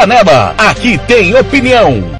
Canela, aqui tem opinião.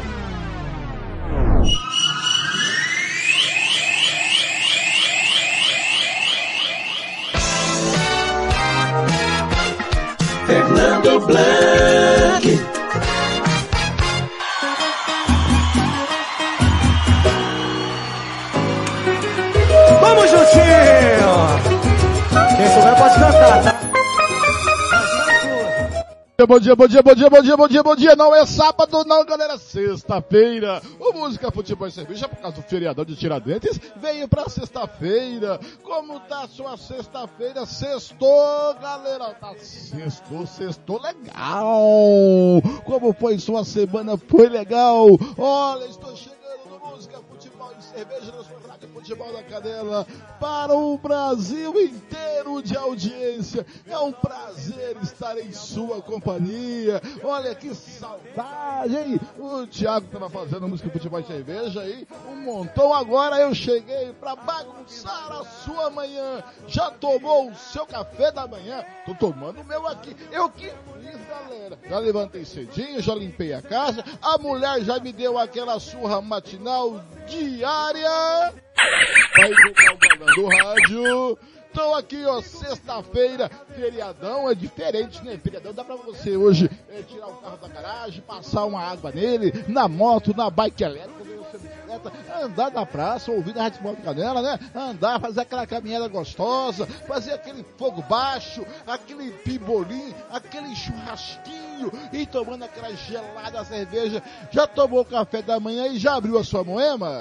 Bom dia, bom dia, bom dia, bom dia, bom dia, bom dia. Não é sábado, não, galera. Sexta-feira. O Música Futebol e Cerveja, por causa do feriadão de Tiradentes, veio pra sexta-feira. Como tá sua sexta-feira? Sextou, galera. Tá sextou, sextou legal. Como foi sua semana? Foi legal. Olha, estou chegando no Música Futebol e Cerveja na sua Futebol da Canela para o Brasil inteiro de audiência. É um prazer estar em sua companhia. Olha que saudade, hein? O Thiago estava fazendo música futebol e cerveja aí, um montão. Agora eu cheguei para bagunçar a sua manhã. Já tomou o seu café da manhã? Tô tomando o meu aqui. Eu que galera. Já levantei cedinho, já limpei a casa. A mulher já me deu aquela surra matinal diária. Vai do rádio. Então aqui, ó, sexta-feira, feriadão é diferente, né? Feriadão dá pra você hoje é, tirar o carro da garagem, passar uma água nele, na moto, na bike elétrica, andar na praça, ouvir a Rádio Moto Canela, né? Andar, fazer aquela caminhada gostosa, fazer aquele fogo baixo, aquele pibolim, aquele churrasquinho e tomando aquela gelada cerveja. Já tomou o café da manhã e já abriu a sua moema?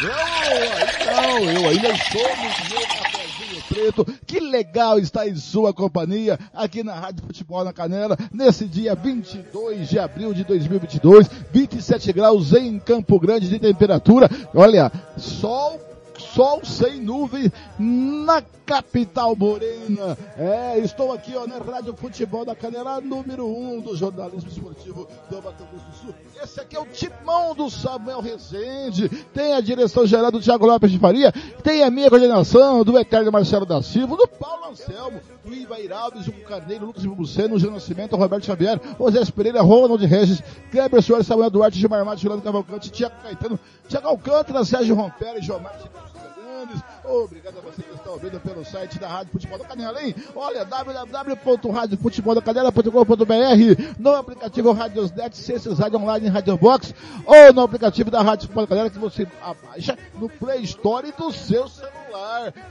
Eu, não, eu ainda estou no meu cafezinho preto. Que legal estar em sua companhia aqui na Rádio Futebol na Canela, nesse dia 22 de abril de 2022, 27 graus em Campo Grande de temperatura. Olha, sol sol sem nuvem na capital morena. É, estou aqui ó, na Rádio Futebol da Canela, número 1 um do jornalismo esportivo do Mato Grosso do Sul. Esse aqui é o timão do Samuel Rezende, tem a direção geral do Thiago Lopes de Faria, tem a minha coordenação do Eterno Marcelo da Silva, do Paulo Anselmo, do Ivair Alves, o Carneiro, Lucas Buceno, o Gil Nascimento, Roberto Xavier, o Zé Pereira, Ronald Regis, Kleber Soares, Samuel Duarte, Gilmar Matos, Juliano Cavalcante, Tiago Caetano, Tiago Alcântara, Sérgio Rompera e João Marcos Fernandes. Obrigado a você que está ouvindo pelo site da Rádio Futebol da Canela, hein? Olha, www.radiofuteboldacanela.com.br no aplicativo Radiosnet, Ciências Rádio Online Rádio Box ou no aplicativo da Rádio Futebol da Canela que você abaixa no Play Store do seu celular.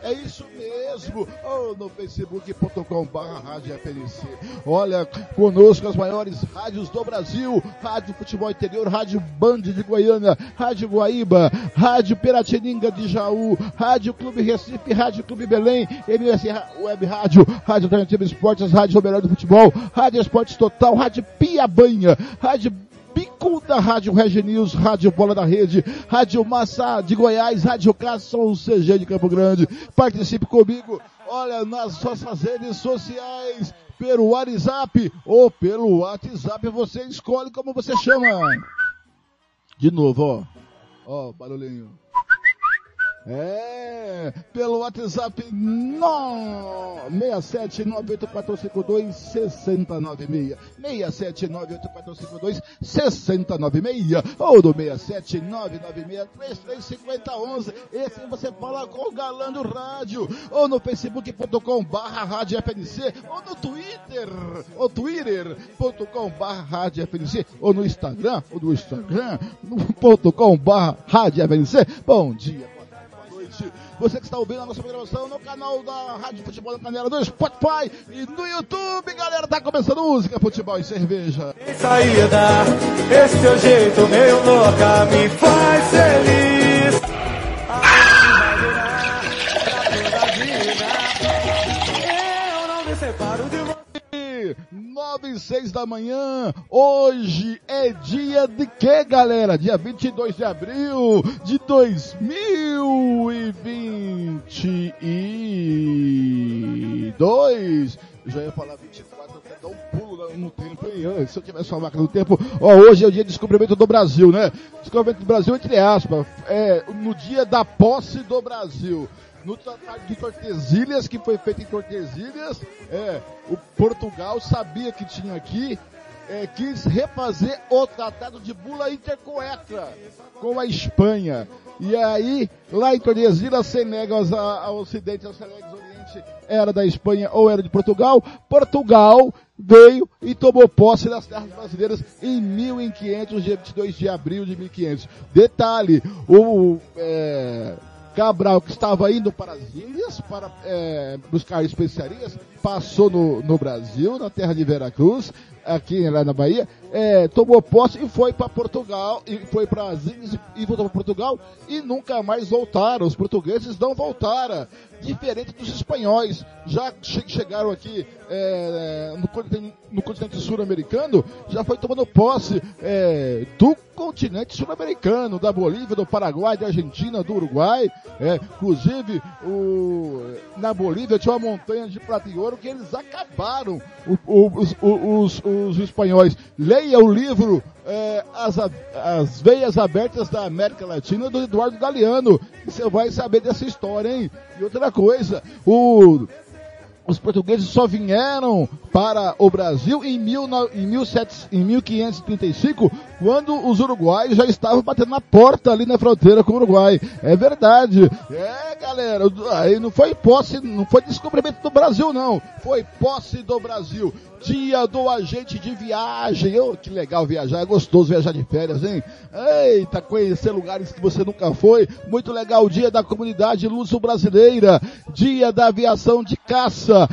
É isso mesmo. Ou no facebook.com.br Rádio. Olha, conosco as maiores rádios do Brasil. Rádio Futebol Interior, Rádio Band de Goiânia, Rádio Guaíba, Rádio Piratininga de Jaú, Rádio Clube Recife, Rádio Clube Belém, MS Web Rádio, Rádio Alternativa Esportes, Rádio Melhor do Futebol, Rádio Esportes Total, Rádio Piabanha, Rádio Bico Bicuda, Rádio Regi News, Rádio Bola da Rede, Rádio Massa de Goiás, Rádio Cação CG de Campo Grande. Participe comigo, olha, nas nossas redes sociais, pelo WhatsApp ou pelo WhatsApp, você escolhe como você chama. De novo, ó. Ó, barulhinho. É, pelo WhatsApp 67984526096. 67984526096 ou do 67996335011. Esse você fala com o galã do rádio ou no facebook.com barra rádio FNC ou no Twitter ou twitter.com barra rádio FNC ou no Instagram ou no Instagram.com barra rádio FNC. Bom dia. Você que está ouvindo a nossa programação no canal da Rádio Futebol da Canela, do Spotify e no YouTube, galera, tá começando música, futebol e cerveja. Saída, esse teu jeito meio louca me faz feliz. Eu Nove e seis da manhã, hoje é dia de quê, galera? Dia 22 de abril de 2022. Eu já ia falar 24, eu quero dar um pulo no tempo, hein? Se eu tivesse uma máquina do tempo, ó, hoje é o dia de descobrimento do Brasil, né? Descobrimento do Brasil, entre aspas, é no dia da posse do Brasil no Tratado de Tordesilhas, que foi feito em Tordesilhas, é, o Portugal sabia que tinha aqui, é, quis refazer o Tratado de Bula Intercoetra com a Espanha. E aí, lá em Tordesilhas, se nega aos, ao Ocidente, aos Senegas Oriente, era da Espanha ou era de Portugal. Portugal veio e tomou posse das terras brasileiras em 1500, dia 22 de abril de 1500. Detalhe, o... É, Cabral, que estava indo para as ilhas para é, buscar especiarias, passou no, no Brasil, na terra de Veracruz, aqui lá na Bahia, é, tomou posse e foi para Portugal, e foi para as ilhas e voltou para Portugal e nunca mais voltaram. Os portugueses não voltaram, diferente dos espanhóis. Já che chegaram aqui é, no, continente, no continente sul-americano, já foi tomando posse é, do continente sul-americano, da Bolívia, do Paraguai, da Argentina, do Uruguai. É, inclusive, o, na Bolívia tinha uma montanha de prata e ouro que eles acabaram, o, o, os, os, os, espanhóis. Leia o livro é, as, as Veias Abertas da América Latina do Eduardo Galeano. Você vai saber dessa história, hein? E outra coisa, o os portugueses só vieram para o Brasil em, mil, em, 17, em 1535, quando os uruguaios já estavam batendo na porta ali na fronteira com o Uruguai. É verdade. É, galera, aí não foi posse, não foi descobrimento do Brasil, não. Foi posse do Brasil. Dia do agente de viagem. Oh, que legal viajar, é gostoso viajar de férias, hein? Eita, conhecer lugares que você nunca foi. Muito legal o dia da comunidade luso brasileira. Dia da aviação de caça.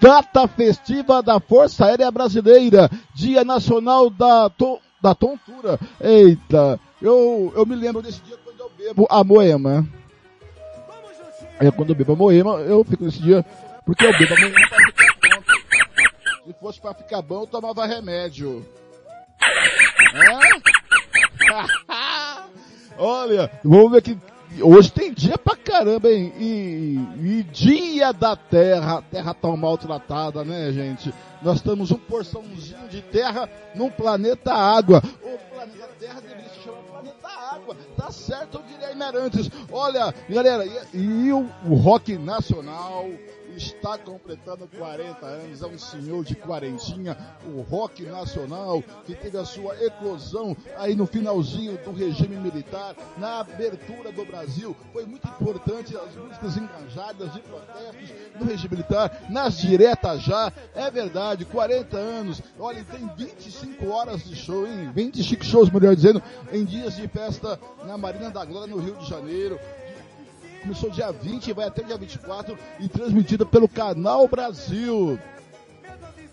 Data festiva da Força Aérea Brasileira. Dia nacional da, to, da tontura. Eita, eu, eu me lembro desse dia quando eu bebo a moema. É, quando eu bebo a moema, eu fico nesse dia, porque eu bebo a moema se fosse para ficar bom, eu tomava remédio. É? Olha, vamos ver que hoje tem dia pra caramba, hein? E, e, dia da terra, terra tão maltratada, né, gente? Nós temos um porçãozinho de terra num planeta água. O planeta Terra deveria se chamar planeta água. Tá certo, eu diria Imerantes. Olha, galera, e, e o, o rock nacional, está completando 40 anos, é um senhor de quarentinha, o rock nacional, que teve a sua eclosão aí no finalzinho do regime militar, na abertura do Brasil. Foi muito importante as músicas engajadas de protestos no regime militar, nas diretas já. É verdade, 40 anos. Olha, tem 25 horas de show, hein? 25 shows, melhor dizendo, em dias de festa na Marina da Glória, no Rio de Janeiro começou dia 20 e vai até dia 24 e transmitida pelo Canal Brasil.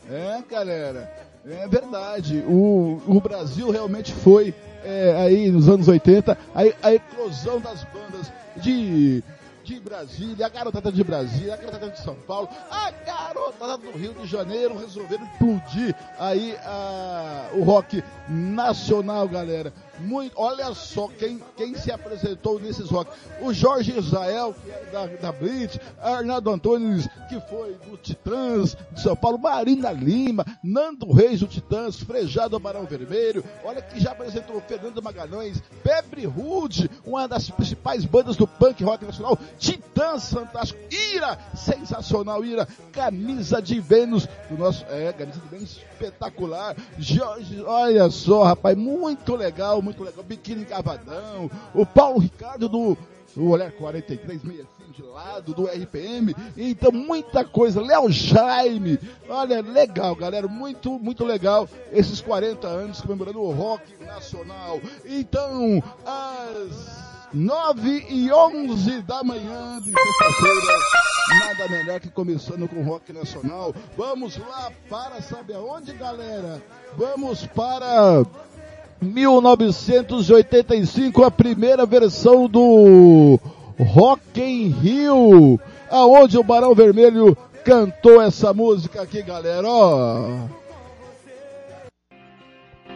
É, galera, é verdade. O, o Brasil realmente foi é, aí nos anos 80 a, a eclosão das bandas de de Brasília, a garotada de Brasília, a garotada de São Paulo, a garotada do Rio de Janeiro resolveram explodir aí a, o rock nacional, galera. Muito, olha só quem, quem se apresentou nesses rock. O Jorge Israel, que é da, da Blitz, Arnaldo Antônio, que foi do Titãs de São Paulo, Marina Lima, Nando Reis do Titãs, Frejado Barão Vermelho, olha que já apresentou Fernando Magalhães, Pebre Rude, uma das principais bandas do punk rock nacional, Titãs Fantástico, Ira, sensacional, Ira, Camisa de Vênus, do nosso, é, Camisa de Vênus espetacular, Jorge, olha só, rapaz, muito legal, muito legal. Biquíni Cavadão, o Paulo Ricardo do o Olhar 4365 de lado, do RPM. Então, muita coisa. Léo Jaime. Olha, legal, galera. Muito, muito legal. Esses 40 anos comemorando o rock nacional. Então, às 9 e 11 da manhã de sexta-feira. Nada melhor que começando com rock nacional. Vamos lá para, sabe aonde, galera? Vamos para 1985, a primeira versão do Rock in Rio, aonde o Barão Vermelho cantou essa música aqui, galera, ó.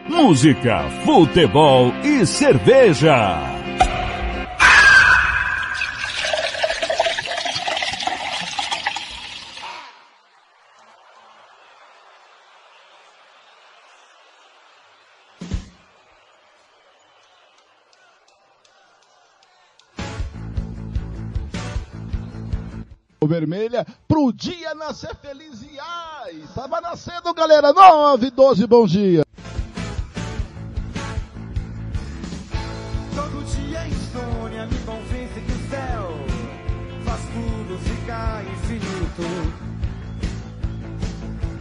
Música, futebol e cerveja. Vermelha pro dia nascer feliz e ai, tava nascendo galera, 9, 12, bom dia. Todo dia insônia me convence que o céu faz tudo ficar infinito.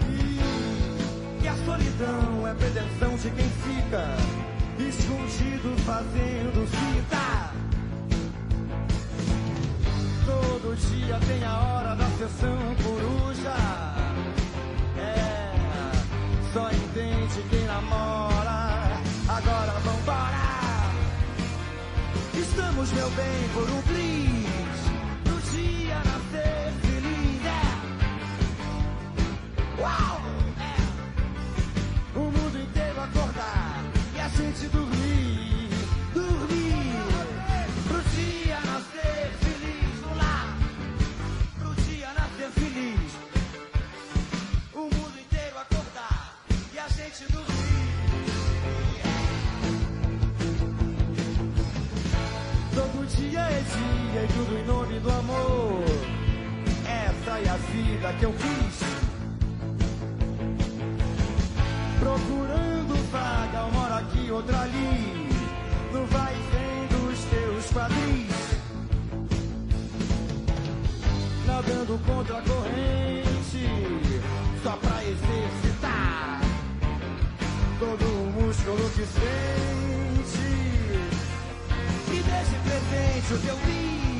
E, e a solidão é pretensão de quem fica escondido fazendo fita. Todo dia tem a hora da sessão coruja. É, só entende quem namora. Agora vambora. Estamos, meu bem, por um bliss. No dia nascer feliz. É. Uau! É. O mundo inteiro acordar e a gente dormir. Nome do amor. Essa é a vida que eu quis. Procurando vaga, uma hora aqui, outra ali. No vai e vem dos teus quadris. Nadando contra a corrente, só pra exercitar todo o músculo que sente. E deixe presente o teu bis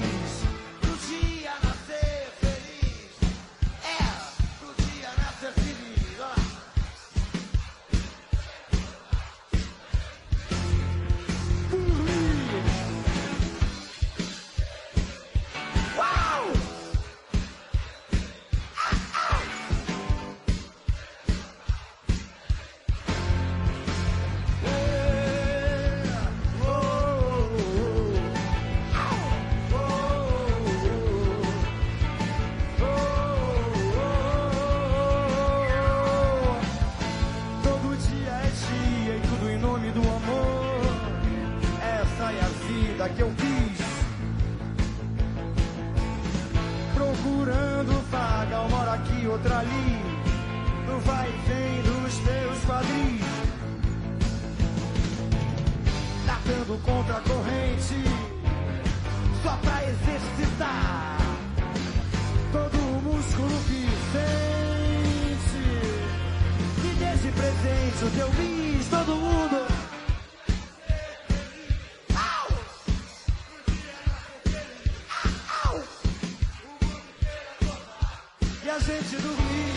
E a gente dormir, dormir.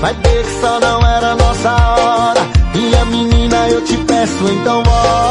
Vai ver que só não era nossa hora. Minha menina, eu te peço, então bora.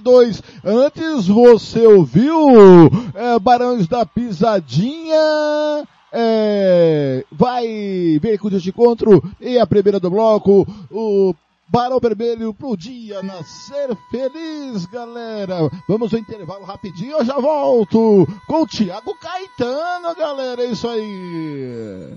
9h22. Antes você ouviu é, Barões da Pisadinha, é, vai veículo de encontro e a primeira do bloco, o Barão Vermelho pro dia nascer feliz, galera. Vamos ao intervalo rapidinho, eu já volto com o Thiago Caetano, galera. É isso aí.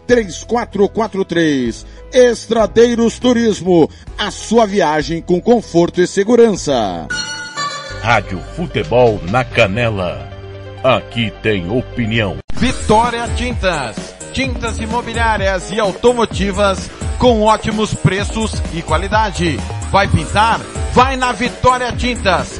3443. Estradeiros Turismo, a sua viagem com conforto e segurança. Rádio Futebol na Canela. Aqui tem opinião. Vitória Tintas. Tintas imobiliárias e automotivas com ótimos preços e qualidade. Vai pintar? Vai na Vitória Tintas.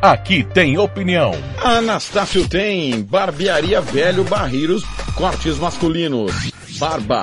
Aqui tem opinião. Anastácio tem barbearia velho barreiros, cortes masculinos, barba,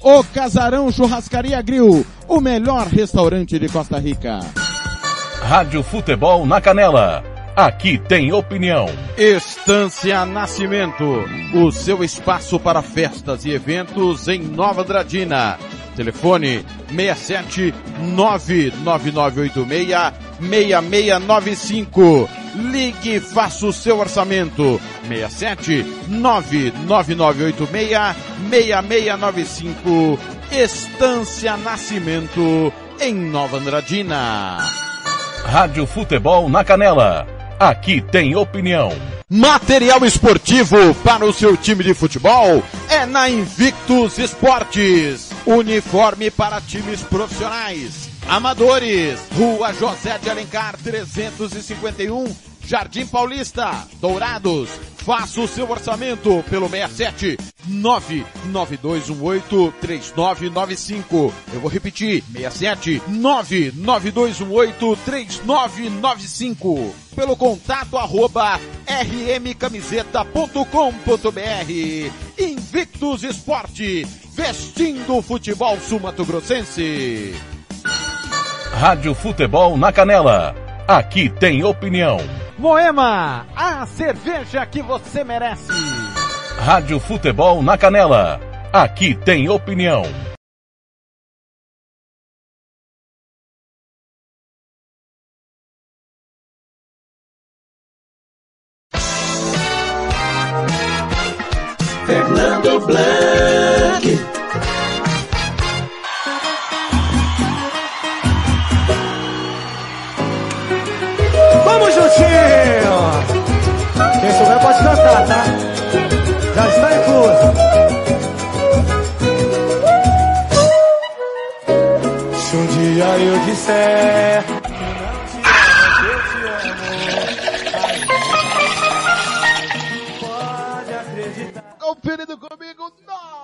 O Casarão Churrascaria Grill, o melhor restaurante de Costa Rica. Rádio Futebol na Canela. Aqui tem opinião. Estância Nascimento, o seu espaço para festas e eventos em Nova Andradina. Telefone 67 99986 6695. Ligue e faça o seu orçamento. 67 99986 6695. Estância Nascimento em Nova Andradina. Rádio Futebol na Canela. Aqui tem opinião. Material esportivo para o seu time de futebol é na Invictus Esportes. Uniforme para times profissionais. Amadores. Rua José de Alencar 351. Jardim Paulista. Dourados. Faça o seu orçamento pelo 67 99218 3995. Eu vou repetir. 67 99218 3995. Pelo contato arroba rmcamiseta.com.br. Invictus Esporte. Vestindo o futebol sumatogrossense. Rádio Futebol na Canela. Aqui tem opinião. Moema, a cerveja que você merece. Rádio Futebol na Canela. Aqui tem opinião. Fernando Blanc. Coutinho. Quem souber pode cantar, tá? Já está incluso. Se um dia eu disser que não te amo, conferindo comigo,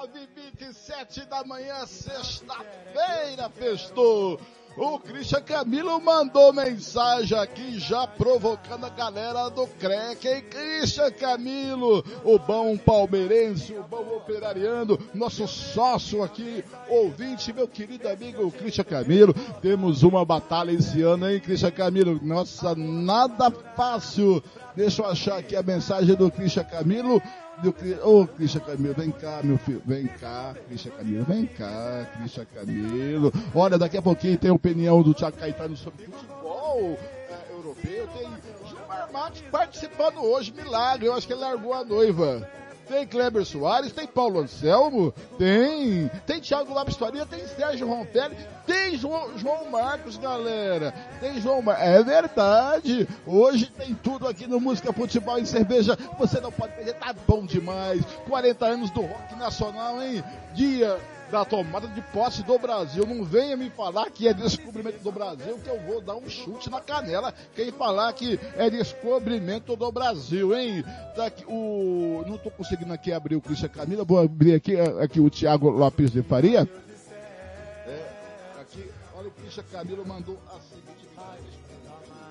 9h27 da manhã, sexta-feira, festou. O Christian Camilo mandou mensagem aqui já provocando a galera do CREC, hein? Christian Camilo, o bom palmeirense, o bom operariano, nosso sócio aqui, ouvinte, meu querido amigo Christian Camilo. Temos uma batalha esse ano, hein, Christian Camilo? Nossa, nada fácil. Deixa eu achar aqui a mensagem do Christian Camilo. Do, ô, Christian Camilo, vem cá, meu filho. Vem cá, Christian Camilo, vem cá, Christian Camilo. Olha, daqui a pouquinho tem a opinião do Thiago Caetano sobre futebol é, europeu. Tem Gilmar Matos participando hoje, milagre. Eu acho que ele largou a noiva. Tem Kleber Soares, tem Paulo Anselmo, tem, tem Thiago Lopes Faria, tem Sérgio Ronfelli, tem João, João Marcos, galera. Tem João Marcos. É verdade. Hoje tem tudo aqui no Música, Futebol e Cerveja. Você não pode perder, tá bom demais. 40 anos do rock nacional, hein? Dia da tomada de posse do Brasil. Não venha me falar que é descobrimento do Brasil, que eu vou dar um chute na canela. Quem falar que é descobrimento do Brasil, hein? Tá aqui, o... Não tô conseguindo aqui abrir o Cristian Camila, vou abrir aqui, aqui o Thiago Lopes de Faria. É, aqui, olha o Cristian Camilo mandou a seguinte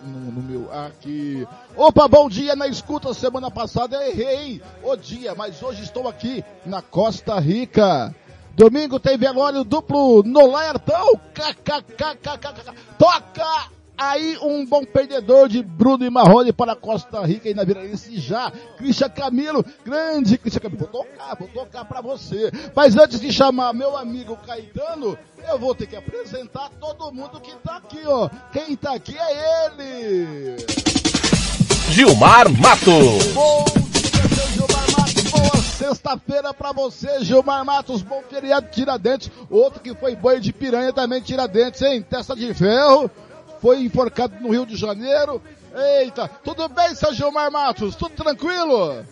no, no, meu aqui. Opa, bom dia na escuta. Semana passada eu errei o dia, mas hoje estou aqui na Costa Rica. Domingo tem velório duplo no Laertão. Toca aí um bom perdedor de Bruno e Marrone para Costa Rica e na Virarense já. Cristian Camilo, grande Cristian Camilo. Vou tocar, vou tocar para você. Mas antes de chamar meu amigo Caetano, eu vou ter que apresentar todo mundo que tá aqui, ó. Quem tá aqui é ele. Gilmar Matos. Bom dia, seu Gilmar Matos. Boa sexta-feira pra você, Gilmar Matos. Bom feriado Tiradentes. Outro que foi boi de piranha também Tiradentes, hein? Testa de ferro. Foi enforcado no Rio de Janeiro. Eita, tudo bem, seu Gilmar Matos? Tudo tranquilo?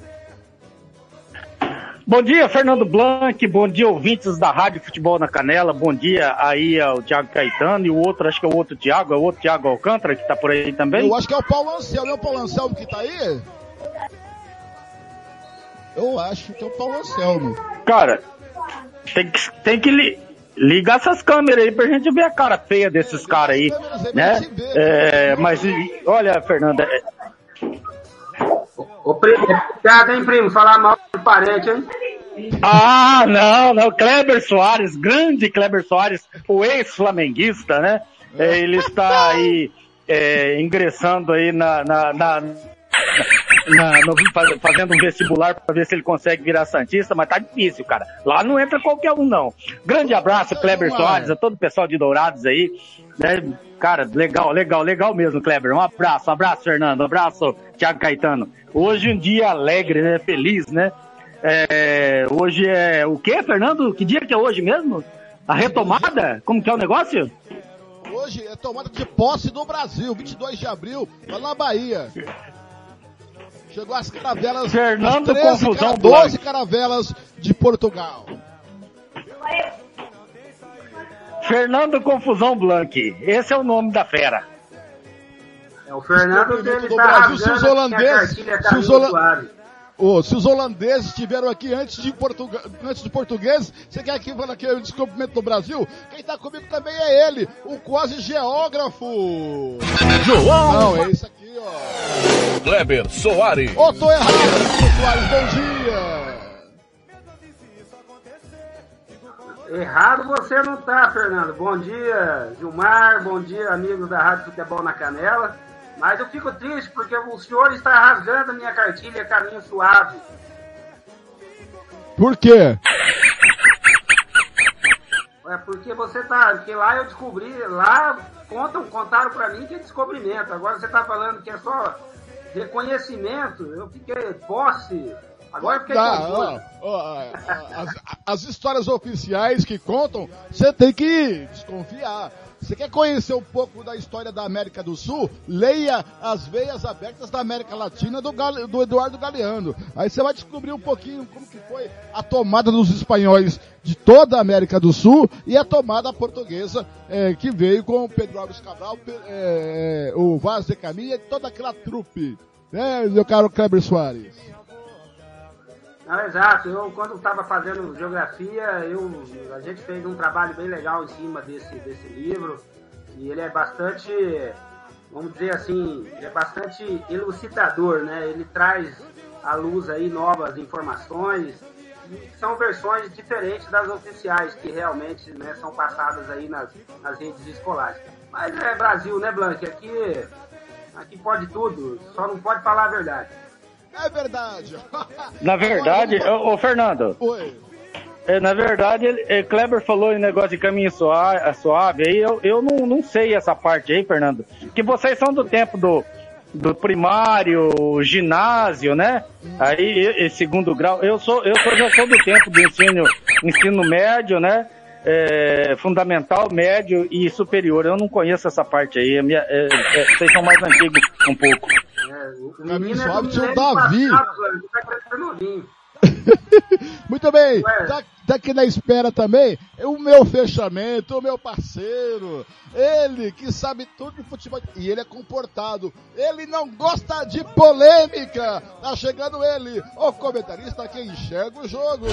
Bom dia, Fernando Blanc. Bom dia, ouvintes da Rádio Futebol na Canela. Bom dia aí ao Thiago Caetano e o outro, acho que é o outro Thiago, é o outro Thiago Alcântara que tá por aí também. Eu acho que é o Paulo Anselmo, é o Paulo Anselmo que tá aí? Eu acho que é o Paulo Anselmo. Cara, tem que, tem que li, ligar essas câmeras aí pra gente ver a cara feia desses caras aí, né? É, mas, olha, Fernanda... É... Ô, primo, cuidado, hein, primo? Falar mal do parente, hein? Ah, não, não. Kleber Soares, grande Kleber Soares, o ex-flamenguista, né? É, ele está aí é, ingressando aí na, na, na, na, no, fazendo um vestibular para ver se ele consegue virar Santista, mas tá difícil, cara. Lá não entra qualquer um, não. Grande abraço, Kleber Soares, a todo o pessoal de Dourados aí. Né? Cara, legal, legal, legal mesmo, Kleber. Um abraço, um abraço, Fernando, um abraço, Thiago Caetano. Hoje um dia alegre, né? Feliz, né? É, hoje é o que, Fernando? Que dia que é hoje mesmo? A retomada? Como que é o negócio? Hoje é tomada de posse do Brasil, 22 de abril, lá na Bahia. Chegou as caravelas. Fernando as 13, Confusão cara, 12 caravelas de Portugal. Fernando Confusão Blanc. Esse é o nome da fera. É o Fernando dele do tá Brasil, se os holandeses, cartilha se os, Camilo Ô, se os holandeses estiveram aqui antes de Portugal, antes de português, você quer que fale aqui o descobrimento do Brasil? Quem tá comigo também é ele, o quase geógrafo. João Não, é esse aqui, ó. Kleber Soares. Ô, tô errado, Soares, bom dia. Errado você não tá, Fernando. Bom dia, Gilmar. Bom dia, amigos da Rádio Futebol na Canela. Mas eu fico triste porque o senhor está rasgando a minha cartilha Caminho Suave. Por quê? É porque você tá. Porque lá eu descobri, lá contam, contaram pra mim que é descobrimento. Agora você tá falando que é só reconhecimento. Eu fiquei posse. Agora eu fiquei Tá, ó, ó, as, as histórias oficiais que contam, você tem que desconfiar. Você quer conhecer um pouco da história da América do Sul? Leia As Veias Abertas da América Latina do, Gale- do Eduardo Galeano. Aí você vai descobrir um pouquinho como que foi a tomada dos espanhóis de toda a América do Sul e a tomada portuguesa eh, que veio com o Pedro Alves Cabral, pe- eh, o Vaz de Caminha e toda aquela trupe. Né, meu caro Kleber Soares? Não, exato. Eu, quando estava fazendo geografia, eu, a gente fez um trabalho bem legal em cima desse, desse livro. E ele é bastante, vamos dizer assim, é bastante elucidador, né? Ele traz à luz aí novas informações são versões diferentes das oficiais que realmente né, são passadas aí nas, nas redes escolares. Mas é Brasil, né, Blanque? Aqui, aqui pode tudo, só não pode falar a verdade. É verdade. Na verdade, ô, ô, Fernando, Oi. é, na verdade, ele, é, Kleber falou em negócio de caminho suave, suave aí eu, eu não, não sei essa parte aí, Fernando. Que vocês são do tempo do, do primário, ginásio, né? Aí, segundo grau. Eu sou, eu sou, já sou do tempo do ensino, ensino médio, né? É, fundamental, médio e superior. Eu não conheço essa parte aí. A minha- é, é, vocês são mais antigos um pouco. É, o Caminho menino é do o Davi. passado, tá crescendo novinho. Muito bem, Ué. tá, tá aqui na espera também o meu fechamento, o meu parceiro, ele que sabe tudo de futebol e ele é comportado, ele não gosta de polêmica. Tá chegando ele, o comentarista que enxerga o jogo.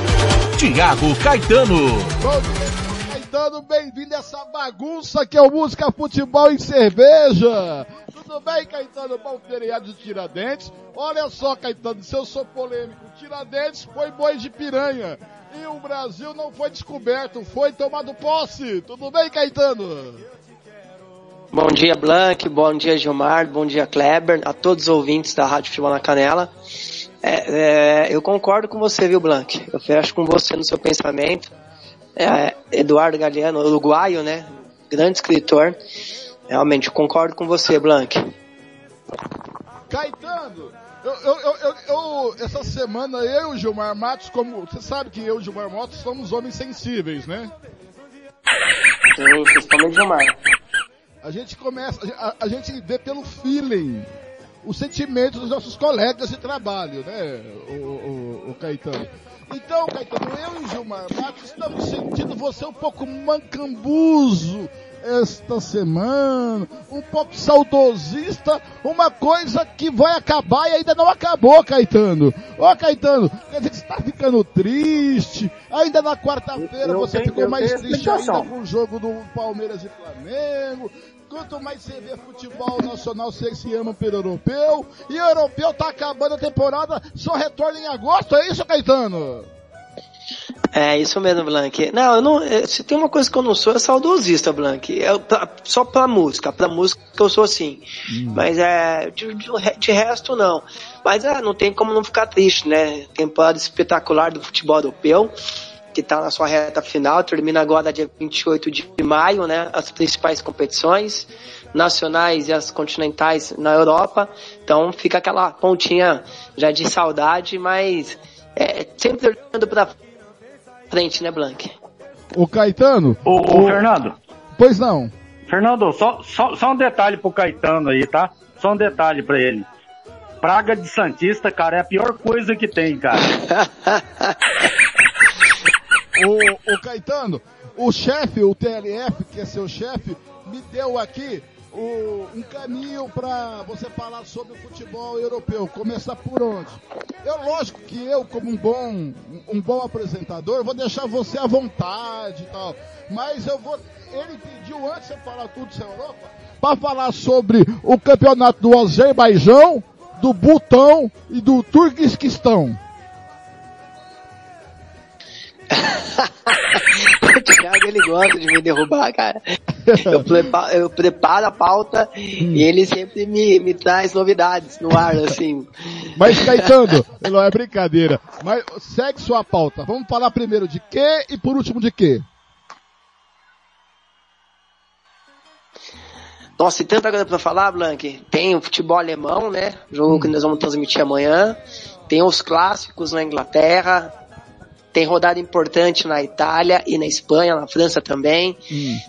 Tiago Caetano. Bom Caetano, bem-vindo a essa bagunça que é o Música Futebol e Cerveja. Tudo bem, Caetano? Bom feriado de Tiradentes. Olha só, Caetano, se eu sou polêmico, Tiradentes foi boi de piranha. E o Brasil não foi descoberto, foi tomado posse. Tudo bem, Caetano? Bom dia, Blank, bom dia, Gilmar, bom dia, Kleber, a todos os ouvintes da Rádio Futebol na Canela. É, é, eu concordo com você, viu, Blank? Eu fecho com você no seu pensamento. É, Eduardo Galeano, uruguaio, né? Grande escritor. Realmente, concordo com você, Blank. Caetano, eu, eu, eu, eu- eu- essa semana eu e o Gilmar Matos, como você sabe que eu e o Gilmar Matos somos homens sensíveis, né? Sim, principalmente Gilmar. A gente começa, a, a gente vê pelo feeling, o sentimento dos nossos colegas de trabalho, né, o, o, o Caetano. Então, Caetano, eu e o Gilmar Matos estamos sentindo você um pouco mancambuzo esta semana, um pouco saudosista, uma coisa que vai acabar e ainda não acabou, Caetano. Ô, Caetano, quer dizer que você está ficando triste, ainda na quarta-feira você tenho- ficou mais triste ainda com o jogo do Palmeiras e Flamengo. Quanto mais você vê futebol nacional, você se ama pelo europeu. E o europeu tá acabando a temporada, só retorna em agosto, é isso, Caetano? É, isso mesmo, Blank. Não, eu não. é, Se tem uma coisa que eu não sou, é saudosista, Blank. É pra- só pra música. Pra música eu sou assim. Mas é. De, de, de resto, não. Mas é, não tem como não ficar triste, né? Temporada espetacular do futebol europeu, que tá na sua reta final. Termina agora dia 28 de maio, né? As principais competições nacionais e as continentais na Europa. Então fica aquela pontinha já de saudade, mas é, sempre olhando pra frente, né, Blank? O Caetano? Ô, ô, Fernando. Pois não. Fernando, só, só, só um detalhe pro Caetano aí, tá? Só um detalhe pra ele. Praga de Santista, cara, é a pior coisa que tem, cara. O, o Caetano, o chefe, o TLF, que é seu chefe, me deu aqui o- um caminho para você falar sobre o futebol europeu. Começar por onde? Eu, lógico que eu, como um bom, um bom apresentador, vou deixar você à vontade e tal. Mas eu vou. Ele pediu antes de você falar tudo sobre a Europa, para falar sobre o campeonato do Azerbaijão, do Butão e do Turquistão. o Thiago ele gosta de me derrubar, cara. Eu, prepa- eu preparo a pauta e ele sempre me, me traz novidades no ar, assim. Mas Caetano, não é brincadeira. Mas segue sua pauta. Vamos falar primeiro de quê e por último de quê? Nossa, e tanta coisa pra falar, Blank. Tem o futebol alemão, né? Jogo que nós vamos transmitir amanhã. Tem os clássicos na Inglaterra. Tem rodada importante na Itália e na Espanha, na França também.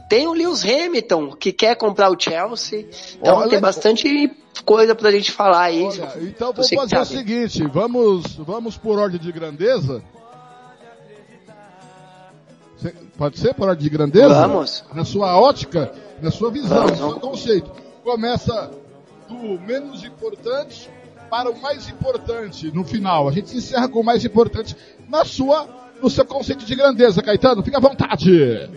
Tem o Lewis Hamilton, que quer comprar o Chelsea. Então Olha- tem bastante coisa pra gente falar aí. Então Você vamos fazer o seguinte, vamos, vamos por ordem de grandeza. Pode ser por ordem de grandeza? Vamos. Na sua ótica, na sua visão, Vamos, no seu conceito. Começa do menos importante para o mais importante no final. A gente encerra com o mais importante na sua, no seu conceito de grandeza, Caetano. Fica à vontade.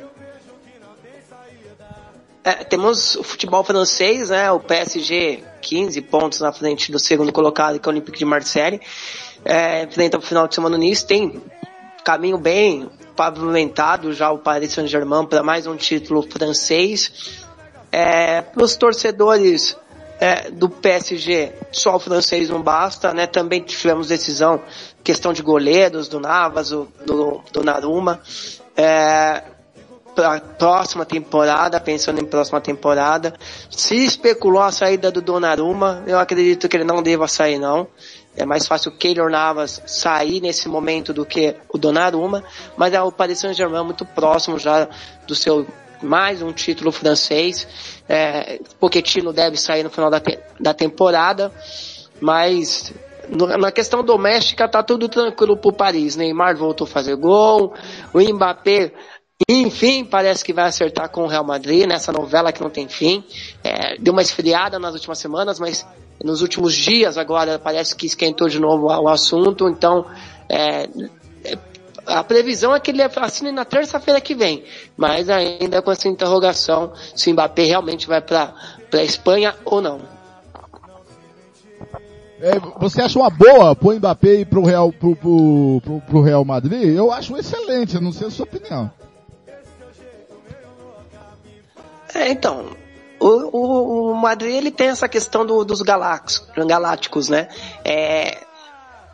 É, temos o futebol francês, né? O PSG 15 pontos na frente do segundo colocado, que é o Olympique de Marseille. É, enfrenta o final de semana nisso. Tem caminho bem pavimentado já o Paris Saint-Germain para mais um título francês. É, para os torcedores é, do PSG, só o francês não basta, né? Também tivemos decisão, questão de goleiros, do Navas, do, do, do Naruma. É, para a próxima temporada, pensando em próxima temporada. Se especulou a saída do Donnarumma, eu acredito que ele não deva sair não. É mais fácil o Keylor Navas sair nesse momento do que o Donnarumma, mas é o Paris Saint-Germain muito próximo já do seu mais um título francês. É, Pochettino deve sair no final da, te da temporada, mas na questão doméstica tá tudo tranquilo pro Paris. Neymar voltou a fazer gol, o Mbappé enfim, parece que vai acertar com o Real Madrid nessa novela que não tem fim. É, deu uma esfriada nas últimas semanas, mas nos últimos dias agora parece que esquentou de novo o assunto. Então, é, a previsão é que ele assine na terça-feira que vem, mas ainda com essa interrogação se o Mbappé realmente vai para a Espanha ou não. É, você acha uma boa pôr o Mbappé para o Real, pro, pro, pro, pro Real Madrid? Eu acho excelente, não sei a sua opinião. É, então, o, o, o, Madrid ele tem essa questão do, dos galácticos, galácticos, né? É,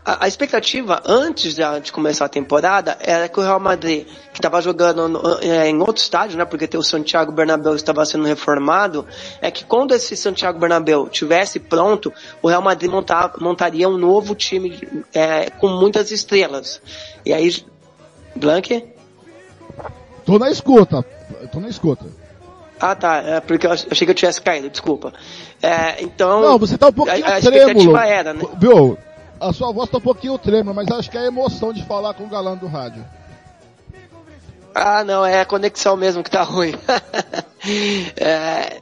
a, a, expectativa antes de, de, começar a temporada era que o Real Madrid, que estava jogando no, é, em outro estádio, né? Porque o Santiago Bernabéu estava sendo reformado, é que quando esse Santiago Bernabéu tivesse pronto, o Real Madrid montar, montaria um novo time é, com muitas estrelas. E aí, Blanque? Tô na escuta, tô na escuta. Ah, tá. É porque eu achei que eu tivesse caído, desculpa. É, então. Não, você tá um pouquinho a, a trêmulo. Era, né? Viu? A sua voz tá um pouquinho trêmula, mas acho que é a emoção de falar com o galã do rádio. Ah, não, é a conexão mesmo que tá ruim. é,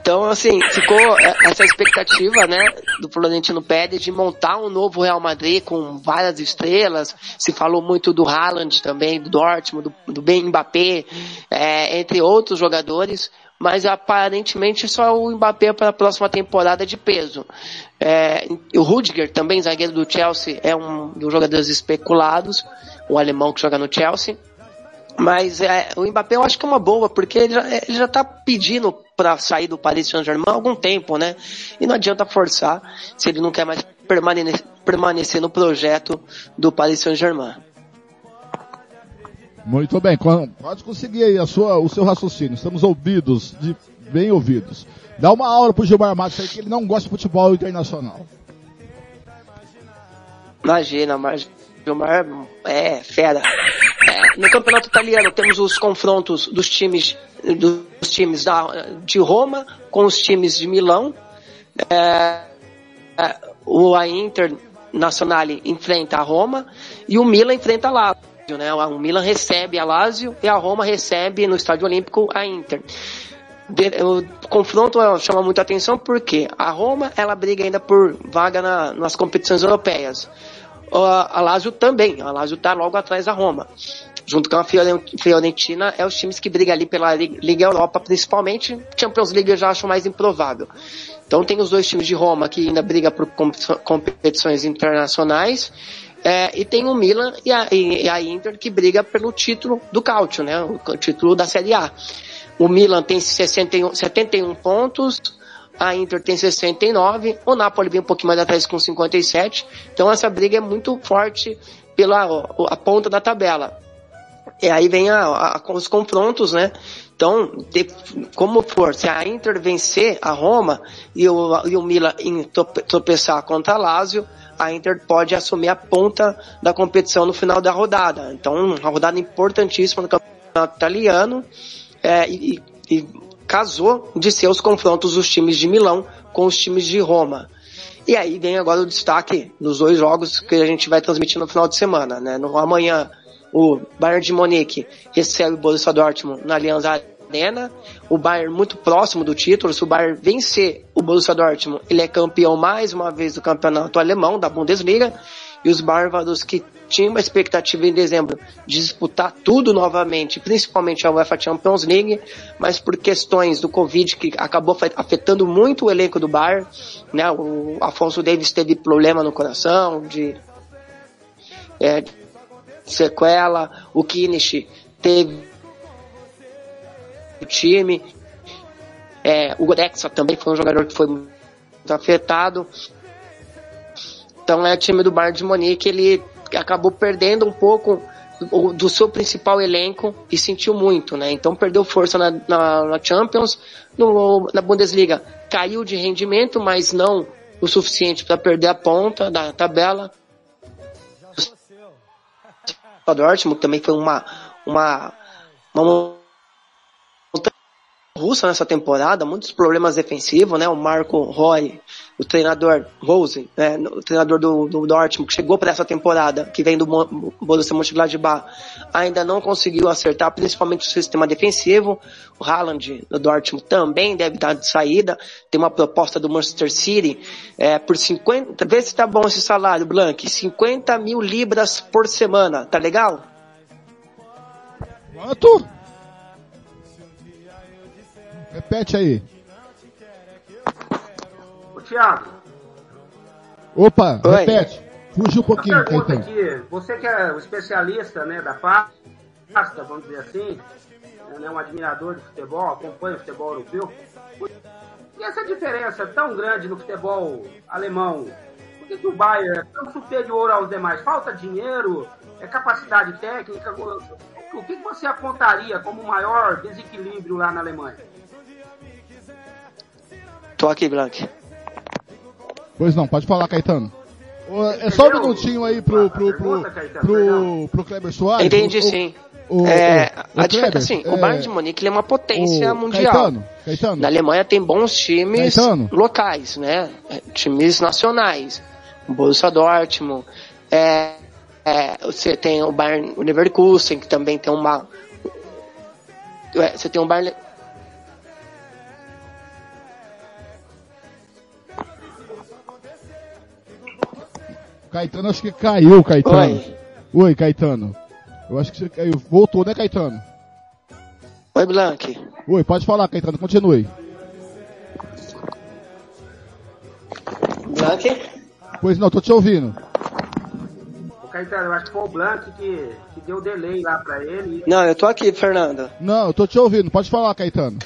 então, assim, ficou essa expectativa, né, do Florentino Pérez de montar um novo Real Madrid com várias estrelas. Se falou muito do Haaland também, do Dortmund, do, do Ben Mbappé, é, entre outros jogadores. Mas aparentemente só o Mbappé para a próxima temporada de peso. É, o Rudiger, também zagueiro do Chelsea, é um dos jogadores especulados, o alemão que joga no Chelsea. Mas é, o Mbappé eu acho que é uma boa, porque ele já, ele já tá pedindo para sair do Paris Saint-Germain há algum tempo, né? E não adianta forçar se ele não quer mais permanecer no projeto do Paris Saint-Germain. Muito bem, pode conseguir aí a sua, o seu raciocínio. Estamos ouvidos, de, bem ouvidos. Dá uma aula pro Gilmar Matos aí que ele não gosta de futebol internacional. Imagina, mas Gilmar é fera. É, no campeonato italiano temos os confrontos dos times dos times da, de Roma com os times de Milão. É, é, o a Internazionale enfrenta a Roma e o Milan enfrenta a Lazio. Né? O Milan recebe a Lazio e a Roma recebe no Estádio Olímpico a Inter. O confronto chama muita atenção porque a Roma ela briga ainda por vaga na, nas competições europeias. A Lazio também, a Lazio está logo atrás da Roma junto com a Fiorentina, é os times que brigam ali pela Liga Europa, principalmente. Champions League eu já acho mais improvável. Então tem os dois times de Roma que ainda brigam por competições internacionais. É, e tem o Milan e a, e a, Inter que briga pelo título do Calcio, né? O título da Série A. O Milan tem 61, 71 pontos, a Inter tem 69, o Napoli vem um pouquinho mais atrás com 57. Então essa briga é muito forte pela a ponta da tabela. E aí vem a, a, os confrontos, né? Então, de, como for, se a Inter vencer a Roma e o, e o Milan tropeçar contra a Lazio, a Inter pode assumir a ponta da competição no final da rodada. Então, uma rodada importantíssima no campeonato italiano é, e, e casou de ser os confrontos dos times de Milão com os times de Roma. E aí vem agora o destaque dos dois jogos que a gente vai transmitir no final de semana, né? No, amanhã o Bayern de Munique recebe o Borussia Dortmund na Allianz Arena, o Bayern muito próximo do título. Se o Bayern vencer o Borussia Dortmund, ele é campeão mais uma vez do campeonato alemão, da Bundesliga. E os bárbaros que tinham uma expectativa em dezembro de disputar tudo novamente, principalmente a UEFA Champions League, mas por questões do Covid que acabou afetando muito o elenco do Bayern, né? O Afonso Davis teve problema no coração, de é, sequela, o Kimmich teve o time, é, o Gorexa também foi um jogador que foi muito afetado. Então é o time do Bayern de Munique, ele acabou perdendo um pouco do seu principal elenco e sentiu muito, né? Então perdeu força na, na, na Champions, no, na Bundesliga caiu de rendimento, mas não o suficiente para perder a ponta da tabela. O Dortmund também foi uma uma uma russa nessa temporada, muitos problemas defensivos, né? O Marco Roy, o treinador Rose, né? o treinador do, do Dortmund, que chegou para essa temporada, que vem do Borussia Mönchengladbach, ainda não conseguiu acertar, principalmente o sistema defensivo. O Haaland, do Dortmund, também deve estar de saída. Tem uma proposta do Manchester City é, por 50... Vê se tá bom esse salário, Blank. 50 mil libras por semana, tá legal? Quanto? Repete aí. Ô, Thiago. Opa, Oi. repete. Fugiu um pouquinho, Caetano. aqui, você que é o especialista né, da pasta, vamos dizer assim, né, um admirador de futebol, acompanha o futebol europeu, e essa diferença tão grande no futebol alemão? Por que, que o Bayern é tão superior aos demais? Falta dinheiro? É capacidade técnica? O que, que você apontaria como o maior desequilíbrio lá na Alemanha? Tô aqui, Blank. Pois não, pode falar, Caetano. É só um minutinho aí pro, pro, pro, pro, pro Kleber Soares. Entendi, O- sim. o- é, o- a diferença, Kleber, assim, é, o Bayern de Munique ele é uma potência mundial. Caetano, Caetano. Na Alemanha tem bons times Caetano. locais, né? É, Times nacionais. O Borussia Dortmund. É, é, você tem o Bayern o Leverkusen, que também tem uma... é, Você tem o Bayern... Caetano acho que caiu, Caetano. Oi. Oi, Caetano. Eu acho que você caiu. Voltou, né, Caetano? Oi, Blank. Oi, pode falar, Caetano. Continue. Blank? Pois não, tô te ouvindo. O Caetano, eu acho que foi o Blanc que, que deu delay lá pra ele. Não, eu tô aqui, Fernando. Não, eu tô te ouvindo. Pode falar, Caetano.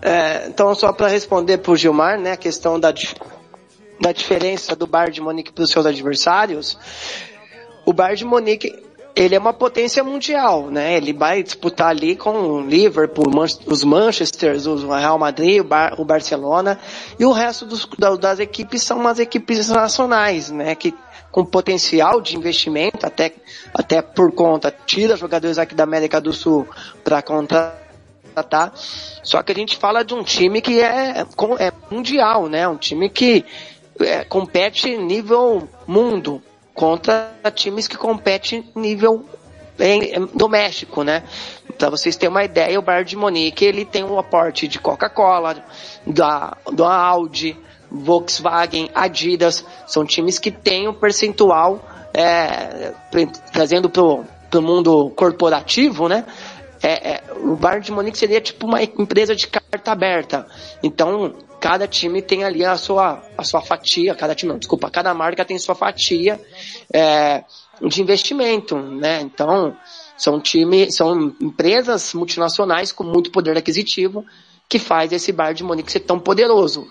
É, então, só para responder pro Gilmar, né, a questão da, da diferença do Bayern de Munique para os seus adversários, o Bayern de Munique ele é uma potência mundial, né? Ele vai disputar ali com o Liverpool, os Manchesters, o Real Madrid, o, Bar- o Barcelona e o resto dos- da- das equipes são umas equipes nacionais, né? Que com potencial de investimento, até, até por conta, tira jogadores aqui da América do Sul para contratar? Só que a gente fala de um time que é, é mundial, né? Um time que é, compete nível mundo contra times que competem nível em- doméstico, né? Para vocês terem uma ideia, o Bayern de Munique ele tem um aporte de Coca-Cola, da, da Audi, Volkswagen, Adidas, são times que têm um percentual é, trazendo pro, mundo corporativo, né? É, é, o Bayern de Munique seria tipo uma empresa de carta aberta. Então, cada time tem ali a sua, a sua fatia, cada time, não, desculpa, cada marca tem sua fatia é, de investimento, né? Então, são time, são empresas multinacionais com muito poder aquisitivo que faz esse Bayern de Munique ser tão poderoso.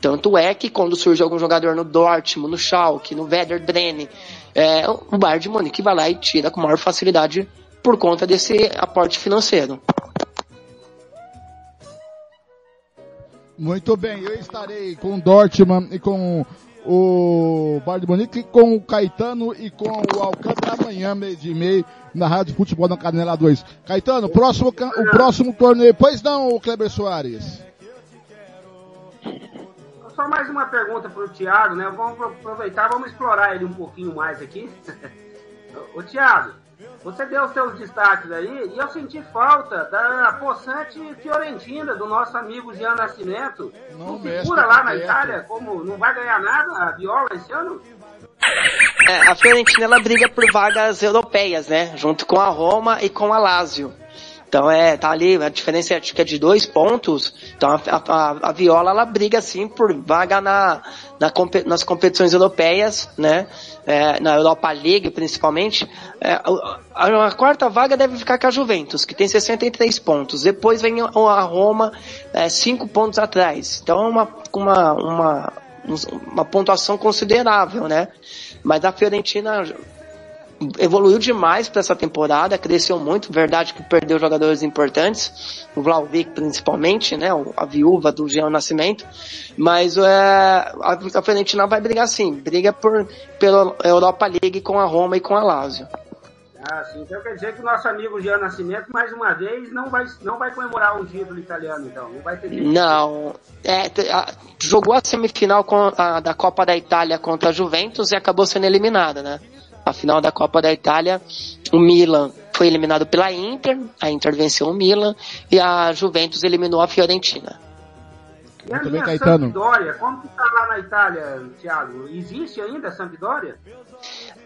Tanto é que quando surge algum jogador no Dortmund, no Schalke, no Werder Bremen, é, o Bayern de Munique vai lá e tira com maior facilidade por conta desse aporte financeiro. Muito bem, eu estarei com o Dortmund e com o Bayern de Munique, com o Caetano e com o Alcântara amanhã, meio de meio, na Rádio Futebol na Canela 2. Caetano, próximo, o próximo torneio, pois não, Kleber Soares? Só mais uma pergunta pro Thiago, né? Vamos aproveitar, vamos explorar ele um pouquinho mais aqui. Ô Thiago, Você deu os seus destaques aí e eu senti falta da possante Fiorentina, do nosso amigo Jean Nascimento. Não, figura lá na perto. Itália, como não vai ganhar nada a Viola esse ano? É, a Fiorentina ela briga por vagas europeias, né? Junto com a Roma e com a Lazio. Então é, tá ali, a diferença acho que é de dois pontos. Então a, a, a Viola ela briga assim por vaga na, na nas competições europeias, né? É, na Europa League principalmente. É, a, a quarta vaga deve ficar com a Juventus, que tem 63 pontos. Depois vem a a Roma, é, cinco pontos atrás. Então é uma, uma, uma, uma pontuação considerável, né? Mas a Fiorentina evoluiu demais para essa temporada, cresceu muito, verdade que perdeu jogadores importantes, o Vlaovic principalmente, né, a viúva do Jean Nascimento, mas é, a, a Fiorentina vai brigar sim, briga por, pela Europa League com a Roma e com a Lazio. Ah, sim. Então quer dizer que o nosso amigo Jean Nascimento, mais uma vez, não vai, não vai comemorar um título italiano, então. Não vai ter. Não, é, a- jogou a semifinal com a- da Copa da Itália contra a Juventus e acabou sendo eliminada, né? A final da Copa da Itália, o Milan foi eliminado pela Inter, a Inter venceu o Milan e a Juventus eliminou a Fiorentina. E a minha Caetano. Sampdoria, como que tá lá na Itália, Thiago? Existe ainda a Sampdoria?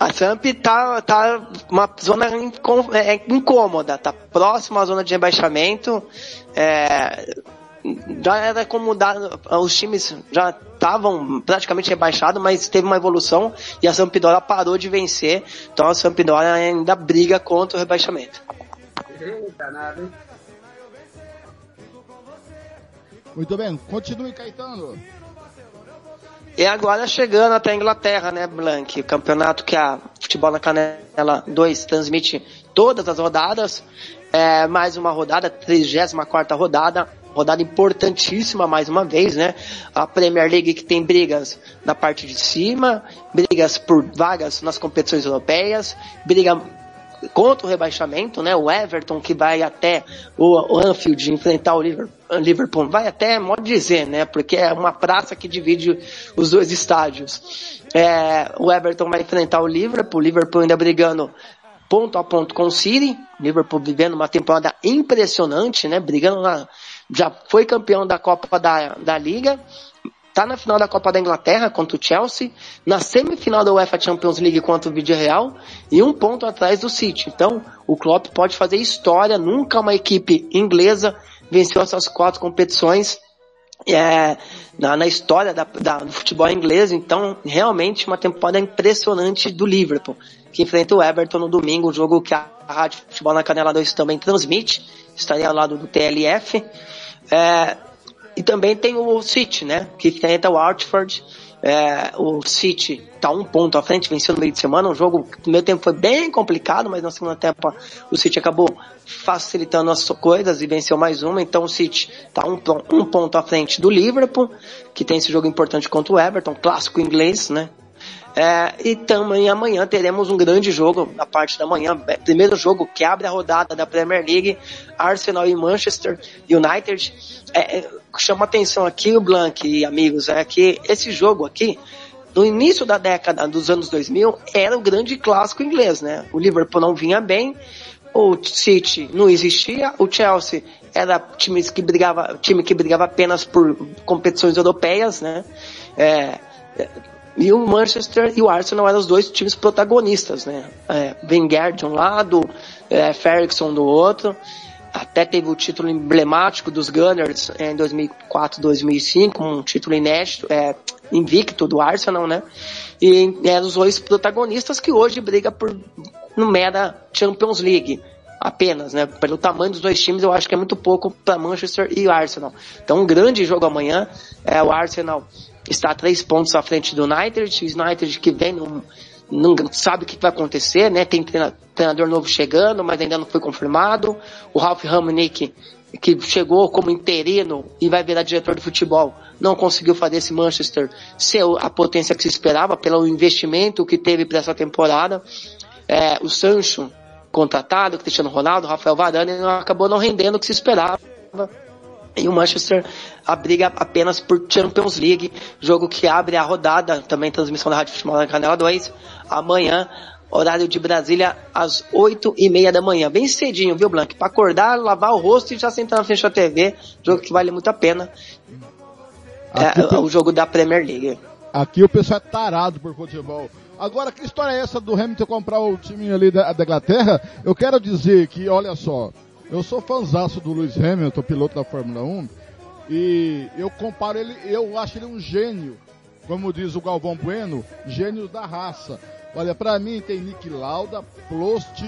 A Samp tá, tá uma zona incô- é, incômoda, tá próxima à zona de rebaixamento. É, já era como dar, os times já estavam praticamente rebaixados, mas teve uma evolução e a Sampdoria parou de vencer. Então a Sampdoria ainda briga contra o rebaixamento. Eita, nada, hein? Muito bem, continue, Caetano. E agora chegando até a Inglaterra, né, Blank? O campeonato que a Futebol na Canela 2 transmite todas as rodadas. É, mais uma rodada, 34 rodada. Rodada importantíssima mais uma vez, né? A Premier League que tem brigas na parte de cima, brigas por vagas nas competições europeias, briga contra o rebaixamento, né? O Everton que vai até o, Anfield enfrentar o Liverpool, vai até, modo dizer, né? Porque é uma praça que divide os dois estádios. É, o Everton vai enfrentar o Liverpool, o Liverpool ainda brigando ponto a ponto com o City, Liverpool vivendo uma temporada impressionante, né? Brigando na, já foi campeão da Copa da, da Liga, tá na final da Copa da Inglaterra contra o Chelsea, na semifinal da UEFA Champions League contra o Villarreal e um ponto atrás do City. Então, o Klopp pode fazer história, nunca uma equipe inglesa venceu essas quatro competições é, na, na história da, da- do futebol inglês, então realmente uma temporada impressionante do Liverpool, que enfrenta o Everton no domingo, um jogo que a Rádio Futebol na Canela 2 também transmite, estaria ao lado do TLF. É, e também tem o City, né? Que enfrenta o Watford. É, o City tá um ponto à frente, venceu no meio de semana. Um jogo que no primeiro tempo foi bem complicado, mas na segunda tempo o City acabou facilitando as coisas e venceu mais uma. Então o City tá um, um ponto à frente do Liverpool, que tem esse jogo importante contra o Everton, clássico inglês, né? É, e também amanhã teremos um grande jogo na parte da manhã. É, Primeiro jogo que abre a rodada da Premier League, Arsenal e Manchester United. É, é, chama atenção aqui o Blank amigos, é que esse jogo aqui, no início da década dos anos 2000, era o grande clássico inglês, né? O Liverpool não vinha bem, o City não existia, o Chelsea era time que brigava, time que brigava apenas por competições europeias, né? É, e o Manchester e o Arsenal eram os dois times protagonistas, né? É, Wenger de um lado, é, Ferguson do outro. Até teve o título emblemático dos Gunners é, em 2004, 2005, um título inédito, é, invicto do Arsenal, né? E eram os dois protagonistas que hoje briga por no mera Champions League apenas, né? Pelo tamanho dos dois times, eu acho que é muito pouco para Manchester e Arsenal. Então, um grande jogo amanhã. É, o Arsenal está três pontos à frente do United. O United que vem não, não sabe o que vai acontecer, né? Tem treina- treinador novo chegando, mas ainda não foi confirmado. O Ralph Rangnick que chegou como interino e vai virar diretor de futebol, não conseguiu fazer esse Manchester ser a potência que se esperava pelo investimento que teve para essa temporada. É, o Sancho contratado, Cristiano Ronaldo, Rafael Varane, acabou não rendendo o que se esperava. E o Manchester a briga apenas por Champions League, jogo que abre a rodada, também transmissão da Rádio Futebol na Canela 2, amanhã horário de Brasília, às 8 e meia da manhã. Bem cedinho, viu, Blank? Pra acordar, lavar o rosto e já sentar na frente da TV. Jogo que vale muito a pena. Aqui é, o pe- o jogo da Premier League. Aqui o pessoal é tarado por futebol. Agora, que história é essa do Hamilton comprar o time ali da, da Inglaterra? Eu quero dizer que, olha só, eu sou fãzaço do Lewis Hamilton, piloto da Fórmula 1, e eu comparo ele, eu acho ele um gênio. Como diz o Galvão Bueno, gênio da raça. Olha, pra mim tem Nick Lauda, Prost,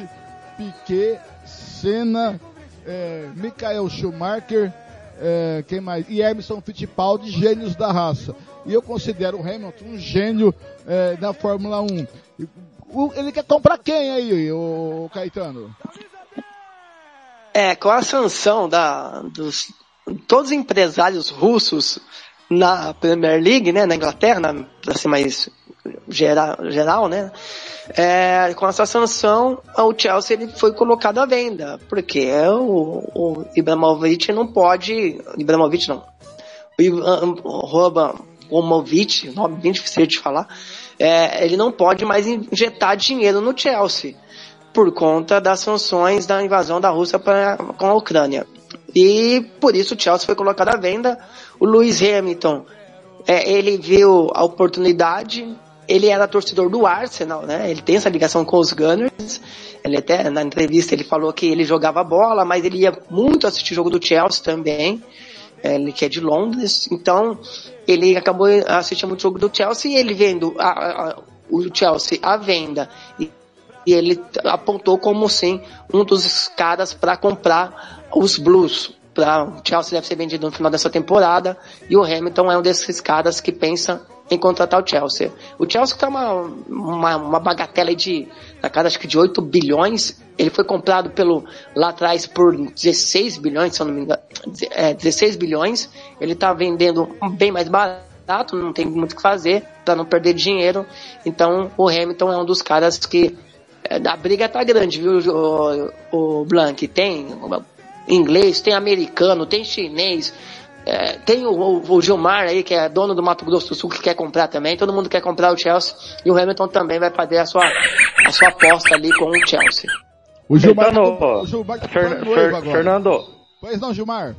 Piquet, Senna, é, Michael Schumacher, é, quem mais? E Emerson Fittipaldi, gênios da raça. E eu considero o Hamilton um gênio é, da Fórmula 1. E o- ele quer comprar quem aí, o Caetano? É, com a sanção da, dos todos os empresários russos na Premier League, né, na Inglaterra, na, pra ser mais geral, geral né, é, com essa sanção, o Chelsea ele foi colocado à venda, porque o, o Ibrahimovic não pode, Ibrahimovic não, o nome bem difícil de falar, é, ele não pode mais injetar dinheiro no Chelsea por conta das sanções da invasão da Rússia pra, com a Ucrânia. E por isso o Chelsea foi colocado à venda. O Lewis Hamilton, é, ele viu a oportunidade, ele era torcedor do Arsenal, né? Ele tem essa ligação com os Gunners. Ele até na entrevista ele falou que ele jogava bola, mas ele ia muito assistir jogo do Chelsea também. É, Ele que é de Londres, então ele acabou assistindo muito jogo do Chelsea e ele vendo a- a- o Chelsea à venda e, e ele apontou como sim um dos caras para comprar os Blues. Pra, o Chelsea deve ser vendido no final dessa temporada e o Hamilton é um desses caras que pensa em contratar o Chelsea. O Chelsea tá uma, uma, uma bagatela de, na casa acho que de 8 bilhões. Ele foi comprado pelo, lá atrás por 16 bilhões, se eu não me engano. É, 16 bilhões. Ele tá vendendo bem mais barato, não tem muito o que fazer para não perder dinheiro. Então o Hamilton é um dos caras que a briga tá grande, viu, o, o Blank? Tem inglês, tem americano, tem chinês, é, tem o, o- o Gilmar aí, que é dono do Mato Grosso do Sul, que quer comprar também. Todo mundo quer comprar o Chelsea. E o Hamilton também vai fazer a sua, a sua aposta ali com o Chelsea. O Gilmar, Então, tá- o Gilmar tá Fer- Fer- agora. Fernando, Pois não, Gilmar?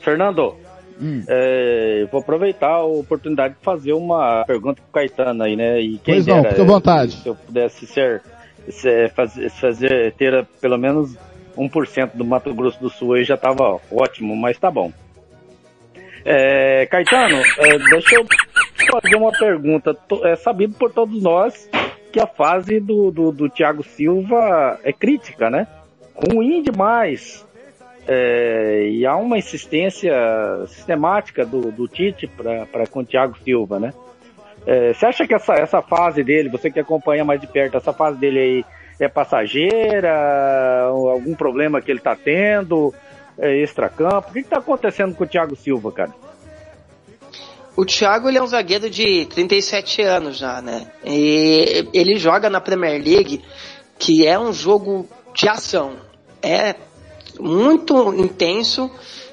Fernando, Hum. é, vou aproveitar a oportunidade de fazer uma pergunta pro Caetano aí, né? E quem Pois não, dera, fica à vontade. Se eu pudesse ser- fazer, fazer ter pelo menos 1% do Mato Grosso do Sul aí já tava ótimo, mas tá bom. É, Caetano, é, deixa eu fazer uma pergunta. É sabido por todos nós que a fase do, do, do Thiago Silva é crítica, né? Ruim demais. É, e há uma insistência sistemática do, do Tite para com o Thiago Silva, né? É, você acha que essa, essa fase dele, você que acompanha mais de perto, essa fase dele aí é passageira? Algum problema que ele tá tendo? É, extracampo? O que, que tá acontecendo com o Thiago Silva, cara? O Thiago ele é um zagueiro de 37 anos já, né? E ele joga na Premier League, que é um jogo de ação. É muito intenso,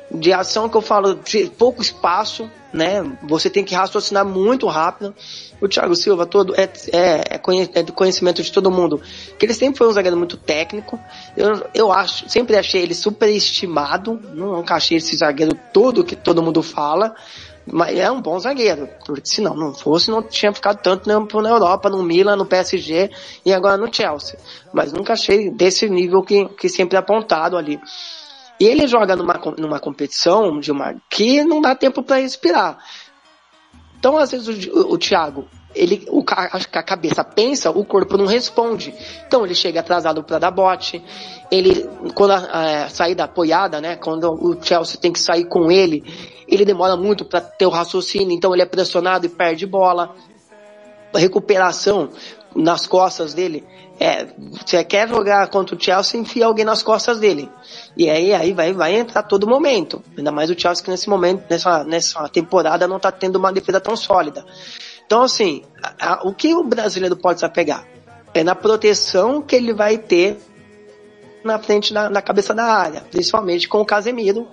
de ação que eu falo de pouco espaço, né? Você tem que raciocinar muito rápido. O Thiago Silva todo é, é, é, é do conhecimento de todo mundo, que ele sempre foi um zagueiro muito técnico. Eu, eu acho, sempre achei ele superestimado, nunca achei esse zagueiro todo que todo mundo fala. Mas é um bom zagueiro, porque se não, não fosse, não tinha ficado tanto tempo na Europa, no Milan, no PSG e agora no Chelsea. Mas nunca achei desse nível que, que sempre é apontado ali. E ele joga numa, numa competição, Gilmar, que não dá tempo para respirar. Então, às vezes, o, o, Thiago, ele, o, que a cabeça pensa, o corpo não responde. Então, ele chega atrasado para dar bote. Ele, quando a, a saída apoiada, né, quando o Chelsea tem que sair com ele, ele demora muito para ter o raciocínio, então ele é pressionado e perde bola. A recuperação nas costas dele, é, você quer jogar contra o Chelsea, enfia alguém nas costas dele. E aí, aí vai, vai entrar todo momento. Ainda mais o Chelsea que nesse momento, nessa, nessa temporada, não tá tendo uma defesa tão sólida. Então, assim, a- a- o que o brasileiro pode se apegar? É na proteção que ele vai ter na frente da cabeça da área, principalmente com o Casemiro,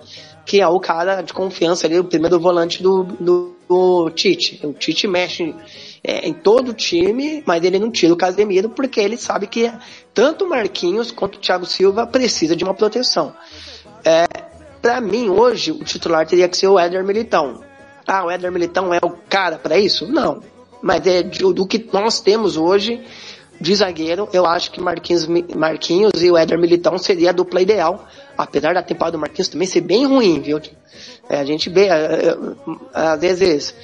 que é o cara de confiança ali, o primeiro volante do, do, do Tite. O Tite mexe é, em todo o time, mas ele não tira o Casemiro porque ele sabe que tanto o Marquinhos quanto o Thiago Silva precisa de uma proteção. É, para mim, hoje, o titular teria que ser o Éder Militão. Ah, o Éder Militão é o cara para isso? Não. Mas é do, do que nós temos hoje de zagueiro, eu acho que Marquinhos, Marquinhos e o Éder Militão seria a dupla ideal. Apesar da temporada do Marquinhos também ser bem ruim, viu? É, a gente vê, é, é, às vezes,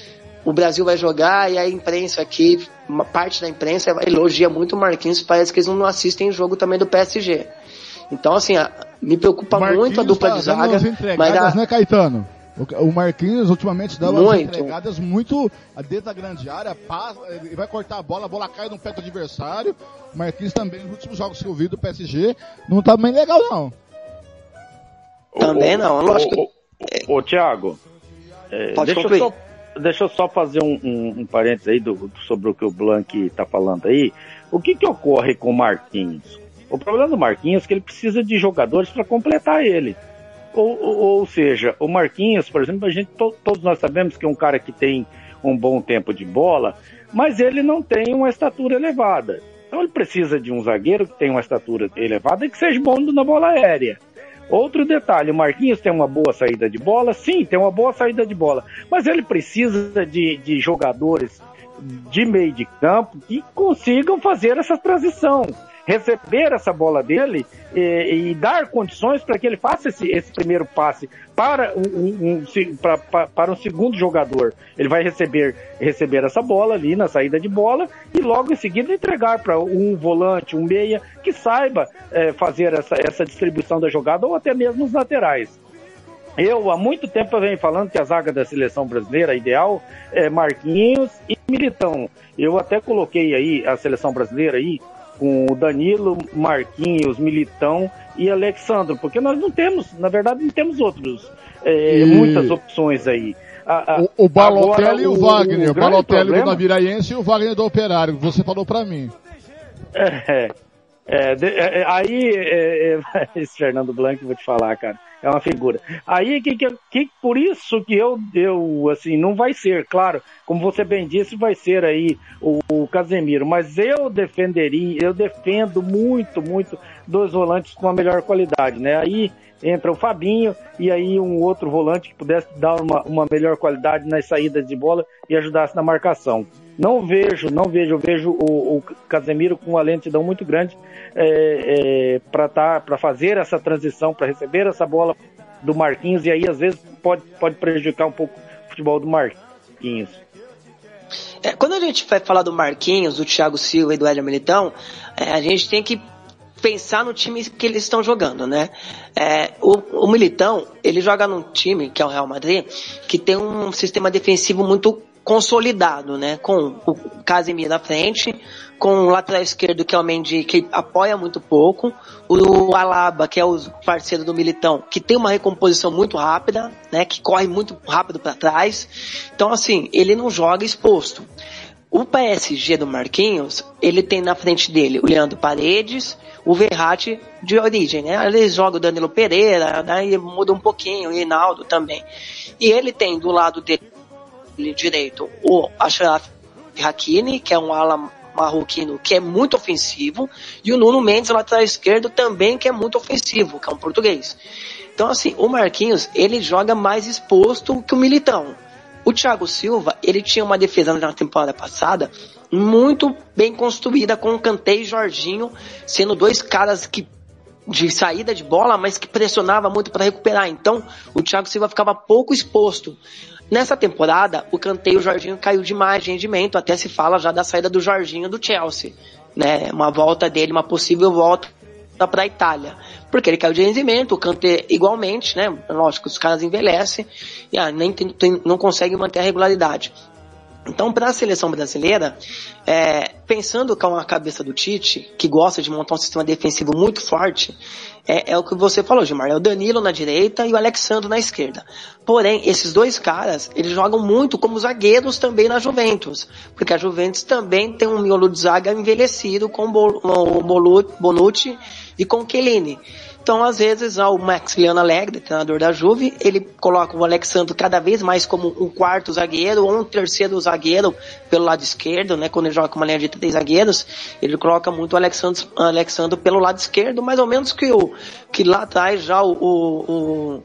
o Brasil vai jogar e a imprensa aqui, uma parte da imprensa elogia muito o Marquinhos, parece que eles não assistem o jogo também do PSG. Então, assim, me preocupa Marquinhos muito a dupla tá de zaga. Mas a... né, Caetano? O Marquinhos ultimamente dá umas muito. entregadas muito dentro da grande área, passa, ele vai cortar a bola, a bola cai no pé do adversário. O Marquinhos também, nos últimos jogos que eu vi do PSG, não tá bem legal não. Também não, lógico. Ô, Thiago, é, deixa, eu só, deixa eu só fazer um, um, um parênteses aí do, sobre o que o Blank tá falando aí. O que que ocorre com o Marquinhos? O problema do Marquinhos é que ele precisa de jogadores para completar ele. Ou, ou, ou, seja, o Marquinhos, por exemplo, a gente to, todos nós sabemos que é um cara que tem um bom tempo de bola, mas ele não tem uma estatura elevada. Então ele precisa de um zagueiro que tenha uma estatura elevada e que seja bom na bola aérea. Outro detalhe, o Marquinhos tem uma boa saída de bola, sim, tem uma boa saída de bola, mas ele precisa de, de jogadores de meio de campo que consigam fazer essa transição receber essa bola dele e, e dar condições para que ele faça esse, esse primeiro passe para um, um, pra, pra, para um segundo jogador. Ele vai receber, receber essa bola ali na saída de bola e logo em seguida entregar para um volante, um meia, que saiba é, fazer essa, essa distribuição da jogada ou até mesmo os laterais. Eu, há muito tempo, venho falando que a zaga da seleção brasileira ideal é Marquinhos e Militão. Eu até coloquei aí a seleção brasileira aí com o Danilo, Marquinhos, Militão e Alexandro, porque nós não temos, na verdade, não temos outros, é, e... muitas opções aí. A, a, o, o Balotelli agora, e o, o Wagner, o, Balotelli problema... do Naviraense e o Wagner do Operário, você falou para mim. É, é, de, é, é aí, é, é, esse Fernando Blanco, vou te falar, cara é uma figura. Aí que, que, que por isso que eu, eu assim não vai ser, claro, como você bem disse, vai ser aí o, o Casemiro, mas eu defenderia, eu defendo muito, muito dois volantes com a melhor qualidade, né? Aí entra o Fabinho e aí um outro volante que pudesse dar uma, uma melhor qualidade nas saídas de bola e ajudasse na marcação. Não vejo, não vejo, eu vejo o, o Casemiro com uma lentidão muito grande é, é, para tá, fazer essa transição, para receber essa bola do Marquinhos e aí às vezes pode, pode prejudicar um pouco o futebol do Marquinhos. É, quando a gente vai falar do Marquinhos, do Thiago Silva e do Hélio Militão, é, a gente tem que pensar no time que eles estão jogando, né? É, o, o, Militão, ele joga num time, que é o Real Madrid, que tem um sistema defensivo muito consolidado, né? Com o Casemiro na frente, com o lateral esquerdo, que é o Mendy, que apoia muito pouco, o Alaba, que é o parceiro do Militão, que tem uma recomposição muito rápida, né? Que corre muito rápido para trás. Então, assim, ele não joga exposto. O PSG do Marquinhos, ele tem na frente dele o Leandro Paredes, o Verratti de origem, né? Ele joga o Danilo Pereira, daí muda um pouquinho, o Reinaldo também. E ele tem do lado dele direito o Ashraf Hakimi, que é um ala marroquino que é muito ofensivo, e o Nuno Mendes, lateral esquerdo, também que é muito ofensivo, que é um português. Então, assim, o Marquinhos, ele joga mais exposto que o Militão. O Thiago Silva, ele tinha uma defesa na temporada passada muito bem construída com o Kanté e Jorginho, sendo dois caras que de saída de bola, mas que pressionava muito para recuperar. Então, o Thiago Silva ficava pouco exposto. Nessa temporada, o Kanté e o Jorginho caiu demais de rendimento, até se fala já da saída do Jorginho do Chelsea, né? Uma volta dele, uma possível volta para a Itália, porque ele caiu de rendimento, o Kanté igualmente, né? Lógico, os caras envelhecem e ah, nem tem, tem, não conseguem manter a regularidade. Então, para a seleção brasileira, é, pensando com a cabeça do Tite, que gosta de montar um sistema defensivo muito forte, é, é, o que você falou, Gilmar. É o Danilo na direita e o Alexandre na esquerda. Porém, esses dois caras, eles jogam muito como zagueiros também na Juventus. Porque a Juventus também tem um miolo de zaga envelhecido com o Bonucci e com o Chiellini. Então, às vezes, ó, o Maximiliano Alegre, treinador da Juve, ele coloca o Alexandre cada vez mais como um quarto zagueiro ou um terceiro zagueiro pelo lado esquerdo, né? Quando ele joga com uma linha de três zagueiros, ele coloca muito o Alexandre, Alexandre pelo lado esquerdo, mais ou menos que o que lá atrás já o, o,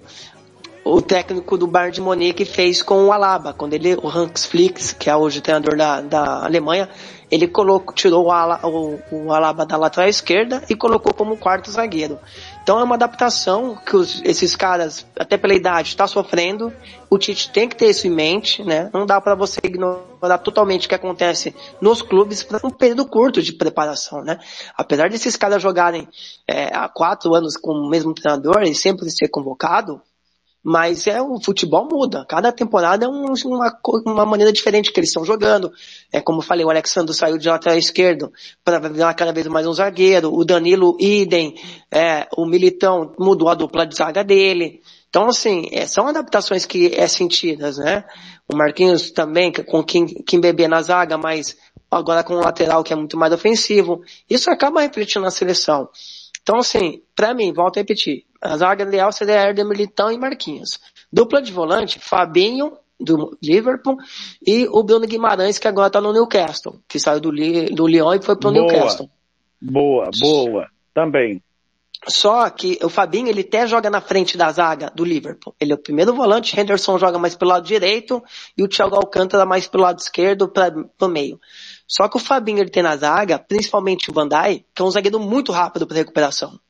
o técnico do Bayern de Munique fez com o Alaba, quando ele, o Hans Flick, que é hoje treinador da, da Alemanha, ele colocou, tirou o, Ala, o, o Alaba da lateral esquerda e colocou como quarto zagueiro. Então é uma adaptação que os, esses caras, até pela idade, está sofrendo. O Tite tem que ter isso em mente, né? Não dá para você ignorar totalmente o que acontece nos clubes para um período curto de preparação, né? Apesar desses caras jogarem é, há quatro anos com o mesmo treinador e sempre ser convocado, mas é o futebol muda. Cada temporada é um, uma, uma maneira diferente que eles estão jogando. É como eu falei, o Alexandre saiu de lateral esquerdo para virar cada vez mais um zagueiro. O Danilo idem, é, o Militão mudou a dupla de zaga dele. Então, assim, é, são adaptações que é sentidas, né? O Marquinhos também, com quem, quem bebê na zaga, mas agora com um lateral que é muito mais ofensivo. Isso acaba refletindo na seleção. Então, assim, para mim, volto a repetir, a zaga ideal seria Herder, Militão e Marquinhos. Dupla de volante, Fabinho, do Liverpool, e o Bruno Guimarães, que agora tá no Newcastle, que saiu do, do Lyon e foi pro boa, Newcastle. Boa, boa, também. Só que o Fabinho, ele até joga na frente da zaga do Liverpool. Ele é o primeiro volante, Henderson joga mais pelo lado direito e o Thiago Alcântara mais pelo lado esquerdo para o meio. Só que o Fabinho ele tem na zaga, principalmente o Van Dijk, que é um zagueiro muito rápido para recuperação.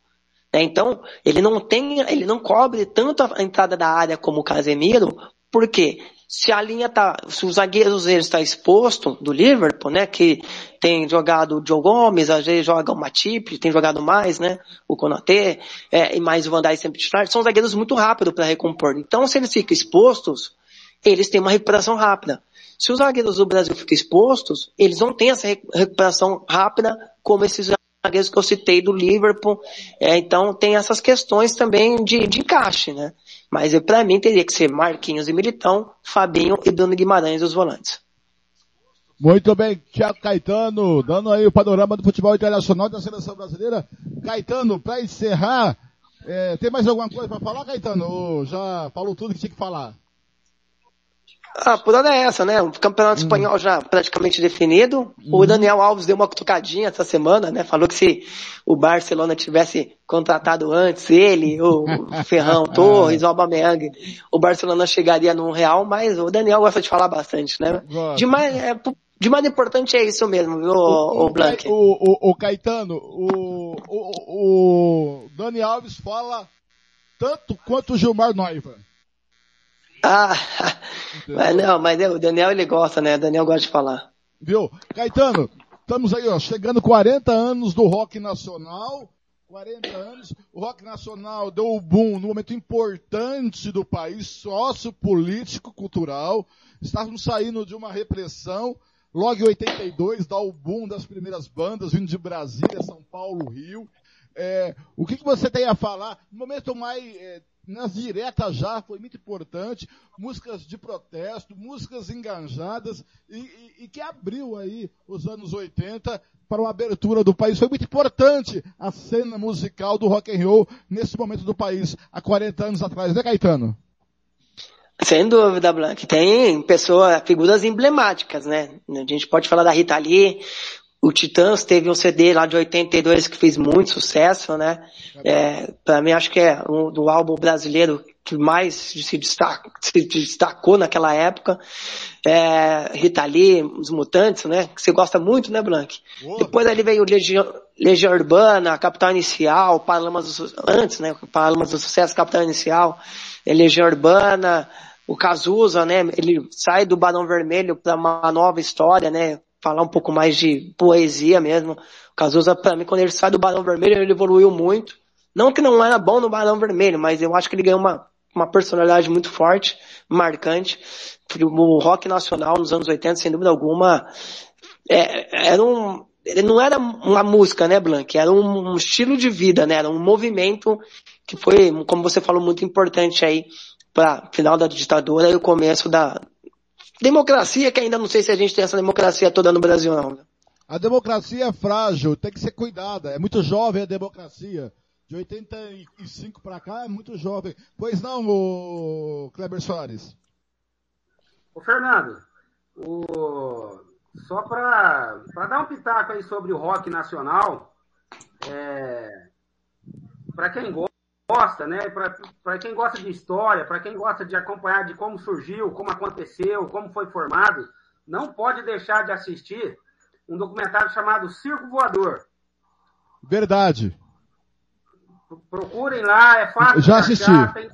Né? Então, ele não tem, ele não cobre tanto a entrada da área como o Casemiro, porque se a linha tá, se o zagueiro está exposto do Liverpool, né, que tem jogado o Joe Gomes, às vezes joga o Matip, tem jogado mais, né, o Konaté, é, e mais o Van Dijk sempre titular, são zagueiros muito rápidos para recompor. Então, se eles ficam expostos, eles têm uma recuperação rápida. Se os zagueiros do Brasil ficam expostos, eles não têm essa recuperação rápida como esses zagueiros que eu citei do Liverpool. É, então tem essas questões também de, de encaixe, né? Mas para mim teria que ser Marquinhos e Militão, Fabinho e Bruno Guimarães os volantes. Muito bem, Tiago Caetano, dando aí o panorama do futebol internacional da seleção brasileira. Caetano, para encerrar, é, tem mais alguma coisa para falar, Caetano? Ou já falou tudo que tinha que falar? Ah, por hora é essa, né? O campeonato hum. espanhol já praticamente definido. Hum. O Daniel Alves deu uma tocadinha essa semana, né? Falou que se o Barcelona tivesse contratado antes ele, o Ferrão Torres, o Aubameyang, o Barcelona chegaria no Real, mas o Daniel gosta de falar bastante, né? De mais, é, de mais importante é isso mesmo, viu, o, o, o? O, o, o Caetano, o, o, o Dani Alves fala tanto quanto o Gilmar Noiva. Ah, mas não, mas o Daniel ele gosta, né? O Daniel gosta de falar. Viu? Caetano, estamos aí, ó, chegando 40 anos do rock nacional. 40 anos, o rock nacional deu o boom num momento importante do país, sociopolítico, cultural. Estávamos saindo de uma repressão. Logo em 82 dá o boom das primeiras bandas vindo de Brasília, São Paulo, Rio. É, o que, que você tem a falar? No momento mais é, nas diretas já foi muito importante, músicas de protesto, músicas engajadas e, e, e, que abriu aí os anos 80 para uma abertura do país. Foi muito importante a cena musical do rock and roll nesse momento do país, há 40 anos atrás, né Caetano? Sem dúvida, Blanc. Tem pessoas, figuras emblemáticas, né? A gente pode falar da Rita Lee, o Titãs teve um CD lá de 82 que fez muito sucesso, né? É, para mim acho que é um do álbum brasileiro que mais se, destaca, se destacou naquela época. É, Rita Lee, Os Mutantes, né? Que você gosta muito, né, Blank? Depois ali veio Legião, Legião Urbana, Capital Inicial, Paralamas do, antes, né? Paralamas do Sucesso, Capital Inicial, é, Legião Urbana, o Cazuza, né? Ele sai do Barão Vermelho para uma nova história, né? Falar um pouco mais de poesia mesmo. O Cazuza, pra mim, quando ele sai do Balão Vermelho, ele evoluiu muito. Não que não era bom no Balão Vermelho, mas eu acho que ele ganhou uma, uma personalidade muito forte, marcante. O rock nacional nos anos 80, sem dúvida alguma, é, era um, ele não era uma música, né, Blanc? Era um, um estilo de vida, né? Era um movimento que foi, como você falou, muito importante aí para final da ditadura e o começo da, Democracia, que ainda não sei se a gente tem essa democracia toda no Brasil, não. A democracia é frágil, tem que ser cuidada. É muito jovem a democracia. De 85 para cá é muito jovem. Pois não, o Kleber Soares? Ô Fernando, o... só para dar um pitaco aí sobre o rock nacional, é... para quem gosta, né? Para quem gosta de história, para quem gosta de acompanhar de como surgiu, como aconteceu, como foi formado, não pode deixar de assistir um documentário chamado Circo Voador. Verdade. Procurem lá, é fácil Já de assisti. achar. Tem,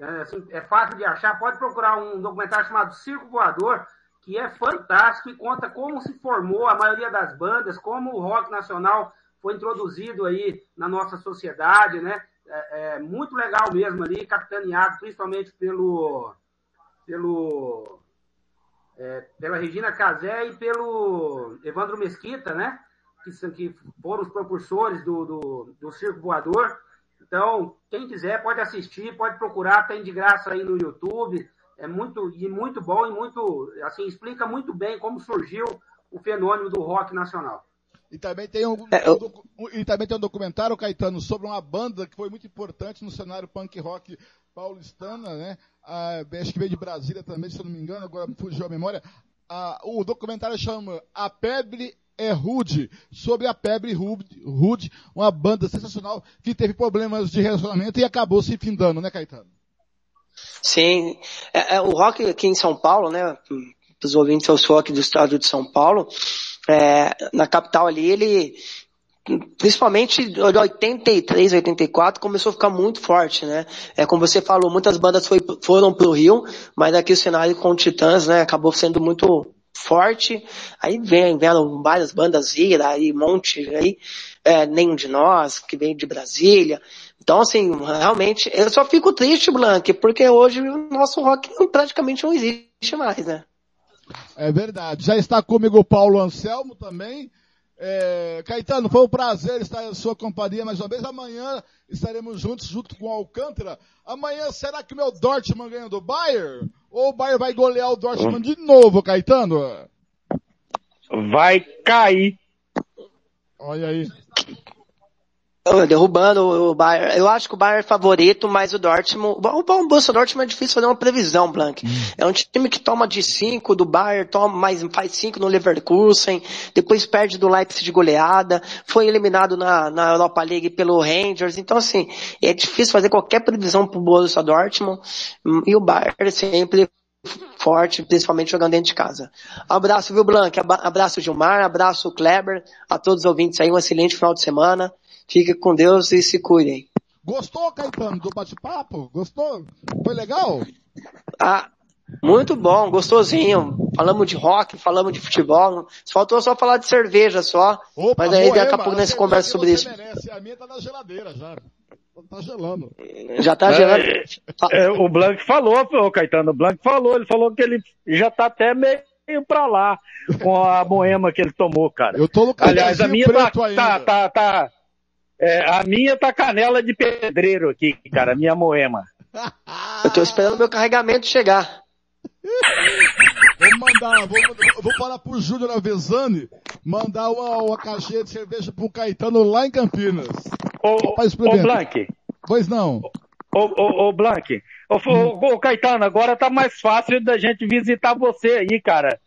é, assim, é fácil de achar. Pode procurar um documentário chamado Circo Voador, que é fantástico e conta como se formou a maioria das bandas, como o rock nacional foi introduzido aí na nossa sociedade, né? É, é muito legal mesmo ali, capitaneado principalmente pelo pelo é, pela Regina Casé e pelo Evandro Mesquita, né? Que, são, que foram os propulsores do, do, do Circo Voador. Então, quem quiser pode assistir, pode procurar, tem de graça aí no YouTube. É muito, e muito bom e muito, assim, explica muito bem como surgiu o fenômeno do rock nacional. E também tem um, É, eu- um e também tem um documentário, Caetano, sobre uma banda que foi muito importante no cenário punk rock paulistana, né? Ah, acho que veio de Brasília também, se eu não me engano, agora fugiu a memória. Ah, o documentário chama A Pebre é Rude, sobre a Pebre Rude, Rude, uma banda sensacional que teve problemas de relacionamento e acabou se findando, né, Caetano? Sim, é, é, o rock aqui em São Paulo, né? Para os ouvintes, eu sou aqui do estado de São Paulo. É, na capital ali, ele, principalmente de 83, 84, começou a ficar muito forte, né? É como você falou, muitas bandas foi, foram pro Rio, mas aqui o cenário com o Titãs, né? Acabou sendo muito forte. Aí vem, vieram várias bandas Ira, aí monte aí, é, nenhum de nós, que veio de Brasília. Então, assim, realmente, eu só fico triste, Blank, porque hoje o nosso rock praticamente não existe mais, né? É verdade. Já está comigo o Paulo Anselmo também. É, Caetano, foi um prazer estar em sua companhia mais uma vez. Amanhã estaremos juntos, junto com o Alcântara. Amanhã, será que o meu Dortmund ganha do Bayern? Ou o Bayern vai golear o Dortmund de novo, Caetano? Vai cair. Olha aí. Derrubando o Bayern. Eu acho que o Bayern é favorito, mas o Dortmund... O bom Borussia Dortmund é difícil fazer uma previsão, Blank. É um time que toma de 5 do Bayern, toma mais, faz 5 no Leverkusen, depois perde do Leipzig de goleada, foi eliminado na, na Europa League pelo Rangers. Então, assim, é difícil fazer qualquer previsão pro Borussia Dortmund. Hum, E o Bayern sempre forte, principalmente jogando dentro de casa. Abraço, viu, Blank? Abraço, Gilmar. Abraço, Kleber. A todos os ouvintes aí, um excelente final de semana. Fique com Deus e se cuidem. Gostou, Caetano, do bate-papo? Gostou? Foi legal? Ah, muito bom, gostosinho. Falamos de rock, falamos de futebol. Faltou só falar de cerveja só. mas aí daqui a pouco nós conversa sobre isso. merece. A minha tá na geladeira já. Tá gelando. Já tá gelando. É, o Blanc falou, ô Caetano, o Blanc falou, ele falou que ele já tá até meio pra lá com a moema que ele tomou, cara. Eu tô no Aliás, a minha tá, tá, tá, tá- é, a minha tá canela de pedreiro aqui, cara, a minha moema. Eu tô esperando meu carregamento chegar. Vou mandar, vou, vou falar pro Júnior Avezzani mandar uma, uma caixinha de cerveja pro Caetano lá em Campinas. Ô, ô. Blanc, Pois não. ô, ô, ô Blanc, ô, ô, ô, Caetano, agora tá mais fácil da gente visitar você aí, cara.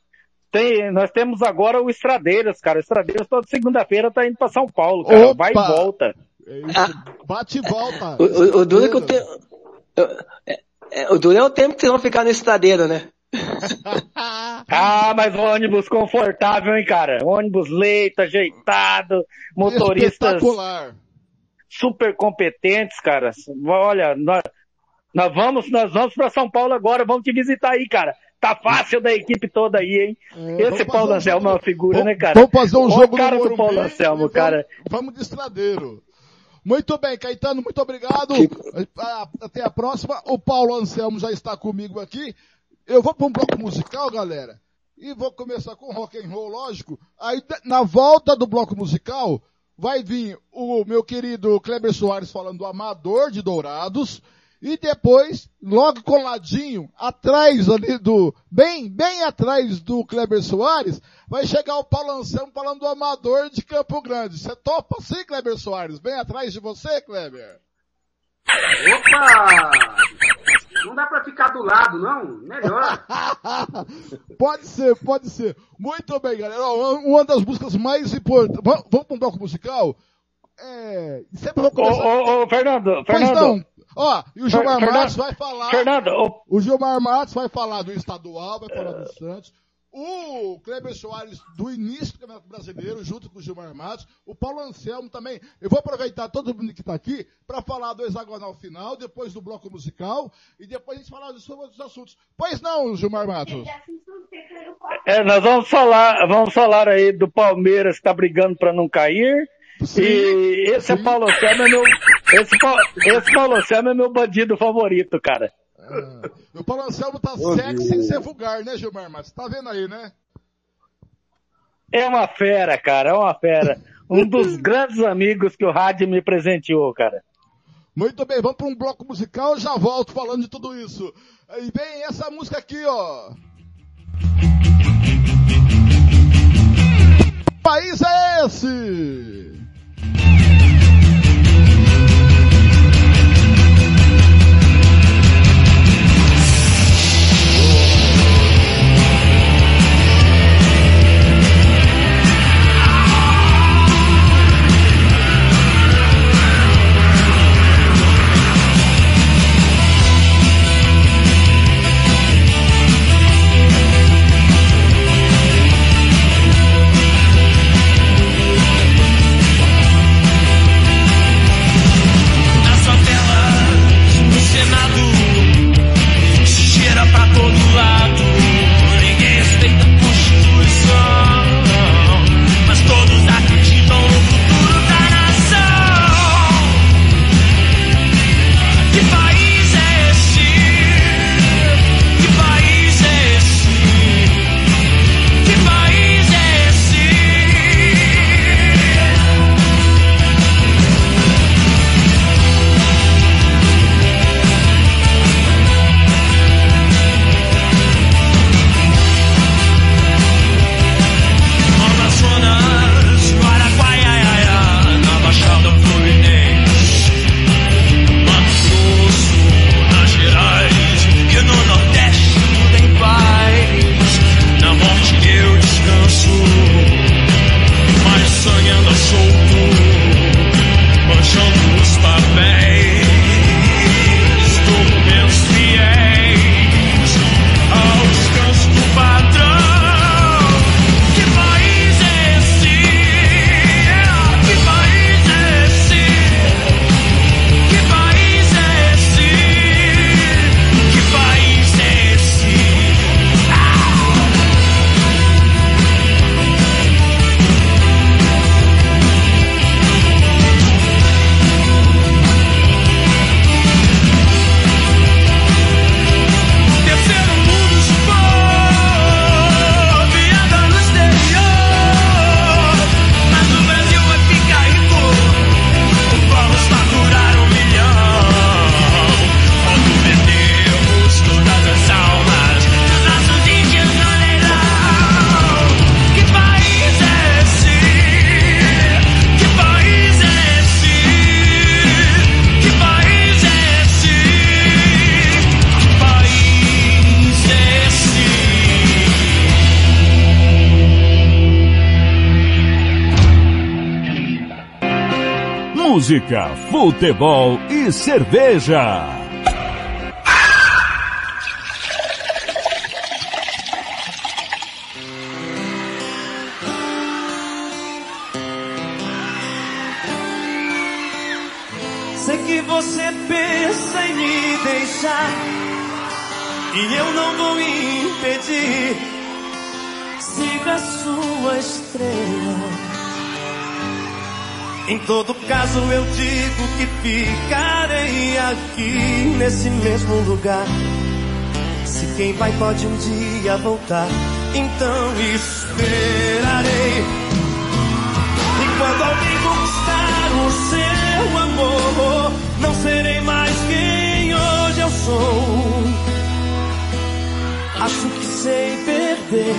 Tem, nós temos agora o Estradeiras, cara. O Estradeiras toda segunda-feira tá indo pra São Paulo, cara. Vai e Opa! volta. É. Bate e volta. O, o, o duro é que é- é, o duro é o tempo que vocês vão ficar nesse estradeiro, né? Ah, mas ônibus confortável, hein, cara? Ônibus leito, ajeitado, motoristas super competentes, cara. Olha, nós, nós vamos, nós vamos para São Paulo agora, vamos te visitar aí, cara. Tá fácil da equipe toda aí, hein? É, Esse vamos Paulo fazer um Anselmo é uma figura, vamos- né, cara? Vamos fazer um Olha jogo o cara do Morumbi Paulo Anselmo, vamos- cara. Vamos de estradeiro. Muito bem, Caetano, muito obrigado. Ah, Até a próxima. O Paulo Anselmo já está comigo aqui. Eu vou para um bloco musical, galera. E vou começar com rock and roll, lógico. Aí, na volta do bloco musical, vai vir o meu querido Kleber Soares falando do Amador de Dourados. E depois, logo coladinho, atrás ali do, bem, bem atrás do Kleber Soares, vai chegar o Paulo Anselmo falando do amador de Campo Grande. Você topa sim, Kleber Soares? Bem atrás de você, Kleber? Opa! Não dá pra ficar do lado, não? Melhor. pode ser, pode ser. Muito bem, galera. Uma das músicas mais importantes. Vamos, para um bloco musical? É. Sempre vou Ô, começar. ô, ô, Fernando, Pois Fernando. Ó, e o Gilmar Fer- Matos Fernando- vai falar. Fernando, ô- O Gilmar Matos vai falar do estadual, vai falar do Santos. O Kleber Soares do início do Campeonato Brasileiro, junto com o Gilmar Matos. O Paulo Anselmo também. Eu vou aproveitar todo mundo que está aqui para falar do hexagonal final, depois do bloco musical e depois a gente falar sobre outros assuntos. Pois não, Gilmar Matos? É, nós vamos falar, vamos falar aí do Palmeiras que tá brigando para não cair. e esse é Paulo Anselmo é meu, esse, Paulo, esse Paulo Anselmo é meu bandido favorito, cara. O Paulo Anselmo tá sexy sem ser vulgar, né, Gilmar Matos? Tá vendo aí, né? É uma fera, cara, é uma fera. Um dos grandes amigos que o rádio me presenteou, cara. Muito bem, vamos para um bloco musical, já volto falando de tudo isso. E vem essa música aqui, ó. Que país é esse? Futebol e cerveja. Mesmo lugar. Se quem vai pode um dia voltar, então esperarei. E quando alguém conquistar o seu amor, não serei mais quem sou. Acho que sei perder.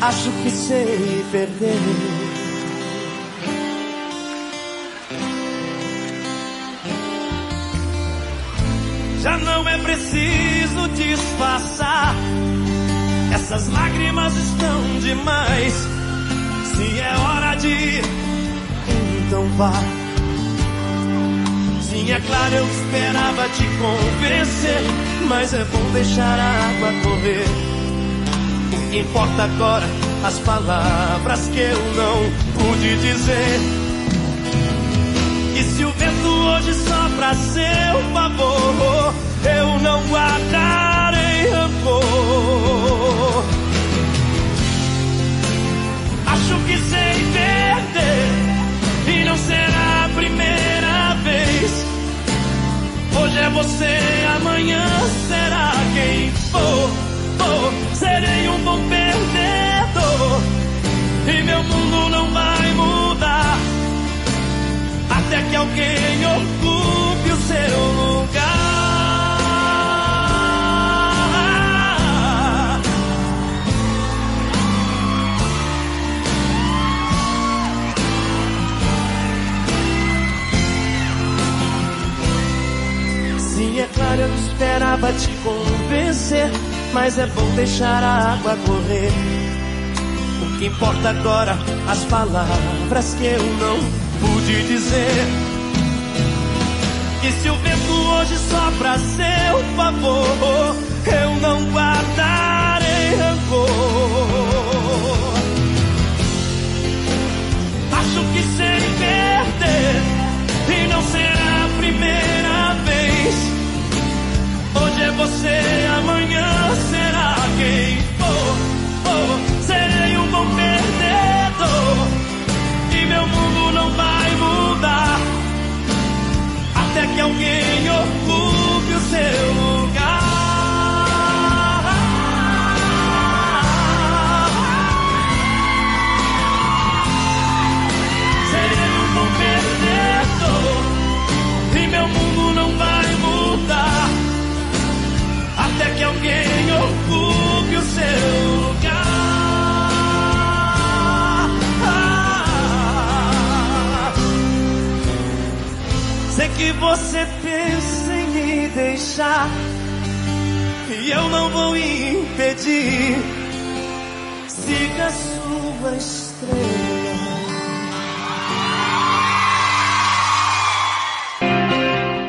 Acho que sei perder. Disfarçar. Essas lágrimas estão demais. Se é hora de ir, então vá. Sim, é claro, eu esperava te convencer. Mas é bom deixar a água correr. O que importa agora, as palavras que eu não pude dizer. E se o vento hoje sopra a seu favor, eu não guardarei Acho que sei perder e não será a primeira vez. Hoje é você, amanhã será quem for. for. Serei um bom perdedor e meu mundo não vai mudar até que alguém ocupe esperava te convencer, mas é bom deixar a água correr. O que importa agora, as palavras que eu não pude dizer. E se o vento hoje sopra a seu favor, eu não guardarei rancor. Você, amanhã será quem for. for. Serei um bom perdedor e meu mundo não vai mudar até que alguém ocupe o seu que você pensa em me deixar e eu não vou impedir. Siga a sua estrela.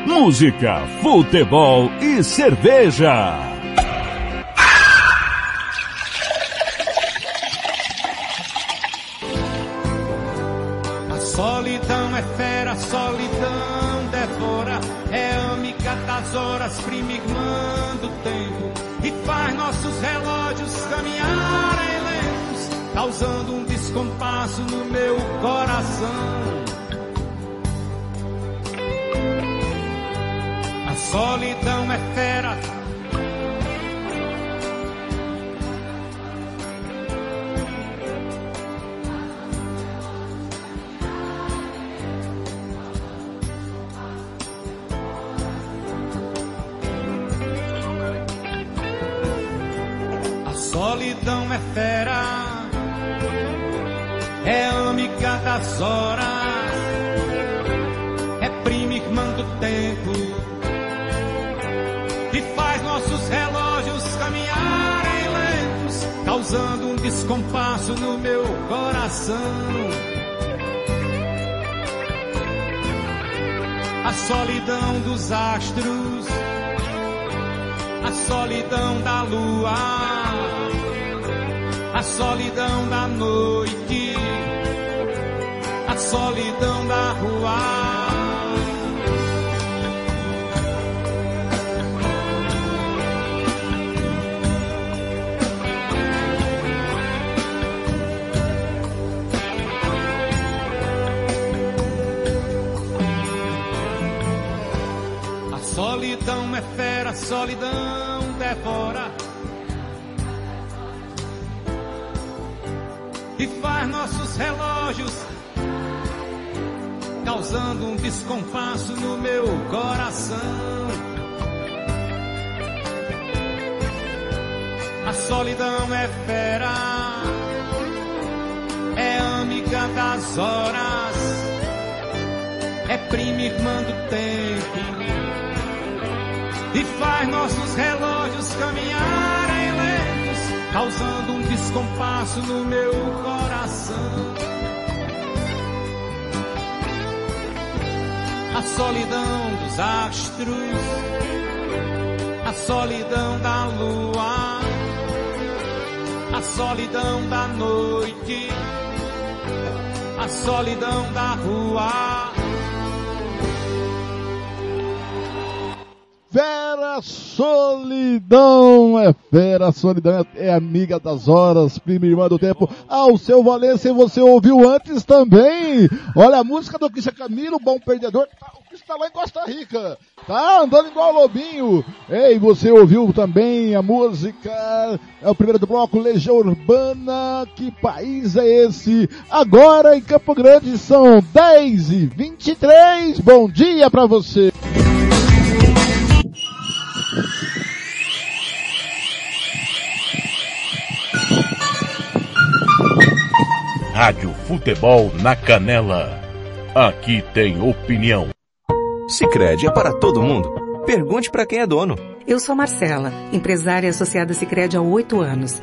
Música, futebol e cerveja. A solidão é fera, a solidão devora. É amiga das horas, prima irmã do tempo. E faz nossos relógios caminharem lentos, causando um descompasso no meu coração. A solidão é fera. Descompasso no meu coração. A solidão dos astros, a solidão da lua, a solidão da noite, a solidão da rua. solidão devora e faz nossos relógios, causando um descompasso no meu coração. A solidão é fera, é amiga das horas, é prima irmã do tempo nossos relógios caminharem lentos, causando um descompasso no meu coração. A solidão dos astros, a solidão da lua, a solidão da noite, a solidão da rua. Solidão é fera, solidão é, amiga das horas, prima irmã do tempo. Ao seu Valência, você ouviu antes também. Olha a música do Cristian Camilo, bom perdedor. Tá, o Cristian tá lá em Costa Rica. Tá andando igual Lobinho. Ei, você ouviu também a música, é o primeiro do bloco, Legião Urbana. Que país é esse? Agora em Campo Grande são 10 e 23. Bom dia pra você. Rádio Futebol na Canela. Aqui tem opinião. Sicredi é para todo mundo. Pergunte para quem é dono. Eu sou Marcela, empresária associada Sicredi há oito anos.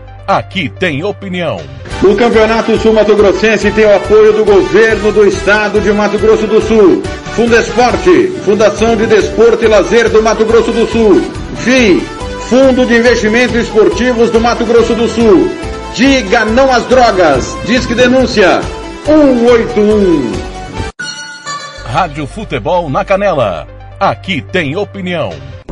Aqui tem opinião. O Campeonato Sul Mato Grossense tem o apoio do governo do estado de Mato Grosso do Sul. Fundesporte, Fundação de Desporto e Lazer do Mato Grosso do Sul. FI, Fundo de Investimentos Esportivos do Mato Grosso do Sul. Diga não às drogas. Disque denúncia 181. Rádio Futebol na Canela. Aqui tem opinião.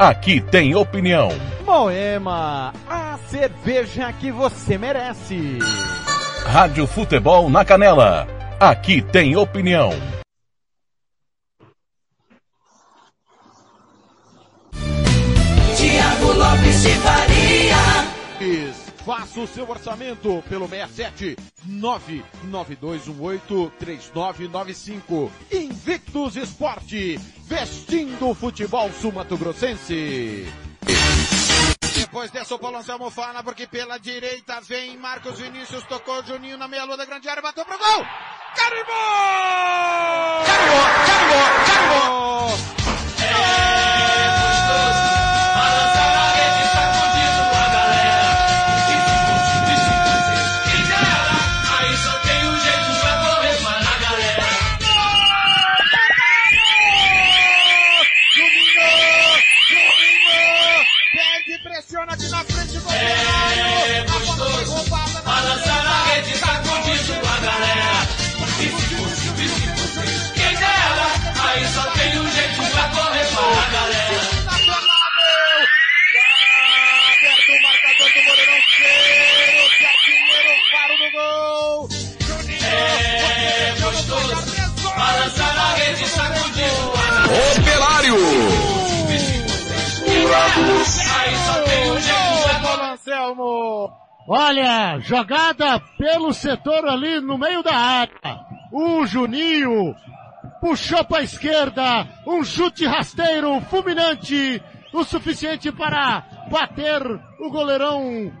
Aqui tem opinião. Moema, a cerveja que você merece. Rádio Futebol na Canela. Aqui tem opinião. Tiago Lopes de Faria. Faça o seu orçamento pelo 67 992183995. Invictus Esporte, vestindo o futebol sumatogrossense. Depois dessa o Paulo Anselmo fala, porque pela direita vem Marcos Vinícius, tocou Juninho na meia lua da grande área, bateu pro gol! Carimbou! Carimbou! Carimbou! Carimbou! É Olha, jogada pelo setor ali no meio da área. O Juninho puxou para a esquerda, um chute rasteiro, fulminante, o suficiente para bater o goleirão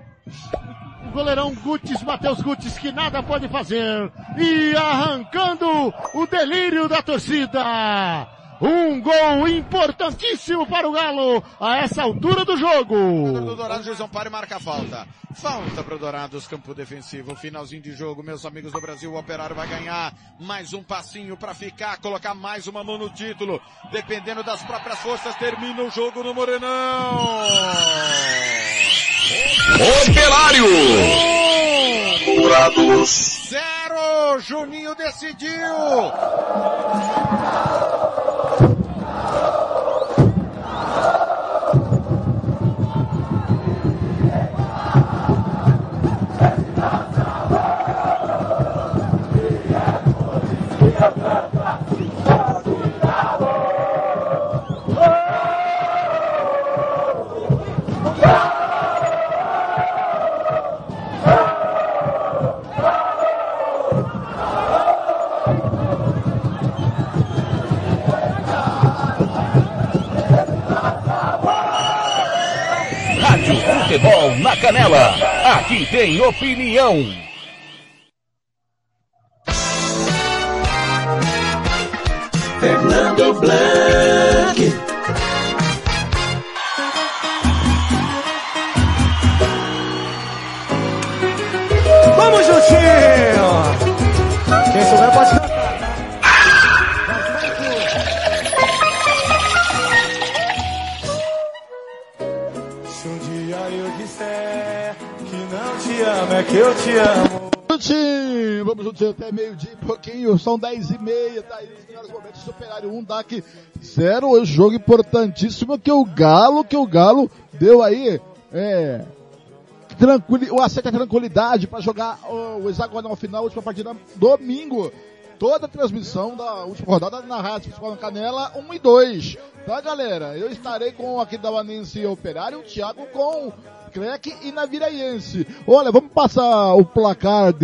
o goleirão Gutis, Matheus Gutis, que nada pode fazer. E arrancando o delírio da torcida. Um gol importantíssimo para o Galo a essa altura do jogo. do Dourados, Juizão para e marca a falta. Falta para o Dourados, campo defensivo. Finalzinho de jogo, meus amigos do Brasil. O Operário vai ganhar mais um passinho para ficar, colocar mais uma mão no título. Dependendo das próprias forças, termina o jogo no Morenão. Operário! Dourados. Zero! Juninho decidiu! Na Canela. Aqui tem opinião. Até meio-dia e pouquinho, são 10 e meia, tá aí nos melhores momentos, Superário 1, DAC 0, o jogo importantíssimo que o Galo, que o Galo deu aí, é, tranquili, uma certa tranquilidade para jogar o, o hexagonal final, última partida domingo. Toda a transmissão da última rodada na Rádio Futebol Canela 1 e 2. Tá, galera? Eu estarei com aqui da Vanense Operário, o Thiago com Crack e Naviraense. Olha, vamos passar o placar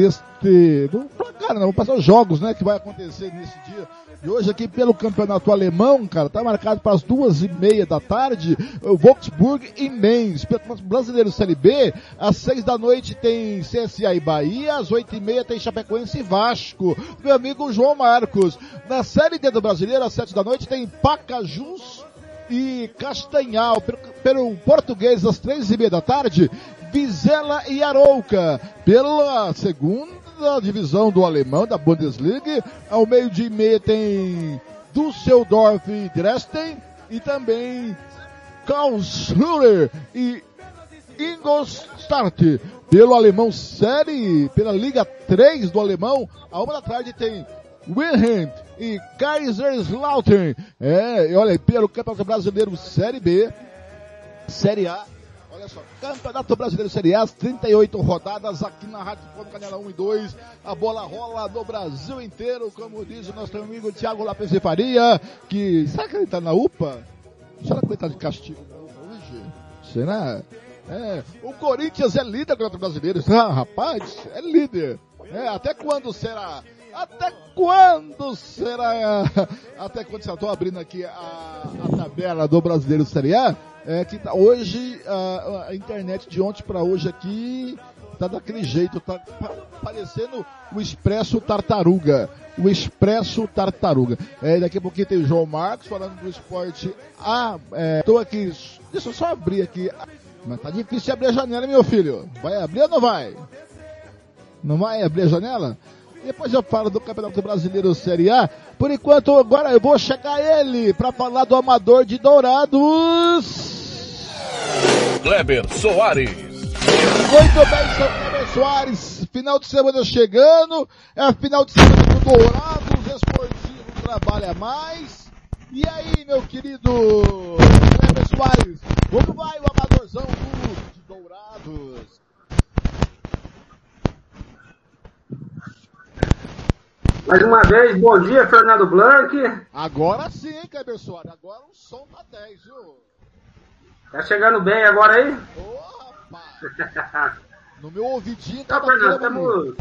Vamos placar, não, vamos passar os jogos, né, que vai acontecer nesse dia. E hoje aqui pelo campeonato alemão, cara, tá marcado para as duas e meia da tarde, o Wolfsburg e Mainz. Pelo brasileiro Série B, às seis da noite tem CSA e Bahia, às oito e meia tem Chapecoense e Vasco. Meu amigo João Marcos. Na Série D do Brasileiro, às sete da noite tem Pacajus e Castanhal. Pelo, pelo português, às três e meia da tarde, Vizela e Arouca. Pela segunda divisão do alemão, da Bundesliga, ao meio-dia e meia tem Düsseldorf e Dresden e também Karlsruhe e Ingolstadt. Pelo alemão série, pela Liga 3 do alemão, a uma da tarde tem Wilhelm e Kaiserslautern. É, olha, pelo Campeonato Brasileiro Série B, Série A, olha só, Campeonato Brasileiro Série A, 38 rodadas aqui na Rádio Fono Canela 1 e 2. A bola rola no Brasil inteiro, como diz o nosso amigo Thiago Lopes de Faria, que, será que ele tá na UPA? Será que ele tá de castigo na UPA hoje? Será? É, o Corinthians é líder do Campeonato Brasileiro. Ah, rapaz, é líder. É, até quando será? Até quando será? Até quando será? Estou abrindo aqui a, a, tabela do Brasileiro Série A. É que tá, hoje, a, a, internet de ontem para hoje aqui tá daquele jeito, tá pa, parecendo o Expresso Tartaruga. O Expresso Tartaruga. É, daqui a pouquinho tem o João Marcos falando do esporte. Ah, é, tô aqui, deixa eu só abrir aqui. Mas tá difícil abrir a janela, meu filho. Vai abrir ou não vai? Não vai abrir a janela? Depois eu falo do Campeonato Brasileiro Série A. Por enquanto, agora eu vou chegar ele para falar do Amador de Dourados. Kleber Soares. Muito bem, São Kleber Soares. Final de semana chegando. É final de semana do Dourados. Esportivo trabalha mais. E aí, meu querido Kleber Soares? Como vai o amadorzão do, de Dourados? Mais uma vez, bom dia, Fernando Blanc. Agora sim, Kleber Soares. Agora o som tá 10, viu? Tá chegando bem agora aí? Ô, No meu ouvidinho tá tá Fernando, temos...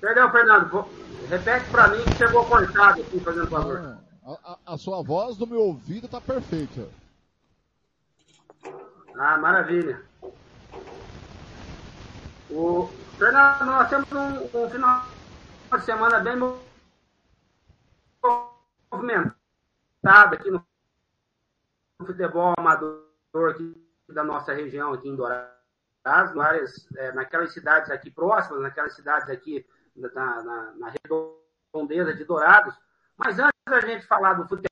Perdão, Fernando. Repete pra mim que chegou cortado aqui, fazendo favor. A, a- a sua voz do meu ouvido tá perfeita. Ah, maravilha. O... Fernando, nós temos um, um final de semana bem mo- movimentado aqui no futebol amador aqui da nossa região, aqui em Dourados, várias, é, naquelas cidades aqui próximas, naquelas cidades aqui na, na, na redondeza de Dourados. Mas antes da gente falar do futebol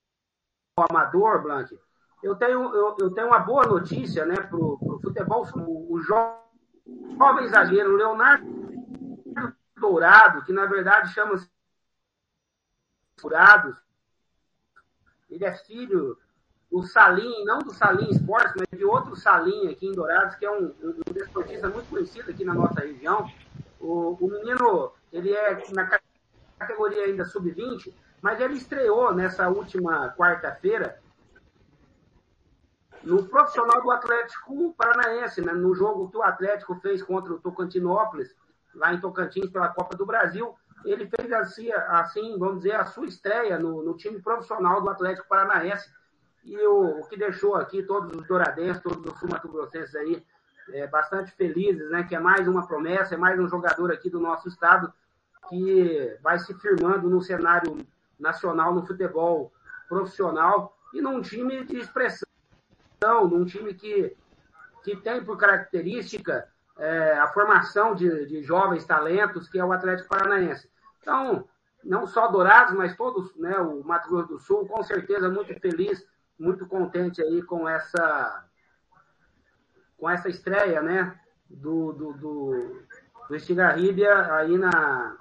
amador, Blank, eu tenho, eu, eu tenho uma boa notícia né, para o futebol. O, o jo- jovem zagueiro Leonardo Dourado, que na verdade chama-se Dourados, ele é filho do Salim, não do Salim Esportes, mas de outro Salim aqui em Dourados, que é um, um, desportista muito conhecido aqui na nossa região. O, o menino, ele é na ca- categoria ainda sub-20, mas ele estreou nessa última quarta-feira no profissional do Atlético Paranaense, né, no jogo que o Atlético fez contra o Tocantinópolis, lá em Tocantins, pela Copa do Brasil. Ele fez assim, assim vamos dizer, a sua estreia no, no time profissional do Atlético Paranaense. E o, o que deixou aqui todos os douradenses, todos os sul-mato-grossenses aí, é, bastante felizes, né? Que é mais uma promessa, é mais um jogador aqui do nosso estado que vai se firmando no cenário nacional, no futebol profissional e num time de expressão, num time que, que tem por característica é, a formação de, de jovens talentos, que é o Atlético Paranaense. Então, não só Dourados, mas todos, né, o Mato Grosso do Sul, com certeza muito feliz, muito contente aí com essa com essa estreia, né, do, do, do, do Estigarribia aí na,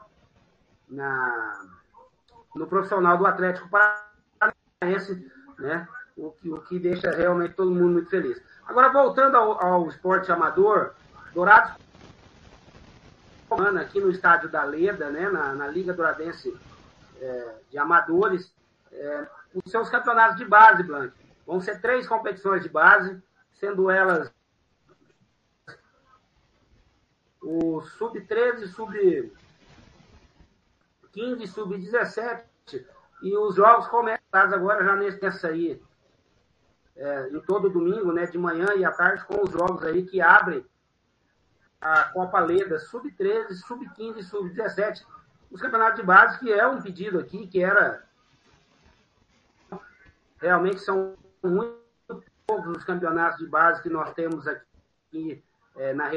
na, no profissional do Atlético Paranaense, né, o que, o que deixa realmente todo mundo muito feliz. Agora, voltando ao, ao esporte amador, Dourados aqui no estádio da Leda, né, na, na Liga Douradense é, de Amadores, é, os seus campeonatos de base, Blanc. Vão ser três competições de base, sendo elas o sub-13, sub-15, sub-17, e os jogos começam agora já nesse aí, é, em todo domingo, né, de manhã e à tarde, com os jogos aí que abrem a Copa Leda, sub-13, sub-15, sub-17, os campeonatos de base, que é um pedido aqui, que era realmente são muito poucos os campeonatos de base que nós temos aqui é, na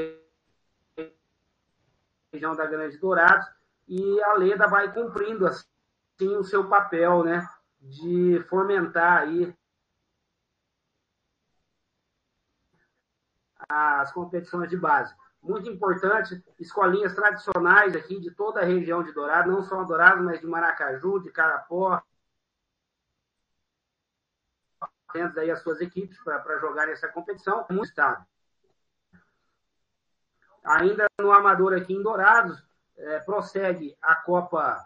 região da Grande Dourados, e a Leda vai cumprindo assim o seu papel, né, de fomentar aí as competições de base. Muito importante, escolinhas tradicionais aqui de toda a região de Dourado, não só Dourado, mas de Maracaju, de Carapó, tendo aí as suas equipes para jogar essa competição, muito estado. Ainda no Amador aqui em Dourados, é, prossegue a Copa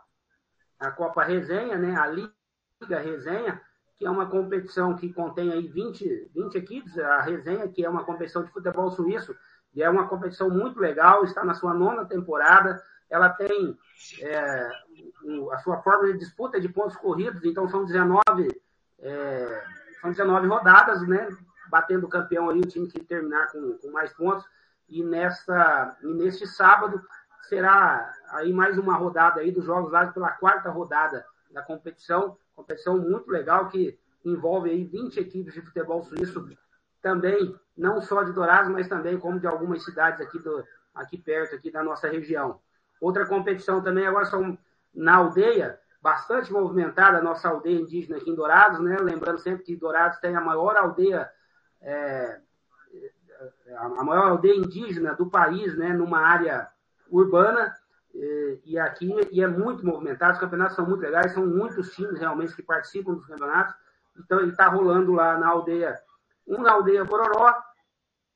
a Copa Resenha, né, a Liga Resenha, que é uma competição que contém aí 20, 20 equipes, a Resenha, que é uma competição de futebol suíço, e é uma competição muito legal, está na sua nona temporada, ela tem é, a sua forma de disputa de pontos corridos, então são 19, é, são 19 rodadas, né, batendo o campeão aí, o time que terminar com, com mais pontos, e, nessa, e neste sábado será aí mais uma rodada aí dos jogos lá pela quarta rodada da competição, competição muito legal que envolve aí 20 equipes de futebol suíço, também não só de Dourados, mas também como de algumas cidades aqui do aqui perto aqui da nossa região. Outra competição também agora são na aldeia, bastante movimentada a nossa aldeia indígena aqui em Dourados, né? Lembrando sempre que Dourados tem a maior aldeia é, a maior aldeia indígena do país, né? Numa área urbana e aqui e é muito movimentado. Os campeonatos são muito legais, são muitos times realmente que participam dos campeonatos. Então ele está rolando lá na aldeia, um na aldeia Bororó,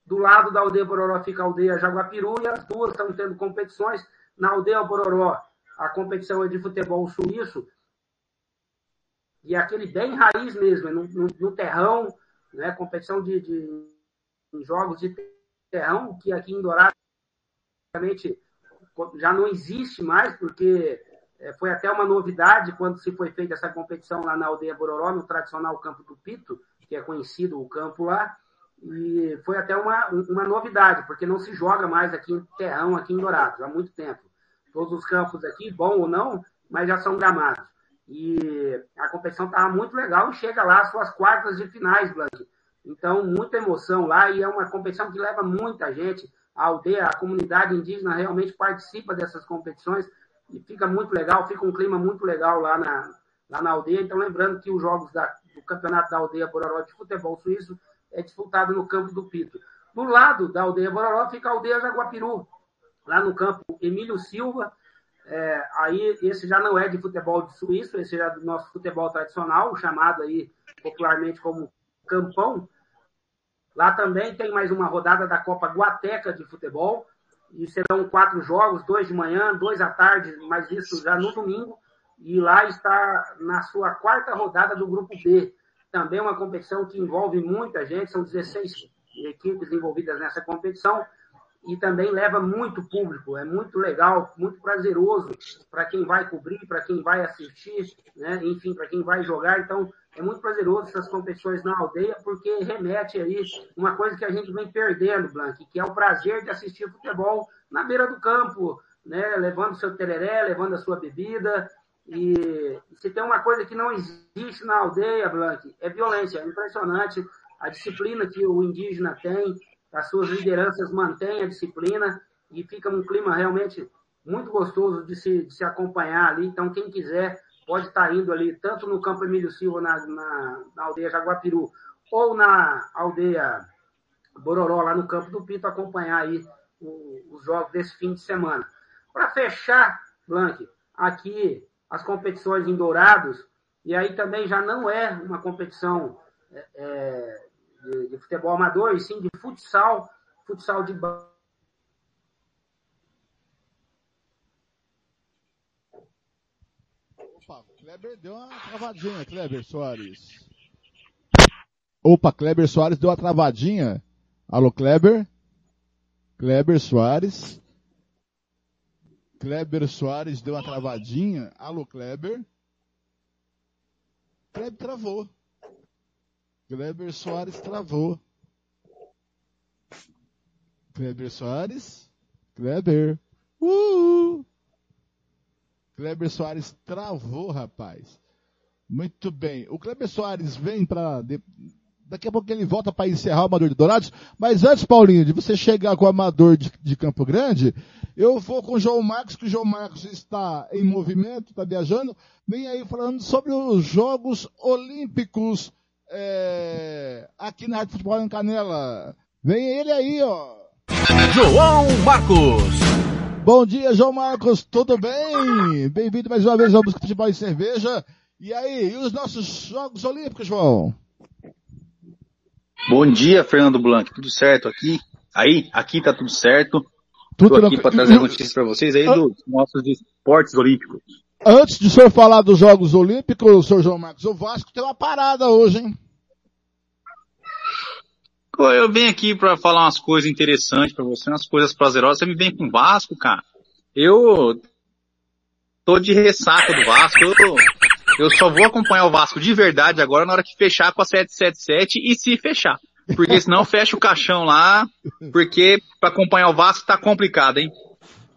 do lado da aldeia Bororó fica a aldeia Jaguapiru e as duas estão tendo competições. Na aldeia Bororó, a competição é de futebol suíço e é aquele bem raiz mesmo, no, no, no terrão, né? Competição de, de jogos de terrão, que aqui em Dourado realmente já não existe mais, porque é, foi até uma novidade quando se foi feita essa competição lá na aldeia Bororó, no tradicional campo do Pito, que é conhecido o campo lá, e foi até uma, uma novidade, porque não se joga mais aqui em terrão, aqui em Dourados, há muito tempo. Todos os campos aqui, bom ou não, mas já são gramados. E a competição estava muito legal e chega lá às suas quartas de finais, Blanque. Então, muita emoção lá e é uma competição que leva muita gente. A aldeia, a comunidade indígena realmente participa dessas competições e fica muito legal, fica um clima muito legal lá na, lá na aldeia. Então, lembrando que os jogos da, do Campeonato da Aldeia Bororó de Futebol Suíço é disputado no campo do Pito. Do lado da aldeia Bororó fica a aldeia Jaguapiru, lá no campo Emílio Silva. É, aí esse já não é de futebol de suíço, esse é do nosso futebol tradicional, chamado aí popularmente como campão. Lá também tem mais uma rodada da Copa Guateca de futebol. E serão quatro jogos, dois de manhã, dois à tarde, mas isso já no domingo. E lá está na sua quarta rodada do Grupo B. Também uma competição que envolve muita gente, são 16 equipes envolvidas nessa competição e também leva muito público. É muito legal, muito prazeroso para quem vai cobrir, para quem vai assistir, né? enfim, para quem vai jogar. Então, é muito prazeroso essas competições na aldeia, porque remete aí uma coisa que a gente vem perdendo, Blank, que é o prazer de assistir futebol na beira do campo, né? levando seu tereré, levando a sua bebida. E se tem uma coisa que não existe na aldeia, Blank, é violência. É impressionante a disciplina que o indígena tem, as suas lideranças mantêm a disciplina e fica um clima realmente muito gostoso de se, de se acompanhar ali. Então, quem quiser pode estar indo ali, tanto no Campo Emílio Silva, na, na, na aldeia Jaguapiru, ou na aldeia Bororó, lá no Campo do Pito, acompanhar aí os jogos desse fim de semana. Para fechar, Blank, aqui as competições em Dourados, e aí também já não é uma competição é, é, de, de, futebol amador, e sim de futsal, futsal de Opa, Kleber deu uma travadinha, Kleber Soares. Opa, Kleber Soares deu uma travadinha. Alô, Kleber? Kleber Soares. Kleber Soares deu uma travadinha. Alô, Kleber? Kleber travou. Kleber Soares travou. Kleber Soares. Kleber. Uh! Kleber Soares travou, rapaz. Muito bem. O Kleber Soares vem para. Daqui a pouco ele volta para encerrar o Amador de Dourados. Mas antes, Paulinho, de você chegar com o Amador de, de, Campo Grande, eu vou com o João Marcos, que o João Marcos está em movimento, está viajando. Vem aí falando sobre os Jogos Olímpicos é, aqui na Rádio Futebol em Canela. Vem ele aí, ó. João Marcos. Bom dia, João Marcos, tudo bem? Bem-vindo mais uma vez ao Busca Futebol e Cerveja. E aí, e os nossos Jogos Olímpicos, João? Bom dia, Fernando Blanc. Tudo certo aqui? Aí, aqui tá tudo certo. Tudo Tô aqui para trazer notícias para vocês aí dos nossos esportes olímpicos. Antes de o senhor falar dos Jogos Olímpicos, senhor João Marcos, o Vasco tem uma parada hoje, hein? Eu venho aqui para falar umas coisas interessantes para você, umas coisas prazerosas. Você me vem com o Vasco, cara. Eu tô de ressaca do Vasco. Eu, eu só vou acompanhar o Vasco de verdade agora na hora que fechar com a 777 e se fechar. Porque senão fecha o caixão lá, porque para acompanhar o Vasco tá complicado, hein?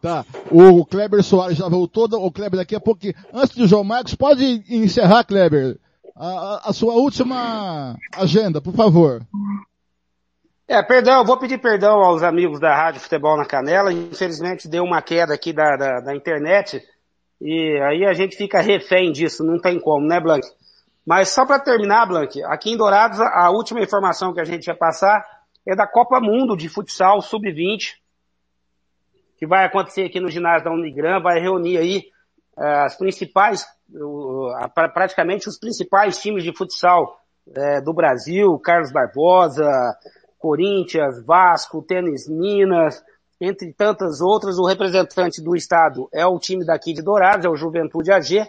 Tá. O Kleber Soares já voltou. O Kleber daqui a pouco. Antes do João Marcos, pode encerrar, Kleber, a, a sua última agenda, por favor. É, perdão, vou pedir perdão aos amigos da Rádio Futebol na Canela. Infelizmente deu uma queda aqui da, da, da internet. E aí a gente fica refém disso, não tem como, né, Blank? Mas só para terminar, Blank, aqui em Dourados, a última informação que a gente ia passar é da Copa Mundo de Futsal Sub-20, que vai acontecer aqui no ginásio da Unigran, vai reunir aí uh, as principais, praticamente os principais times de futsal uh, do Brasil, Carlos Barbosa, Corinthians, Vasco, Tênis Minas, entre tantas outras. O representante do estado é o time daqui de Dourados, é o Juventude AG.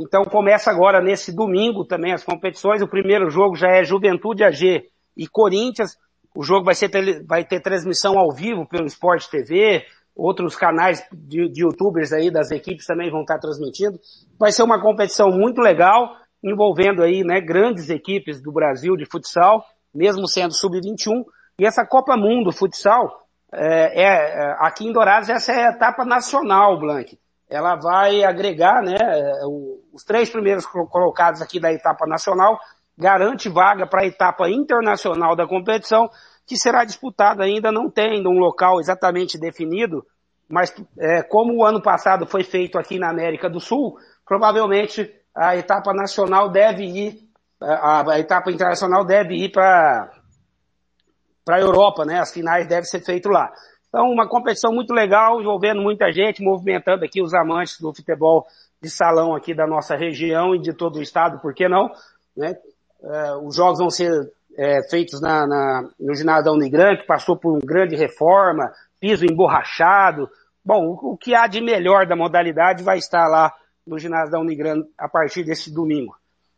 Então começa agora nesse domingo também as competições. O primeiro jogo já é Juventude AG e Corinthians. O jogo vai, ser vai ter transmissão ao vivo pelo Sport TV, outros canais de, de youtubers aí das equipes também vão estar transmitindo. Vai ser uma competição muito legal, envolvendo aí, né, grandes equipes do Brasil de futsal, mesmo sendo sub-21. E essa Copa Mundo Futsal, é, é, aqui em Dourados, essa é a etapa nacional, Blank. Ela vai agregar, né, os três primeiros colocados aqui da etapa nacional, garante vaga para a etapa internacional da competição, que será disputada ainda, não tem um local exatamente definido, mas é, como o ano passado foi feito aqui na América do Sul, provavelmente a etapa nacional deve ir, a, a etapa internacional deve ir para para a Europa, né? As finais devem ser feitas lá. Então, uma competição muito legal, envolvendo muita gente, movimentando aqui os amantes do futebol de salão aqui da nossa região e de todo o estado, por que não? Né? É, os jogos vão ser é, feitos na, na, no ginásio da Unigran, que passou por uma grande reforma, piso emborrachado. Bom, o, o, que há de melhor da modalidade vai estar lá no ginásio da Unigran a partir desse domingo.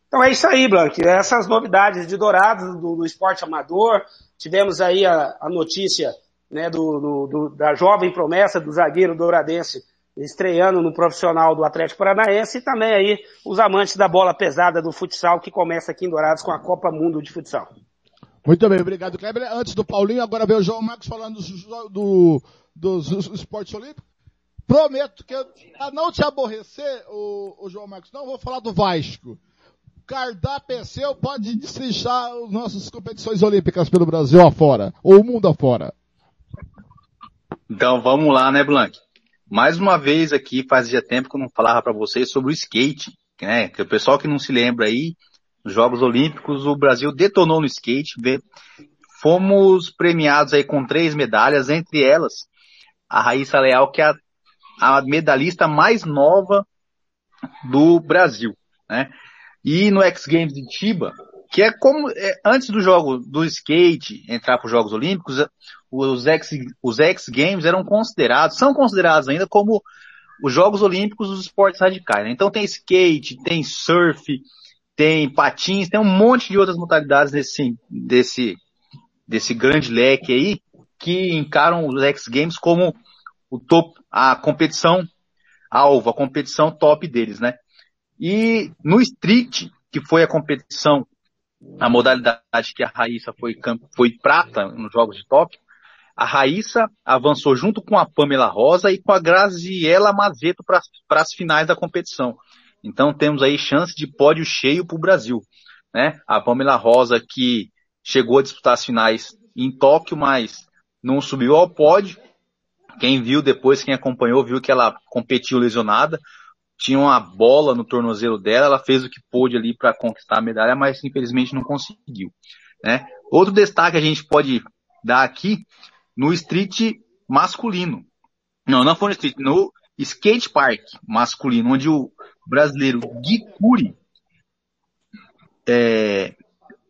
Então é isso aí, Blank. Essas novidades de Dourados, do, do esporte amador. Tivemos aí a, a notícia né, do, do, do, da jovem promessa do zagueiro douradense estreando no profissional do Atlético Paranaense e também aí os amantes da bola pesada do futsal que começa aqui em Dourados com a Copa Mundo de Futsal. Muito bem, obrigado, Kleber. Antes do Paulinho, agora vem o João Marcos falando do, do, dos esportes olímpicos. Prometo que pra não te aborrecer, o, o João Marcos, não vou falar do Vasco. Cardápio é seu, pode destrinchar as nossas competições olímpicas pelo Brasil afora, ou o mundo afora. Então vamos lá, né, Blank? Mais uma vez aqui, fazia tempo que eu não falava para vocês sobre o skate, né? Que o pessoal que não se lembra aí, nos Jogos Olímpicos, o Brasil detonou no skate, fomos premiados aí com três medalhas, entre elas a Raíssa Leal, que é a, a medalhista mais nova do Brasil, né? E no X Games de Tiba, que é como é, antes do jogo do skate entrar para os Jogos Olímpicos, os X, os X Games eram considerados, são considerados ainda como os Jogos Olímpicos dos esportes radicais. Né? Então tem skate, tem surf, tem patins, tem um monte de outras modalidades desse, desse, desse grande leque aí que encaram os X Games como o top, a competição alvo, a competição top deles, né? E no street, que foi a competição, a modalidade que a Raíssa foi, foi prata nos Jogos de Tóquio, a Raíssa avançou junto com a Pamela Rosa e com a Graziela Mazeto para as finais da competição. Então temos aí chance de pódio cheio para o Brasil. Né? A Pamela Rosa que chegou a disputar as finais em Tóquio, mas não subiu ao pódio. Quem viu depois, quem acompanhou, viu que ela competiu lesionada tinha uma bola no tornozelo dela, ela fez o que pôde ali para conquistar a medalha, mas infelizmente não conseguiu. Né? Outro destaque a gente pode dar aqui no street masculino. Não, não foi no street, no skate park masculino, onde o brasileiro Gui é,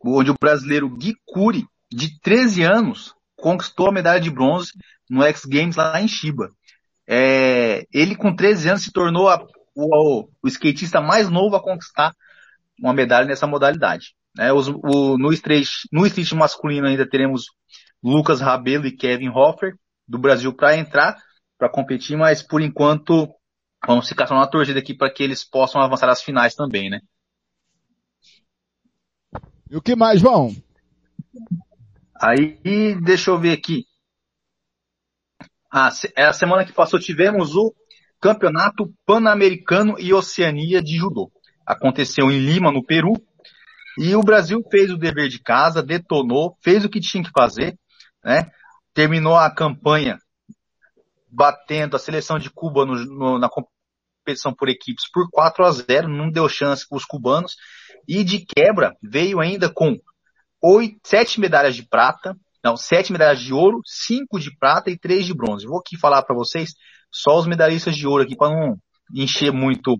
onde o brasileiro Gui Curi, de 13 anos, conquistou a medalha de bronze no X Games lá em Chiba. É, ele com 13 anos se tornou a o, o skatista mais novo a conquistar uma medalha nessa modalidade. Né? Os, o, no, street, no street masculino ainda teremos Lucas Rabelo e Kevin Hoffer do Brasil para entrar, para competir, mas por enquanto vamos ficar só na torcida aqui para que eles possam avançar às finais também, né? E o que mais, João? Aí, deixa eu ver aqui. Ah, é a semana que passou tivemos o Campeonato Pan-Americano e Oceania de Judô. Aconteceu em Lima, no Peru, e o Brasil fez o dever de casa, detonou, fez o que tinha que fazer, né? Terminou a campanha batendo a seleção de Cuba no, no, na competição por equipes por 4 a 0, não deu chance para os cubanos, e de quebra veio ainda com oito, sete medalhas de prata, não, sete medalhas de ouro, cinco de prata e três de bronze. Vou aqui falar para vocês só os medalhistas de ouro aqui para não encher muito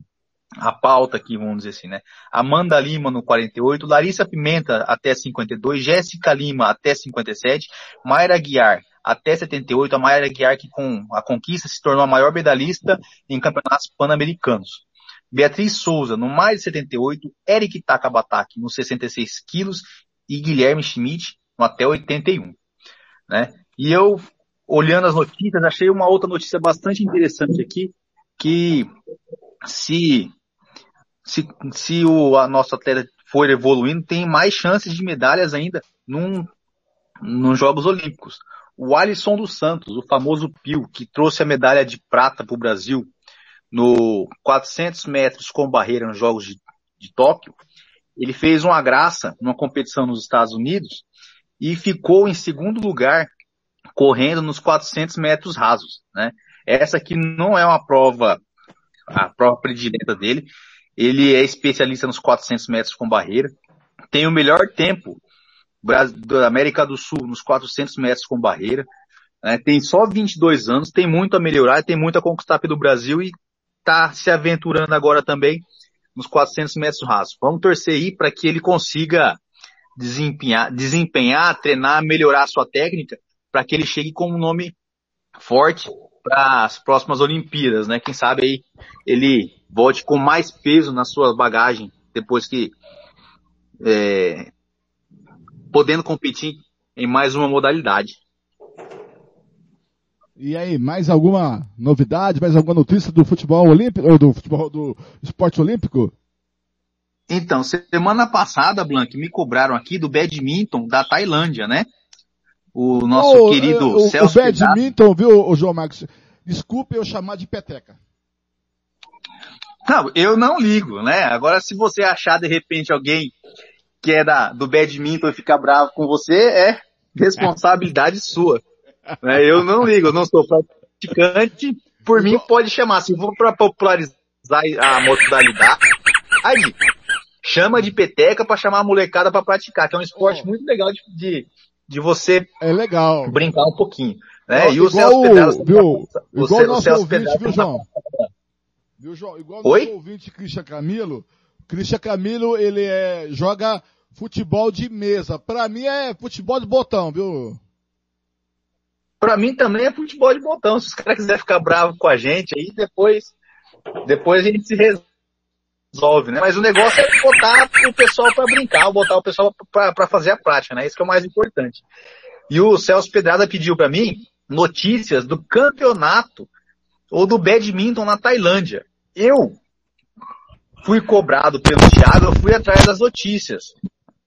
a pauta aqui, vamos dizer assim, né? Amanda Lima no 48, Larissa Pimenta até 52, Jéssica Lima até 57, Mayra Guiar até 78, a Mayra Guiar que com a conquista se tornou a maior medalhista em campeonatos pan-americanos. Beatriz Souza no mais de 78, Eric Takabataki nos 66 quilos e Guilherme Schmidt no até 81. né? E eu, olhando as notícias, achei uma outra notícia bastante interessante aqui, que se, se, se o a nosso atleta for evoluindo, tem mais chances de medalhas ainda num, nos Jogos Olímpicos. O Alisson dos Santos, o famoso Pio, que trouxe a medalha de prata para o Brasil no 400 metros com barreira nos Jogos de, de Tóquio, ele fez uma graça numa competição nos Estados Unidos e ficou em segundo lugar correndo nos 400 metros rasos, né? Essa aqui não é uma prova, a prova predileta dele. Ele é especialista nos 400 metros com barreira. Tem o melhor tempo da América do Sul nos 400 metros com barreira. Né? Tem só 22 anos, tem muito a melhorar, tem muito a conquistar pelo Brasil e está se aventurando agora também nos 400 metros rasos. Vamos torcer aí para que ele consiga desempenhar, desempenhar, treinar, melhorar a sua técnica para que ele chegue com um nome forte para as próximas Olimpíadas, né? Quem sabe aí ele volte com mais peso na sua bagagem depois que é, podendo competir em mais uma modalidade. E aí, mais alguma novidade, mais alguma notícia do futebol olímpico, ou do futebol, do esporte olímpico? Então, semana passada, Blank, me cobraram aqui do badminton da Tailândia, né? O nosso oh, querido o, Celso O badminton, viu, o João Marcos? Desculpe eu chamar de peteca. Não, eu não ligo, né? Agora, se você achar de repente alguém que é da, do badminton e ficar bravo com você, é responsabilidade sua. Né? Eu não ligo, eu não sou praticante, por mim pode chamar. Se for para popularizar a modalidade, aí chama de peteca para chamar a molecada para praticar, que é um esporte muito legal de, de, de, você é legal. brincar um pouquinho. Né? Ó, e o Celso Pedraza, viu, o, Celso ouvinte, Pedraza viu, João? Viu, João? Igual o nosso ouvinte, Christian Camilo. Christian Camilo, ele é, joga futebol de mesa. Pra mim é futebol de botão, viu? Pra mim também é futebol de botão. Se os caras quiserem ficar bravos com a gente, aí depois, depois a gente se resolve, né? Mas o negócio é botar o pessoal pra brincar, botar o pessoal pra fazer a prática, né? Isso que é o mais importante. E o Celso Pedrada pediu pra mim notícias do campeonato ou do badminton na Tailândia. Eu fui cobrado pelo Thiago, eu fui atrás das notícias.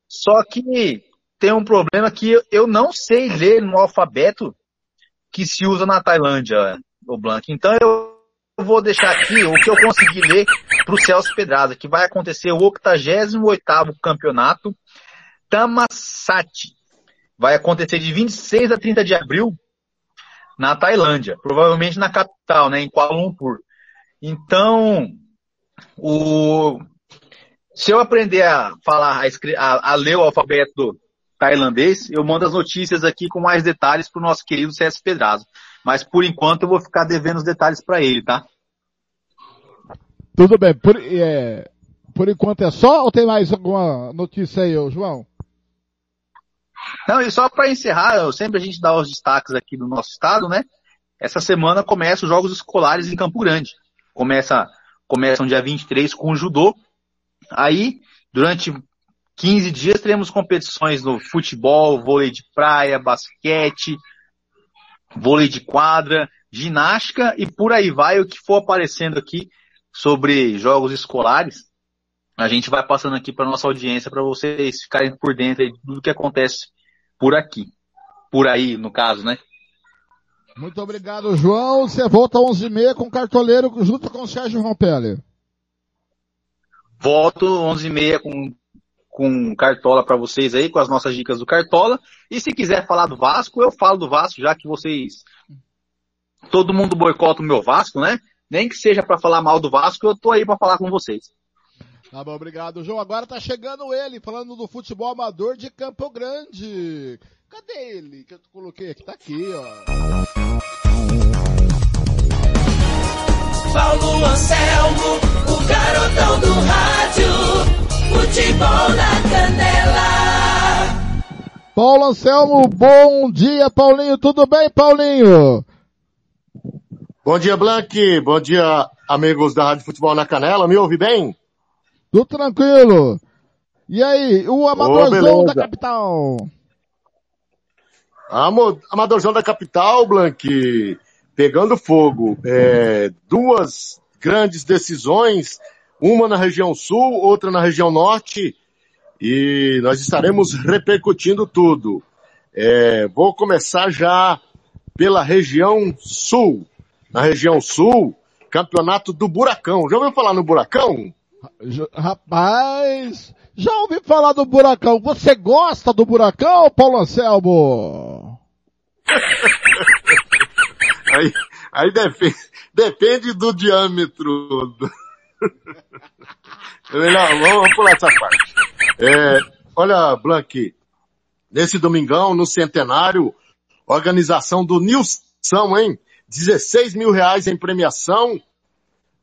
Só que tem um problema que eu- não sei ler no alfabeto que se usa na Tailândia, o Blank. Então eu vou deixar aqui o que eu consegui ler para o Celso Pedraza, que vai acontecer o 88º campeonato Tamasat. Vai acontecer de 26 a 30 de abril na Tailândia, provavelmente na capital, né, em Kuala Lumpur. Então, o se eu aprender a falar, a, a- ler o alfabeto tailandês, eu mando as notícias aqui com mais detalhes para o nosso querido César Pedraza. Mas por enquanto eu vou ficar devendo os detalhes para ele, tá? Tudo bem. Por, é, por enquanto é só ou tem mais alguma notícia aí, João? Não, e só para encerrar, eu, sempre a gente dá os destaques aqui do nosso estado, né? Essa semana começa os Jogos Escolares em Campo Grande. Começa, começam dia 23 com o judô. Aí, durante 15 dias, teremos competições no futebol, vôlei de praia, basquete, vôlei de quadra, ginástica e por aí vai o que for aparecendo aqui sobre jogos escolares. A gente vai passando aqui para nossa audiência para vocês ficarem por dentro de tudo que acontece por aqui. Por aí, no caso, né? Muito obrigado, João. Você volta às 11h30 com o cartoleiro junto com o Sérgio Rompelli. Volto 11h30 com, com Cartola para vocês aí, com as nossas dicas do Cartola. E se quiser falar do Vasco, eu falo do Vasco, já que vocês... Todo mundo boicota o meu Vasco, né? Nem que seja para falar mal do Vasco, eu tô aí para falar com vocês. Tá bom, obrigado, João. Agora tá chegando ele, falando do futebol amador de Campo Grande. Cadê ele? Que eu coloquei aqui, tá aqui, ó. Paulo Anselmo, o garotão do rádio. Futebol na canela. Paulo Anselmo, bom dia, Paulinho. Tudo bem, Paulinho? Bom dia, Blank. Bom dia, amigos da Rádio Futebol na Canela. Me ouve bem? Tudo tranquilo. E aí, o Amadorzão beleza. da capital? Amadorzão da capital, Blank, pegando fogo. É, duas grandes decisões, uma na região sul, outra na região norte, e nós estaremos repercutindo tudo. É, vou começar já pela região sul. Na região sul, campeonato do Buracão. Já ouviu falar no Buracão? Rapaz, já ouvi falar do buracão. Você gosta do buracão, Paulo Anselmo? Aí, aí depende, depende do diâmetro. do- vamos, vamos pular essa parte. É, olha, Blank, nesse domingão, no centenário, organização do Nilson, hein? 16 mil reais em premiação.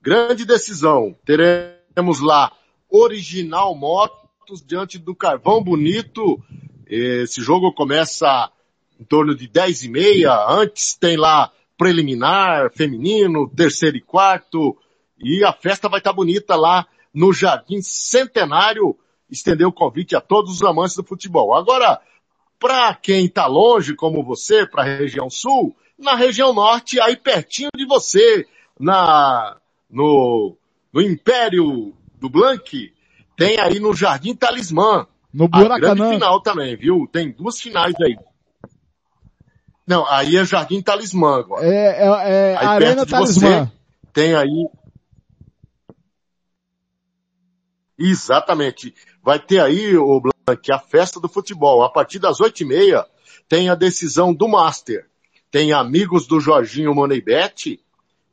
Grande decisão. Teremos lá Original Motos diante do Carvão Bonito. Esse jogo começa em torno de 10 e meia. Antes tem lá preliminar, feminino, terceiro e quarto. E a festa vai estar bonita lá no Jardim Centenário. Estender o convite a todos os amantes do futebol. Agora, para quem está longe, como você, para a região sul, na região norte, aí pertinho de você, na no, no Império do Blank, tem aí no Jardim Talismã. No A grande Buracanã. final também, viu? Tem duas finais aí. Não, aí é Jardim Talismã agora. É, é, é Aí Arena perto de Talismã. você, tem aí. Exatamente. Vai ter aí, o Blank, a festa do futebol. A partir das oito e meia tem a decisão do Master. Tem amigos do Jorginho Moneybet,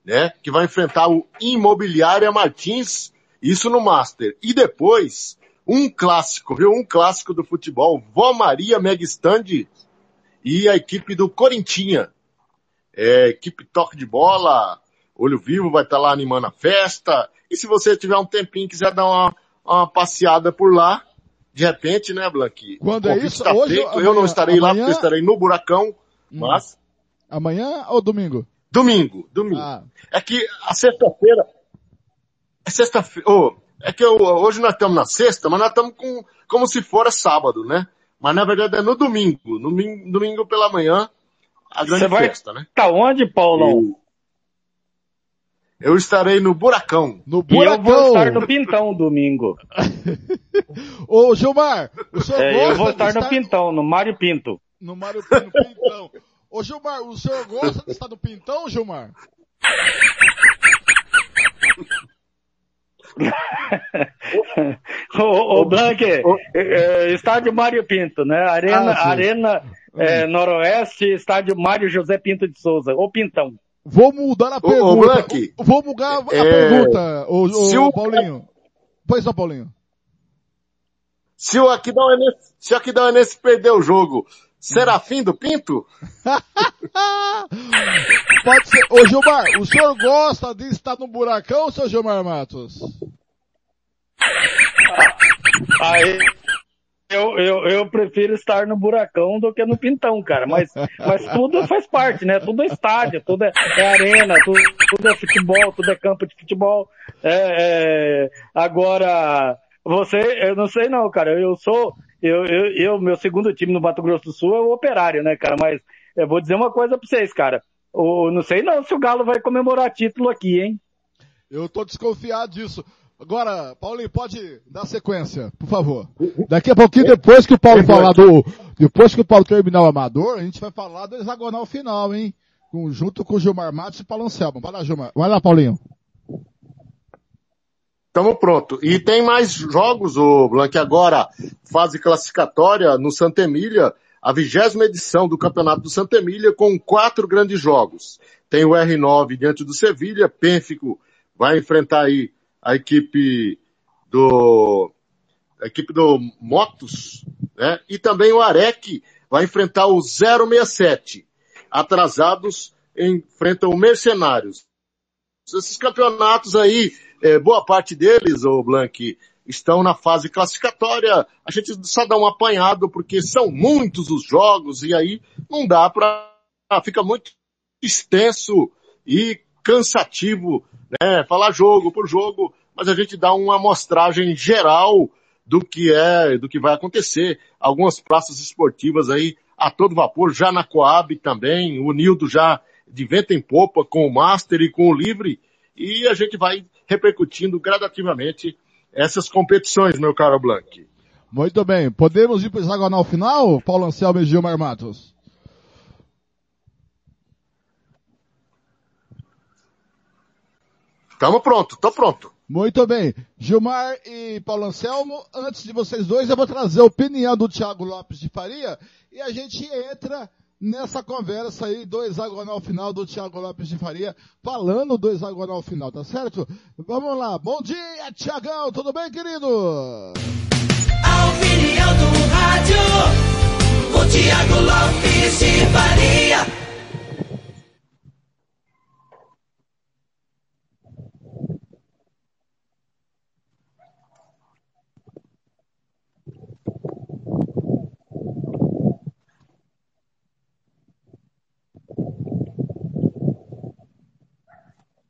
né? Que vai enfrentar o Imobiliária Martins, isso no Master. E depois, um clássico, viu? Um clássico do futebol. Vó Maria Mega Stand e a equipe do Corintinha. É, equipe toque de bola, olho vivo vai estar lá animando a festa. E se você tiver um tempinho e quiser dar uma, uma passeada por lá, de repente, né, Blanqui? Quando é isso? está Hoje, feito. eu amanhã- não estarei lá amanhã- porque eu estarei no Buracão, mas Amanhã ou domingo? domingo, domingo. Ah. É que a sexta-feira, é sexta-feira, ô, é que eu- hoje nós estamos na sexta, mas nós estamos com, como se fora sábado, né? Mas na verdade é no domingo, no domingo, domingo pela manhã, a grande Você vai festa, né? Tá onde, Paulão? Eu estarei no Buracão. No E eu vou estar no Pintão domingo. Ô, Gilmar, o senhor É, gosta eu vou de estar no Pintão, no Mário Pinto. No Mário Pinto Pintão. Ô, Gilmar, o senhor gosta de estar no Pintão, Gilmar? ô, ô Blanque, é, é, estádio Mário Pinto, né? Arena, Ah. Arena é, Noroeste, estádio Mário José Pinto de Souza, ou Pintão. Vou mudar a Ô, ô, pergunta. Blank, Vou mudar a é, pergunta, ô, ô, se o- Paulinho. Pois não, Paulinho. Se o Aquidão Enes, se o Enes perder o jogo, será fim do Pinto? Pode ser. Ô, Gilmar, o senhor gosta de estar no buracão, seu Gilmar Matos? Aí eu, eu, eu prefiro estar no buracão do que no pintão, cara. Mas, mas tudo faz parte, né? Tudo é estádio, tudo é, é arena, tudo, tudo é futebol, tudo é campo de futebol. É, é, agora, você, eu não sei não, cara. Eu sou, eu, eu, eu, meu segundo time no Mato Grosso do Sul é o Operário, né, cara? Mas eu vou dizer uma coisa pra vocês, cara. O, não sei não se o Galo vai comemorar título aqui, hein? Eu tô desconfiado disso. Agora, Paulinho, pode dar sequência, por favor. Daqui a pouquinho, depois que o Paulo falar do, depois que o Paulo terminar o amador, a gente vai falar do hexagonal final, hein? Junto com o Gilmar Matos e Paulo Anselmo. Vai lá, Gilmar. Vai lá, Paulinho. Tamo pronto. E tem mais jogos, o Blanque, agora, fase classificatória no Santa Emília, a vigésima edição do Campeonato do Santa Emília com quatro grandes jogos. Tem o R9 diante do Sevilha, Pênfico vai enfrentar aí a equipe do, a equipe do Motos, né? E também o Arec vai enfrentar o 067. Atrasados enfrentam o Mercenários. Esses campeonatos aí, é, boa parte deles, o Blank, estão na fase classificatória. A gente só dá um apanhado porque são muitos os jogos e aí não dá para fica muito extenso e cansativo, né? Falar jogo por jogo, mas a gente dá uma amostragem geral do que é, do que vai acontecer. Algumas praças esportivas aí a todo vapor, já na Coab também, o Nildo já de vento em popa com o Master e com o Livre, e a gente vai repercutindo gradativamente essas competições, meu caro Blank. Muito bem. Podemos ir para o hexagonal final, Paulo Anselmo e Gilmar Matos? Tamo pronto, tô pronto. Muito bem. Gilmar e Paulo Anselmo, antes de vocês dois, eu vou trazer a opinião do Thiago Lopes de Faria e a gente entra nessa conversa aí do hexagonal final do Thiago Lopes de Faria, falando do hexagonal final, tá certo? Vamos lá. Bom dia, Tiagão. Tudo bem, querido? A opinião do rádio, o Lopes de Faria.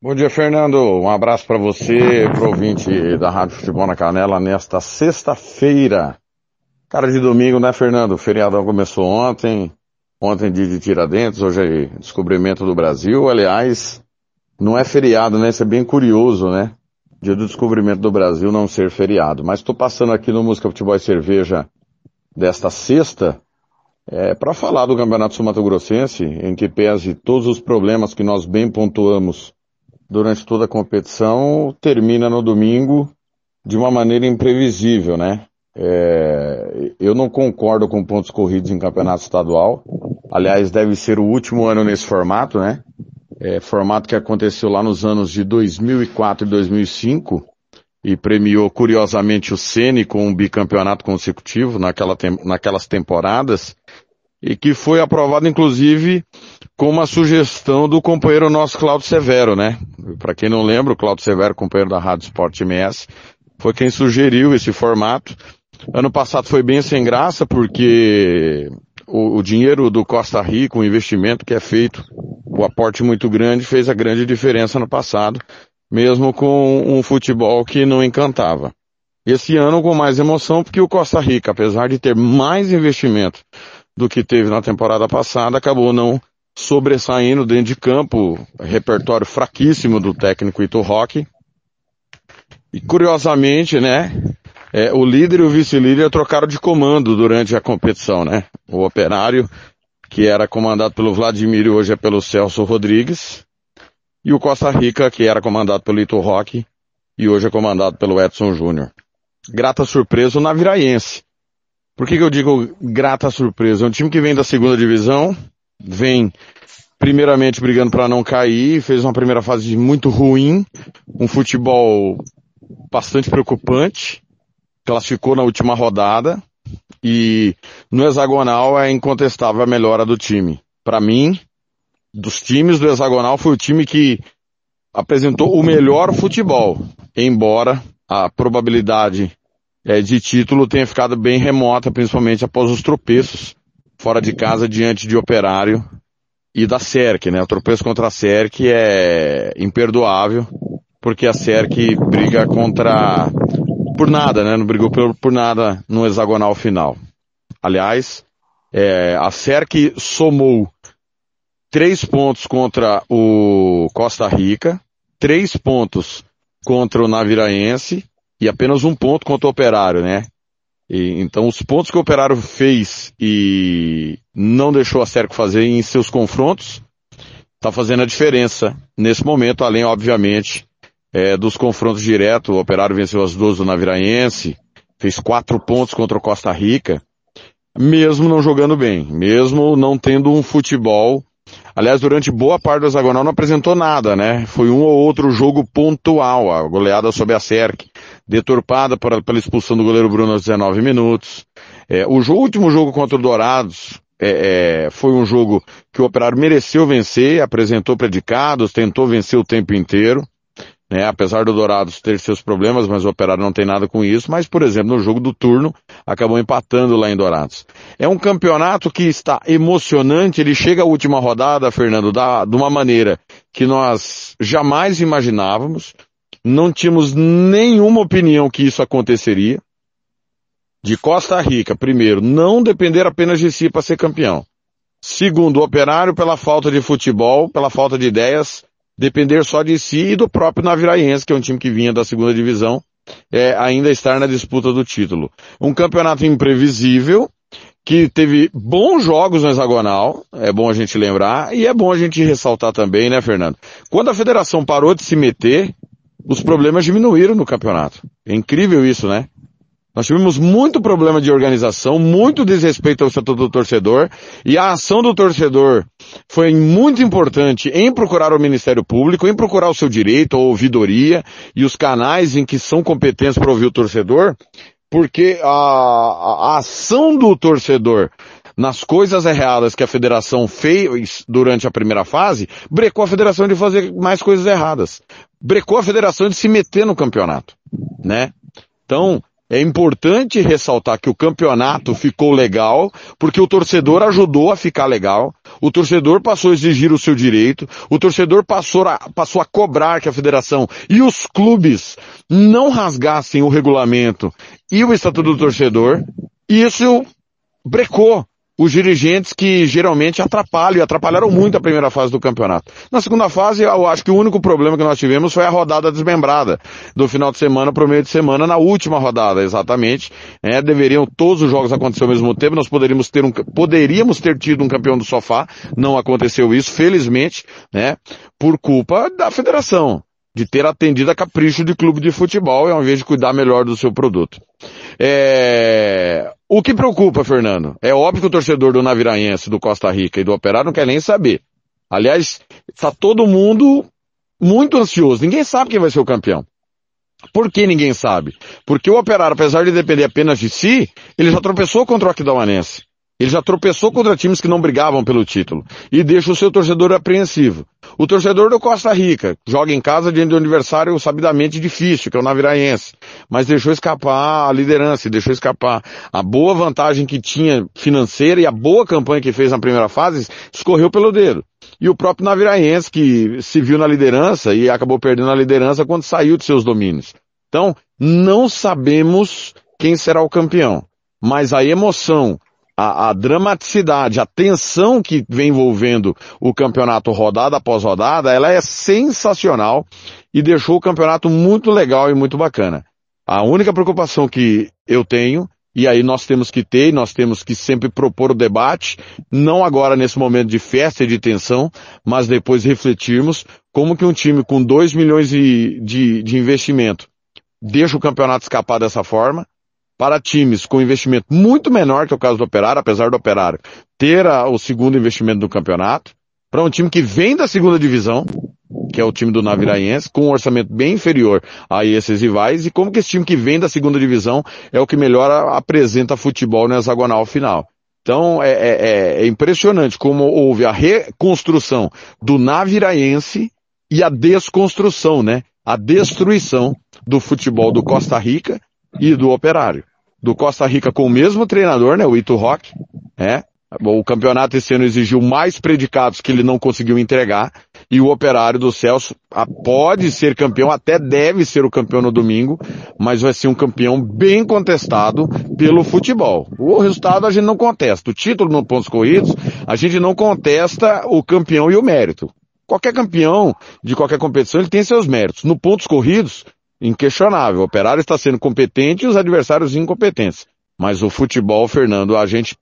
Bom dia, Fernando. Um abraço para você, pro ouvinte da Rádio Futebol na Canela, nesta sexta-feira. Cara de domingo, né, Fernando? O feriadão começou ontem. Ontem dia de Tiradentes, hoje é descobrimento do Brasil. Aliás, não é feriado, né? Isso é bem curioso, né? Dia do descobrimento do Brasil não ser feriado. Mas estou passando aqui no Música Futebol e Cerveja desta sexta, é, para falar do Campeonato Sul Mato Grossense, em que pese todos os problemas que nós bem pontuamos durante toda a competição, termina no domingo de uma maneira imprevisível, né? É, eu não concordo com pontos corridos em campeonato estadual. Aliás, deve ser o último ano nesse formato, né? É, formato que aconteceu lá nos anos de 2004 e 2005 e premiou curiosamente o Ceni com um bicampeonato consecutivo naquela naquelas temporadas e que foi aprovado inclusive com uma sugestão do companheiro nosso Claudio Severo, né? Para quem não lembra, o Claudio Severo, companheiro da Rádio Sport MS, foi quem sugeriu esse formato. Ano passado foi bem sem graça porque o, o dinheiro do Costa Rica, o investimento que é feito, o aporte muito grande, fez a grande diferença no passado, mesmo com um futebol que não encantava. Esse ano com mais emoção porque o Costa Rica, apesar de ter mais investimento do que teve na temporada passada, acabou não sobressaindo dentro de campo, repertório fraquíssimo do técnico Ito Roque. E curiosamente, né, é, o líder e o vice-líder trocaram de comando durante a competição, né? O operário, que era comandado pelo Vladimir e hoje é pelo Celso Rodrigues, e o Costa Rica, que era comandado pelo Ito Roque e hoje é comandado pelo Edson Júnior. Grata surpresa o Naviraense. Por que, que eu digo grata surpresa? É um time que vem da segunda divisão, vem primeiramente brigando para não cair, fez uma primeira fase muito ruim, um futebol bastante preocupante, classificou na última rodada e no hexagonal é incontestável a melhora do time. Para mim, dos times do hexagonal foi o time que apresentou o melhor futebol, embora a probabilidade é, de título tenha ficado bem remota, principalmente após os tropeços fora de casa diante de Operário e da SERC, né? O tropeço contra a SERC é imperdoável, porque a SERC briga contra, por nada, né? Não brigou por, por nada no hexagonal final. Aliás, é, a SERC somou três pontos contra o Costa Rica, três pontos contra o Naviraense e apenas um ponto contra o Operário, né? E, então os pontos que o Operário fez e não deixou a Sérgio fazer em seus confrontos, está fazendo a diferença nesse momento, além, obviamente, é, dos confrontos diretos. O Operário venceu as duas do Naviraense, fez quatro pontos contra o Costa Rica, mesmo não jogando bem, mesmo não tendo um futebol. Aliás, durante boa parte do hexagonal não apresentou nada, né? Foi um ou outro jogo pontual, a goleada sobre a SERC deturpada pela expulsão do goleiro Bruno aos 19 minutos. É, o, jogo, último jogo contra o Dourados é, é, foi um jogo que o Operário mereceu vencer, apresentou predicados, tentou vencer o tempo inteiro. Né, apesar do Dourados ter seus problemas, mas o Operário não tem nada com isso. Mas, por exemplo, no jogo do turno, acabou empatando lá em Dourados. É um campeonato que está emocionante, ele chega à última rodada, Fernando, da, de uma maneira que nós jamais imaginávamos não tínhamos nenhuma opinião que isso aconteceria. de Costa Rica, primeiro, não depender apenas de si para ser campeão. Segundo, o operário pela falta de futebol, pela falta de ideias, depender só de si e do próprio Naviraense, que é um time que vinha da segunda divisão, é, ainda estar na disputa do título. Um campeonato imprevisível, que teve bons jogos no hexagonal, é bom a gente lembrar, e é bom a gente ressaltar também, né, Fernando? Quando a federação parou de se meter, os problemas diminuíram no campeonato. É incrível isso, né? Nós tivemos muito problema de organização, muito desrespeito ao estatuto do torcedor, e a ação do torcedor foi muito importante em procurar o Ministério Público, em procurar o seu direito, a ouvidoria e os canais em que são competentes para ouvir o torcedor, porque a, a ação do torcedor nas coisas erradas que a federação fez durante a primeira fase, brecou a federação de fazer mais coisas erradas. Brecou a federação de se meter no campeonato, né? Então, é importante ressaltar que o campeonato ficou legal, porque o torcedor ajudou a ficar legal, o torcedor passou a exigir o seu direito, o torcedor passou a, passou a cobrar que a federação e os clubes não rasgassem o regulamento e o estatuto do torcedor, e isso brecou os dirigentes que geralmente atrapalham e atrapalharam muito a primeira fase do campeonato. Na segunda fase, eu acho que o único problema que nós tivemos foi a rodada desmembrada do final de semana para o meio de semana na última rodada, exatamente. É, deveriam todos os jogos acontecer ao mesmo tempo, nós poderíamos ter um, poderíamos ter tido um campeão do sofá, não aconteceu isso, felizmente, né, por culpa da federação de ter atendido a capricho de clube de futebol ao invés de cuidar melhor do seu produto. É... O que preocupa, Fernando, é óbvio que o torcedor do Naviraense, do Costa Rica e do Operário não quer nem saber. Aliás, está todo mundo muito ansioso. Ninguém sabe quem vai ser o campeão. Por que ninguém sabe? Porque o Operário, apesar de depender apenas de si, ele já tropeçou contra o Aquidauanense. Ele já tropeçou contra times que não brigavam pelo título. E deixa o seu torcedor apreensivo. O torcedor do Costa Rica joga em casa diante do adversário sabidamente difícil, que é o Naviraense. Mas deixou escapar a liderança, deixou escapar a boa vantagem que tinha financeira e a boa campanha que fez na primeira fase, escorreu pelo dedo. E o próprio Naviraense, que se viu na liderança e acabou perdendo a liderança quando saiu de seus domínios. Então, não sabemos quem será o campeão. Mas a emoção, a, a, dramaticidade, a tensão que vem envolvendo o campeonato rodada após rodada, ela é sensacional e deixou o campeonato muito legal e muito bacana. A única preocupação que eu tenho, e aí nós temos que ter, nós temos que sempre propor o debate, não agora nesse momento de festa e de tensão, mas depois refletirmos como que um time com 2 milhões de, de, de investimento deixa o campeonato escapar dessa forma, para times com investimento muito menor que o caso do Operário, apesar do Operário ter a, o segundo investimento do campeonato, para um time que vem da segunda divisão, que é o time do Naviraense, com um orçamento bem inferior a esses rivais, e como que esse time que vem da segunda divisão é o que melhor apresenta futebol no hexagonal final. Então é, é, é, é impressionante como houve a reconstrução do Naviraense e a desconstrução, né? A destruição do futebol do Costa Rica e do Operário do Costa Rica com o mesmo treinador, né, o Ito Rock, né? O campeonato esse ano exigiu mais predicados que ele não conseguiu entregar, e o operário do Celso pode ser campeão, até deve ser o campeão no domingo, mas vai ser um campeão bem contestado pelo futebol. O resultado a gente não contesta. O título no pontos corridos, a gente não contesta o campeão e o mérito. Qualquer campeão de qualquer competição, ele tem seus méritos. No pontos corridos, inquestionável. O operário está sendo competente e os adversários incompetentes. Mas o futebol, Fernando, a gente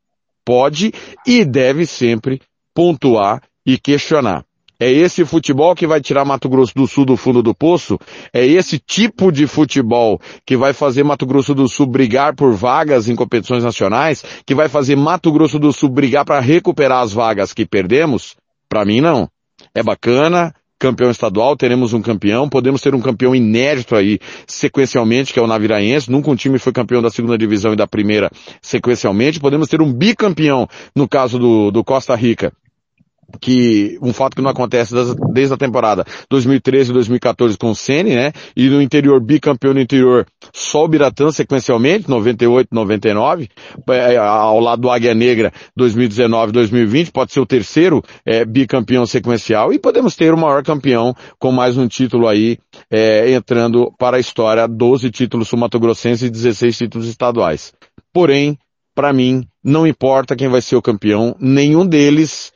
pode e deve sempre pontuar e questionar. É esse futebol que vai tirar Mato Grosso do Sul do fundo do poço? É esse tipo de futebol que vai fazer Mato Grosso do Sul brigar por vagas em competições nacionais? Que vai fazer Mato Grosso do Sul brigar para recuperar as vagas que perdemos? Para mim não. É bacana, campeão estadual, teremos um campeão, podemos ter um campeão inédito aí, sequencialmente, que é o Naviraense, nunca um time foi campeão da segunda divisão e da primeira sequencialmente, podemos ter um bicampeão, no caso do, do Costa Rica, que um fato que não acontece desde a temporada 2013 e 2014 com o Ceni, né? E no interior bicampeão no interior só o Biratã sequencialmente, 98, 99, é, ao lado do Águia Negra 2019, 2020, pode ser o terceiro é, bicampeão sequencial e podemos ter o maior campeão com mais um título aí é, entrando para a história, 12 títulos sumatogrossenses e 16 títulos estaduais. Porém, para mim, não importa quem vai ser o campeão, nenhum deles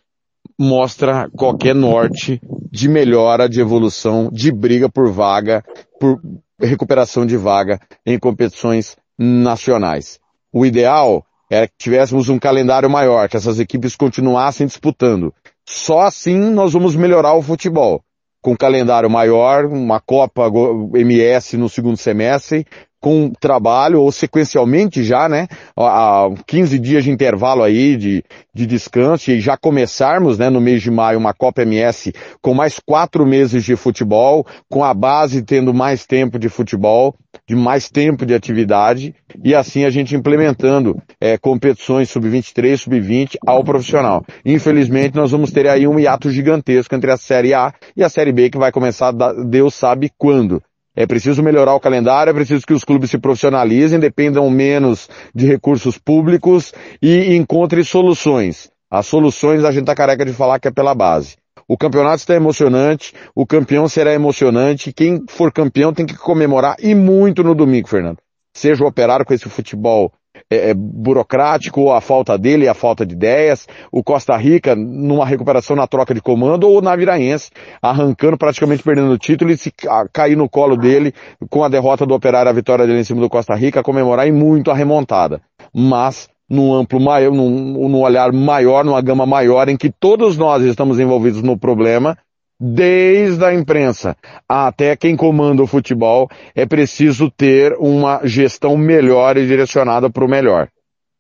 mostra qualquer norte de melhora, de evolução, de briga por vaga, por recuperação de vaga em competições nacionais. O ideal era que tivéssemos um calendário maior, que essas equipes continuassem disputando. Só assim nós vamos melhorar o futebol. Com um calendário maior, uma Copa MS no segundo semestre, com trabalho, ou sequencialmente já, né? Há 15 dias de intervalo aí de, de descanso e já começarmos, né, no mês de maio, uma Copa MS com mais quatro meses de futebol, com a base tendo mais tempo de futebol, de mais tempo de atividade, e assim a gente implementando é, competições sub-23, sub-20 ao profissional. Infelizmente nós vamos ter aí um hiato gigantesco entre a Série A e a Série B que vai começar, Deus sabe quando. É preciso melhorar o calendário, é preciso que os clubes se profissionalizem, dependam menos de recursos públicos e encontrem soluções. As soluções a gente tá careca de falar que é pela base. O campeonato está emocionante, o campeão será emocionante, quem for campeão tem que comemorar e muito no domingo, Fernando. Seja o operário com esse futebol é, é, burocrático, ou a falta dele, a falta de ideias, o Costa Rica numa recuperação na troca de comando, ou o Naviraense arrancando, praticamente perdendo o título e se cair no colo dele com a derrota do Operário, a vitória dele em cima do Costa Rica, comemorar e muito a remontada. Mas num amplo maior, num, num olhar maior, numa gama maior, em que todos nós estamos envolvidos no problema, desde a imprensa até quem comanda o futebol, é preciso ter uma gestão melhor e direcionada para o melhor.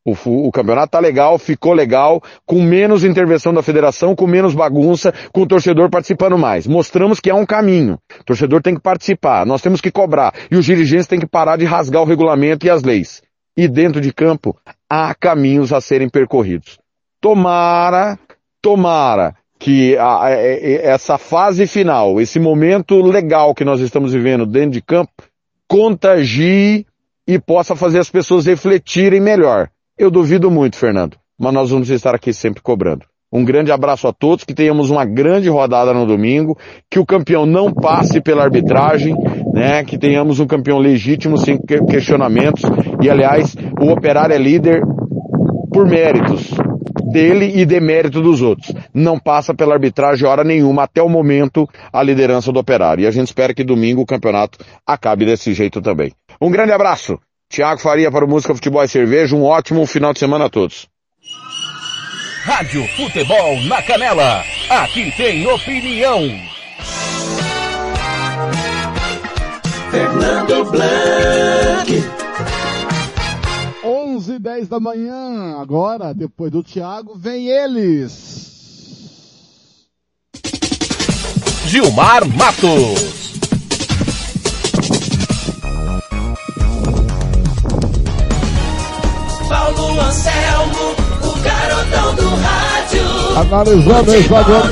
O, campeonato tá legal, ficou legal, com menos intervenção da federação, com menos bagunça, com o torcedor participando mais. Mostramos que é um caminho. O torcedor tem que participar, nós temos que cobrar. E os dirigentes têm que parar de rasgar o regulamento e as leis. E dentro de campo, há caminhos a serem percorridos. Tomara, tomara que a, a, essa fase final, esse momento legal que nós estamos vivendo dentro de campo, contagie e possa fazer as pessoas refletirem melhor. Eu duvido muito, Fernando, mas nós vamos estar aqui sempre cobrando. Um grande abraço a todos, que tenhamos uma grande rodada no domingo, que o campeão não passe pela arbitragem, né, que tenhamos um campeão legítimo, sem questionamentos, e aliás, o Operário é líder por méritos, dele e demérito dos outros. Não passa pela arbitragem hora nenhuma até o momento a liderança do operário. E a gente espera que domingo o campeonato acabe desse jeito também. Um grande abraço. Tiago Faria para o Música Futebol e Cerveja. Um ótimo final de semana a todos. Rádio Futebol na Canela. Aqui tem opinião. Fernando Blanc. 11 e 10 da manhã. Agora, depois do Thiago, vem eles. Gilmar Matos. Paulo Anselmo, o garotão do rádio. Analisando o jogador.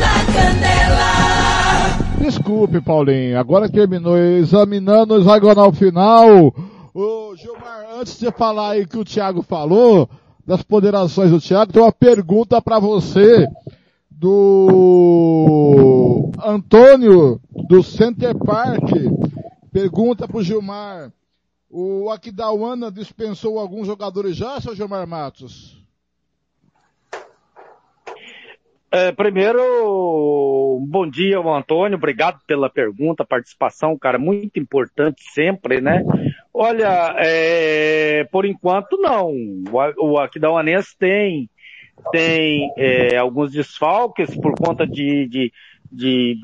Desculpe, Paulinho. Agora terminou examinando o hexagonal final. Ô, Gilmar, antes de falar aí que o Thiago falou, das ponderações do Thiago, tem uma pergunta para você do Antônio do Center Park. Pergunta pro Gilmar. O Aquidauana dispensou alguns jogadores já, seu Gilmar Matos? É, primeiro, bom dia Antônio, obrigado pela pergunta, participação, cara, muito importante sempre, né? Olha, é, por enquanto não. O, o Aquidauanense tem, tem é, alguns desfalques por conta de, de, de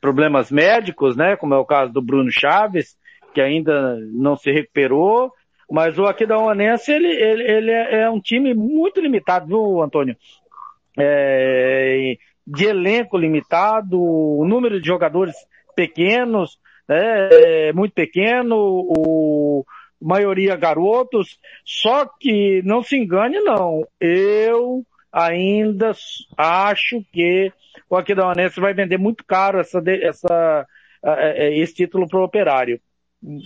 problemas médicos, né? Como é o caso do Bruno Chaves, que ainda não se recuperou. Mas o Aquidauanense, ele, ele, ele é, é um time muito limitado, viu, Antônio? é, de elenco limitado, número de jogadores pequenos, é, muito pequeno, o, maioria garotos, só que não se engane não, eu ainda acho que o Aquidauanense vai vender muito caro essa, essa, esse título para o operário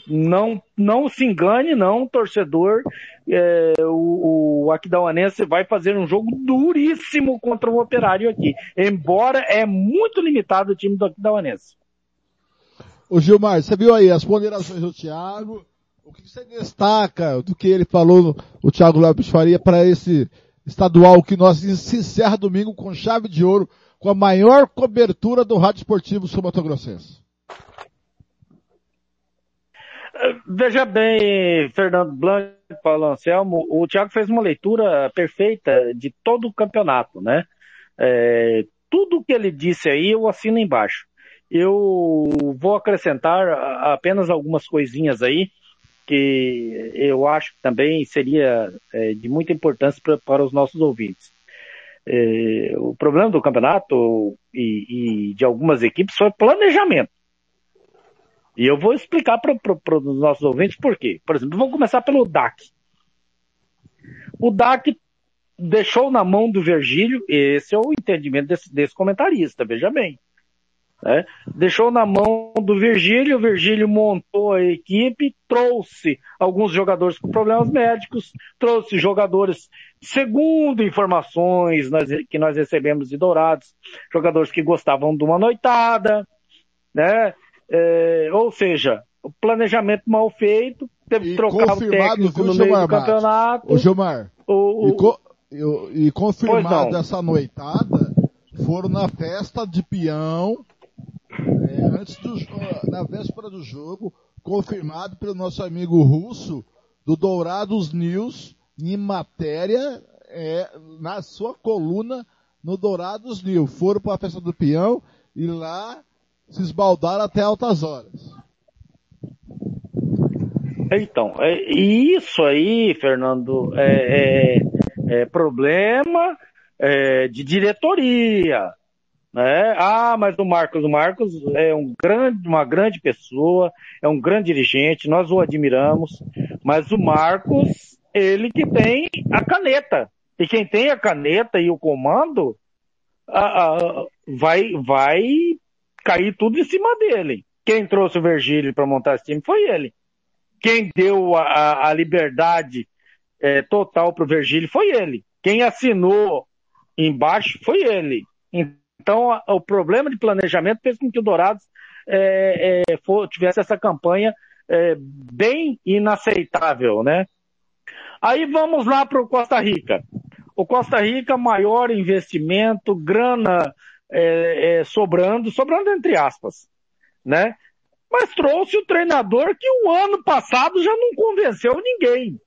não, não se engane, não, torcedor. É, o, o Aquidauanense vai fazer um jogo duríssimo contra o Operário aqui. Embora é muito limitado o time do Aquidauanense. O Gilmar, você viu aí as ponderações do Thiago, O que você destaca do que ele falou, o Thiago Lopes Faria, para esse estadual que nós se encerra domingo com chave de ouro, com a maior cobertura do rádio esportivo sul-mato-grossense? Veja bem, Fernando Blanc, Paulo Anselmo, o Thiago fez uma leitura perfeita de todo o campeonato, né? É, tudo que ele disse aí eu assino embaixo. Eu vou acrescentar apenas algumas coisinhas aí que eu acho que também seria é, de muita importância para os nossos ouvintes. É, o problema do campeonato e, de algumas equipes foi planejamento. E eu vou explicar para os nossos ouvintes por quê. Por exemplo, vamos começar pelo DAC. O DAC deixou na mão do Virgílio, esse é o entendimento desse, desse comentarista, veja bem. Né? Deixou na mão do Virgílio, o Virgílio montou a equipe, trouxe alguns jogadores com problemas médicos, trouxe jogadores, segundo informações que nós recebemos de Dourados, jogadores que gostavam de uma noitada, né? É, ou seja, o planejamento mal feito, teve que trocar o técnico no meio do campeonato. Ô Gilmar, o, o, e, co e, e confirmado essa noitada, foram na festa de peão, antes do, na véspera do jogo, confirmado pelo nosso amigo russo, do Dourados News, em matéria, é, na sua coluna no Dourados News. Foram para a festa do peão e lá se esbaldaram até altas horas. Então, é, isso aí, Fernando, é, é, é problema é, de diretoria. Né? Ah, mas o Marcos, o Marcos é um grande, uma grande pessoa, é um grande dirigente, nós o admiramos, mas o Marcos, ele que tem a caneta. E quem tem a caneta e o comando, vai, vai cair tudo em cima dele. Quem trouxe o Virgílio para montar esse time foi ele. Quem deu a, a liberdade é, total para o Virgílio foi ele. Quem assinou embaixo foi ele. Então, o problema de planejamento fez com que o Dourados é, é, for, tivesse essa campanha é, bem inaceitável, né? Aí vamos lá para o Costa Rica. O Costa Rica, maior investimento, grana é, é, sobrando, sobrando entre aspas, né? Mas trouxe o treinador que o ano passado já não convenceu ninguém.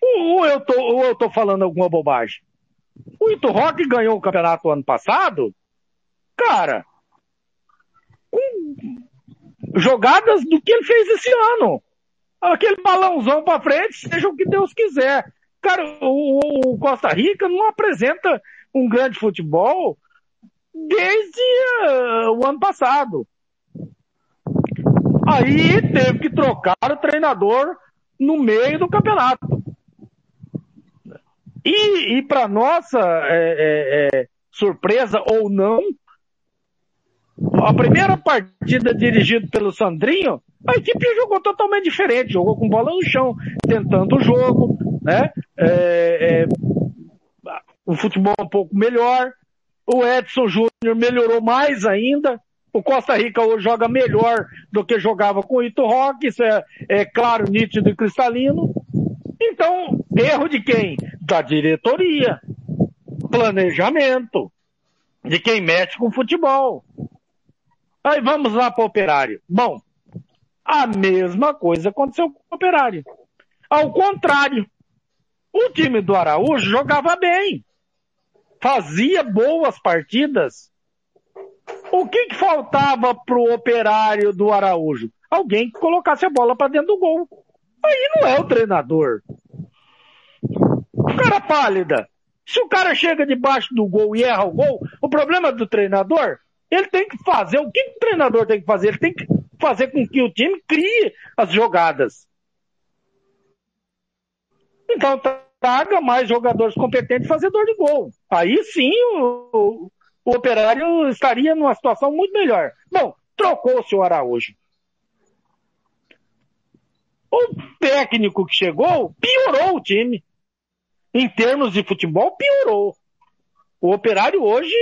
Ou eu tô, ou eu tô falando alguma bobagem? O Ito Rock ganhou o campeonato ano passado, cara, com jogadas do que ele fez esse ano. Aquele balãozão para frente, seja o que Deus quiser. Cara, o, o Costa Rica não apresenta um grande futebol desde uh, o ano passado. Aí teve que trocar o treinador no meio do campeonato. E, e para nossa é, é, é, surpresa ou não, a primeira partida dirigida pelo Sandrinho, a equipe jogou totalmente diferente, jogou com bola no chão, tentando o jogo, né? É, é, o futebol um pouco melhor, o Edson Júnior melhorou mais ainda. O Costa Rica hoje joga melhor do que jogava com o Ito Rock, isso é, é claro, nítido e cristalino. Então, erro de quem? Da diretoria. Planejamento. De quem mexe com futebol. Aí vamos lá para o operário. Bom, a mesma coisa aconteceu com o operário. Ao contrário, o time do Araújo jogava bem fazia boas partidas. O que, que faltava pro operário do Araújo? Alguém que colocasse a bola para dentro do gol. Aí não é o treinador. O cara pálida. Se o cara chega debaixo do gol e erra o gol, o problema do treinador, ele tem que fazer. O que o treinador tem que fazer? Ele tem que fazer com que o time crie as jogadas. Então, traga mais jogadores competentes fazedor de gol. Aí sim o, o operário estaria numa situação muito melhor. Bom, trocou-se o Araújo. O técnico que chegou piorou o time. Em termos de futebol, piorou. O operário hoje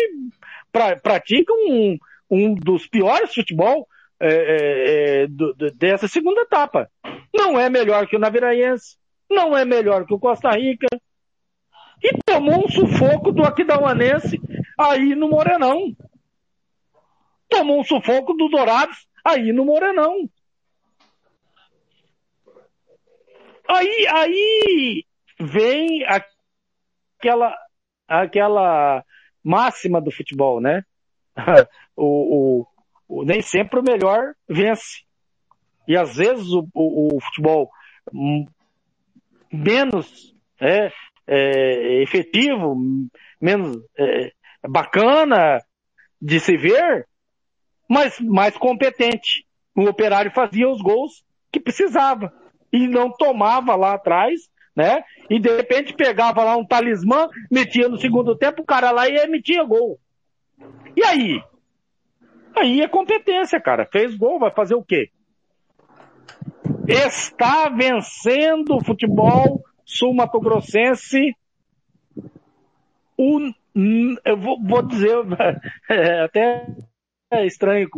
pra, pratica um, um dos piores futebol é, é, é, do, do, dessa segunda etapa. não é melhor que o Naviraense, não é melhor que o Costa Rica. E tomou um sufoco do Aquidauanense aí no Morenão. Tomou um sufoco do Dourados aí no Morenão. Aí, aí vem aquela, aquela máxima do futebol, né? o, o, o, nem sempre o melhor vence. E às vezes o, o, o futebol menos é, é, efetivo, menos é, bacana de se ver, mas mais competente. O operário fazia os gols que precisava e não tomava lá atrás, né? E de repente pegava lá um talismã, metia no segundo tempo, o cara lá e metia gol. E aí? Aí é competência, cara. Fez gol, vai fazer o quê? Está vencendo o futebol sul-mato-grossense. O, eu vou, vou dizer, é até é estranho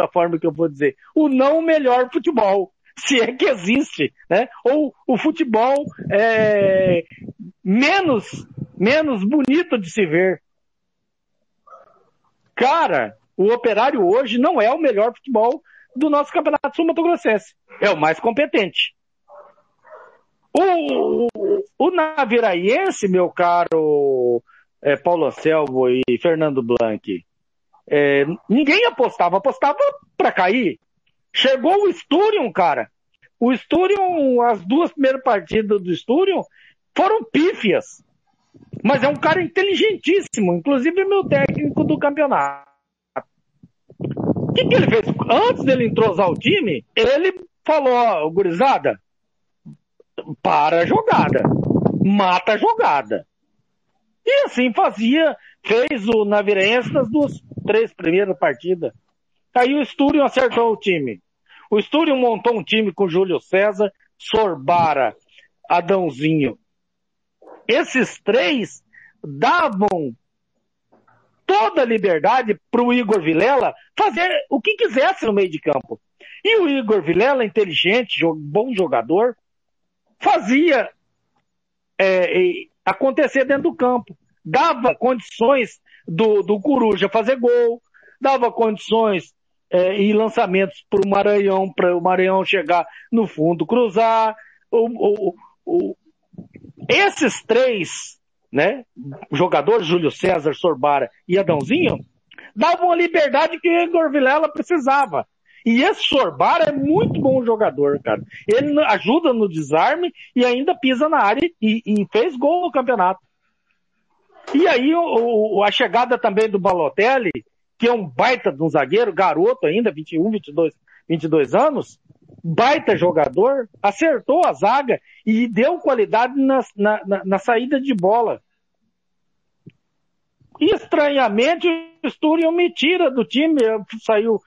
a forma que eu vou dizer. O não melhor futebol, se é que existe, né? Ou o futebol é, menos, menos bonito de se ver. Cara, o Operário hoje não é o melhor futebol do nosso campeonato sul-mato-grossense. É o mais competente. O, o, o Naviraense, meu caro é, Paulo Anselmo e Fernando Blanc, é, ninguém apostava, apostava para cair. Chegou o Sturion, cara. O Sturion, as duas primeiras partidas do Sturion foram pífias. Mas é um cara inteligentíssimo, inclusive meu técnico do campeonato. O que, que ele fez? Antes dele entrosar o time, ele falou, ó, gurizada, para a jogada, mata a jogada. E assim fazia, fez o Navirense nas duas, três primeiras partidas. Aí o Stúrio acertou o time. O Stúrio montou um time com Júlio César, Sorbara, Adãozinho. Esses três davam toda a liberdade para o Igor Vilela fazer o que quisesse no meio de campo. E o Igor Vilela, inteligente, bom jogador, fazia é, acontecer dentro do campo. Dava condições do, do Coruja fazer gol, dava condições é, e lançamentos para o Maranhão, para o Maranhão chegar no fundo, cruzar. O, o, o, esses três né, jogadores, Júlio César, Sorbara e Adãozinho, davam a liberdade que o Igor Vilela precisava. E esse Sorbara é muito bom jogador, cara. Ele ajuda no desarme e ainda pisa na área e, e fez gol no campeonato. E aí o, o, a chegada também do Balotelli, que é um baita de um zagueiro, garoto ainda, 21, 22, 22 anos, baita jogador, acertou a zaga e deu qualidade na, na, na saída de bola. E estranhamente o Sturion me tira do time, saiu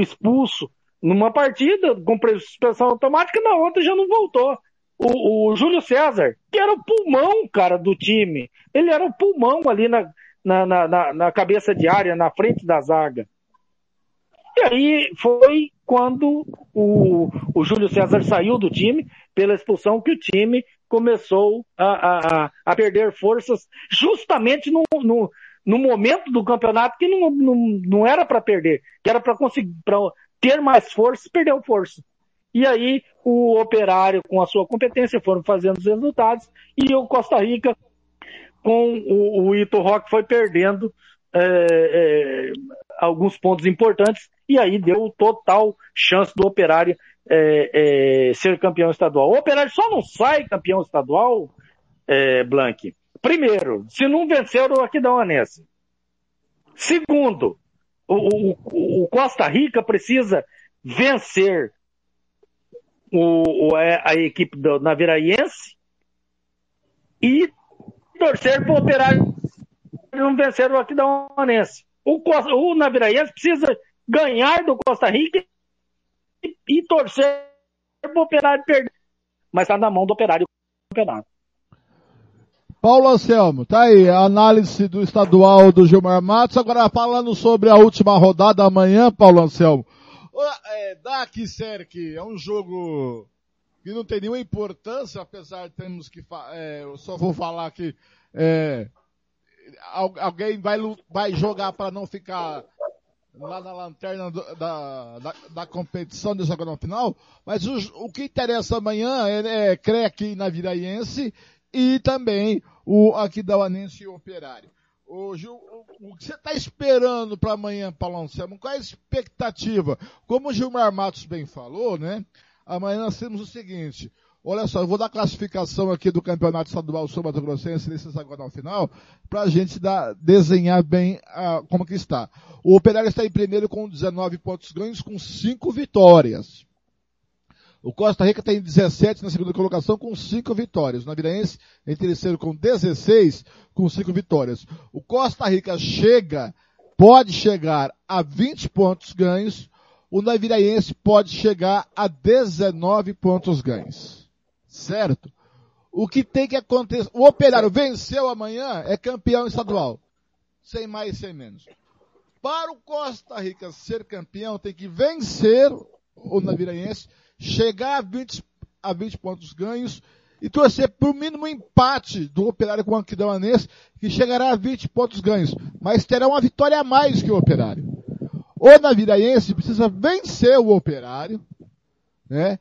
expulso numa partida com suspensão automática, na outra já não voltou. O, o Júlio César, que era o pulmão, cara, do time. Ele era o pulmão ali na, na, na, na cabeça de área, na frente da zaga. E aí foi quando o, o Júlio César saiu do time, pela expulsão, que o time começou a, a, a perder forças justamente no, no, no, momento do campeonato que não, não, não era para perder, que era para conseguir pra ter mais força, perdeu força. E aí o operário, com a sua competência, foram fazendo os resultados, e o Costa Rica com o, o Ito Rock foi perdendo é, é, alguns pontos importantes e aí deu total chance do Operário é, é, ser campeão estadual. O Operário só não sai campeão estadual, é, Blank. Primeiro, se não vencer o Aquidauanense. Segundo, o, o, o, Costa Rica precisa vencer o, a equipe do Naviraense e torcer para o Operário não vencer o Aquidauanense. O, o Naviraense precisa ganhar do Costa Rica e, e torcer para o Operário perder. Mas está na mão do Operário o campeonato. Paulo Anselmo, tá aí, a análise do estadual do Gilmar Matos. Agora falando sobre a última rodada amanhã, Paulo Anselmo. É, Dak Serk, é um jogo que não tem nenhuma importância, apesar de termos que, é, eu só vou falar que, é, al- alguém vai, vai jogar para não ficar lá na lanterna do- da, da, da competição de jogar no final, mas o, que interessa amanhã é, é na Viraiense e também o Aquidauanense e o Operário. Gil, o, o que você está esperando para amanhã, Anselmo? Qual é a expectativa? Como o Gilmar Matos bem falou, né? Amanhã nós temos o seguinte. Olha só, eu vou dar a classificação aqui do Campeonato Estadual Sul Mato Grossense nesse no final, para a gente dar, desenhar bem ah, como que está. O Operário está em primeiro com 19 pontos ganhos, com 5 vitórias. O Costa Rica está em 17 na segunda colocação com 5 vitórias. O Naviraense em terceiro com 16 com 5 vitórias. O Costa Rica chega, pode chegar a 20 pontos ganhos. O Naviraense pode chegar a 19 pontos ganhos. Certo? O que tem que acontecer? O Operário venceu amanhã, é campeão estadual. Sem mais, sem menos. Para o Costa Rica ser campeão, tem que vencer o Naviraense, chegar a 20, a 20 pontos ganhos e torcer por mínimo empate do Operário com o Aquidauanense, que chegará a 20 pontos ganhos, mas terá uma vitória a mais que o Operário. O Naviraense precisa vencer o Operário, né,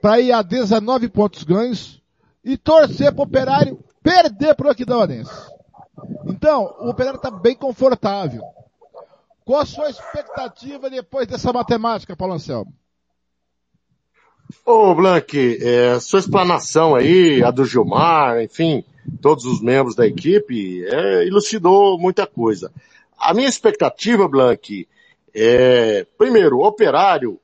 para ir a 19 pontos ganhos e torcer para o Operário perder para o Aquidauanense. Então, o Operário está bem confortável. Qual a sua expectativa depois dessa matemática, Paulo Anselmo? Ô, Blank, é, sua explanação aí, a do Gilmar, enfim, todos os membros da equipe, é, elucidou muita coisa. A minha expectativa, Blank, é, primeiro, o operário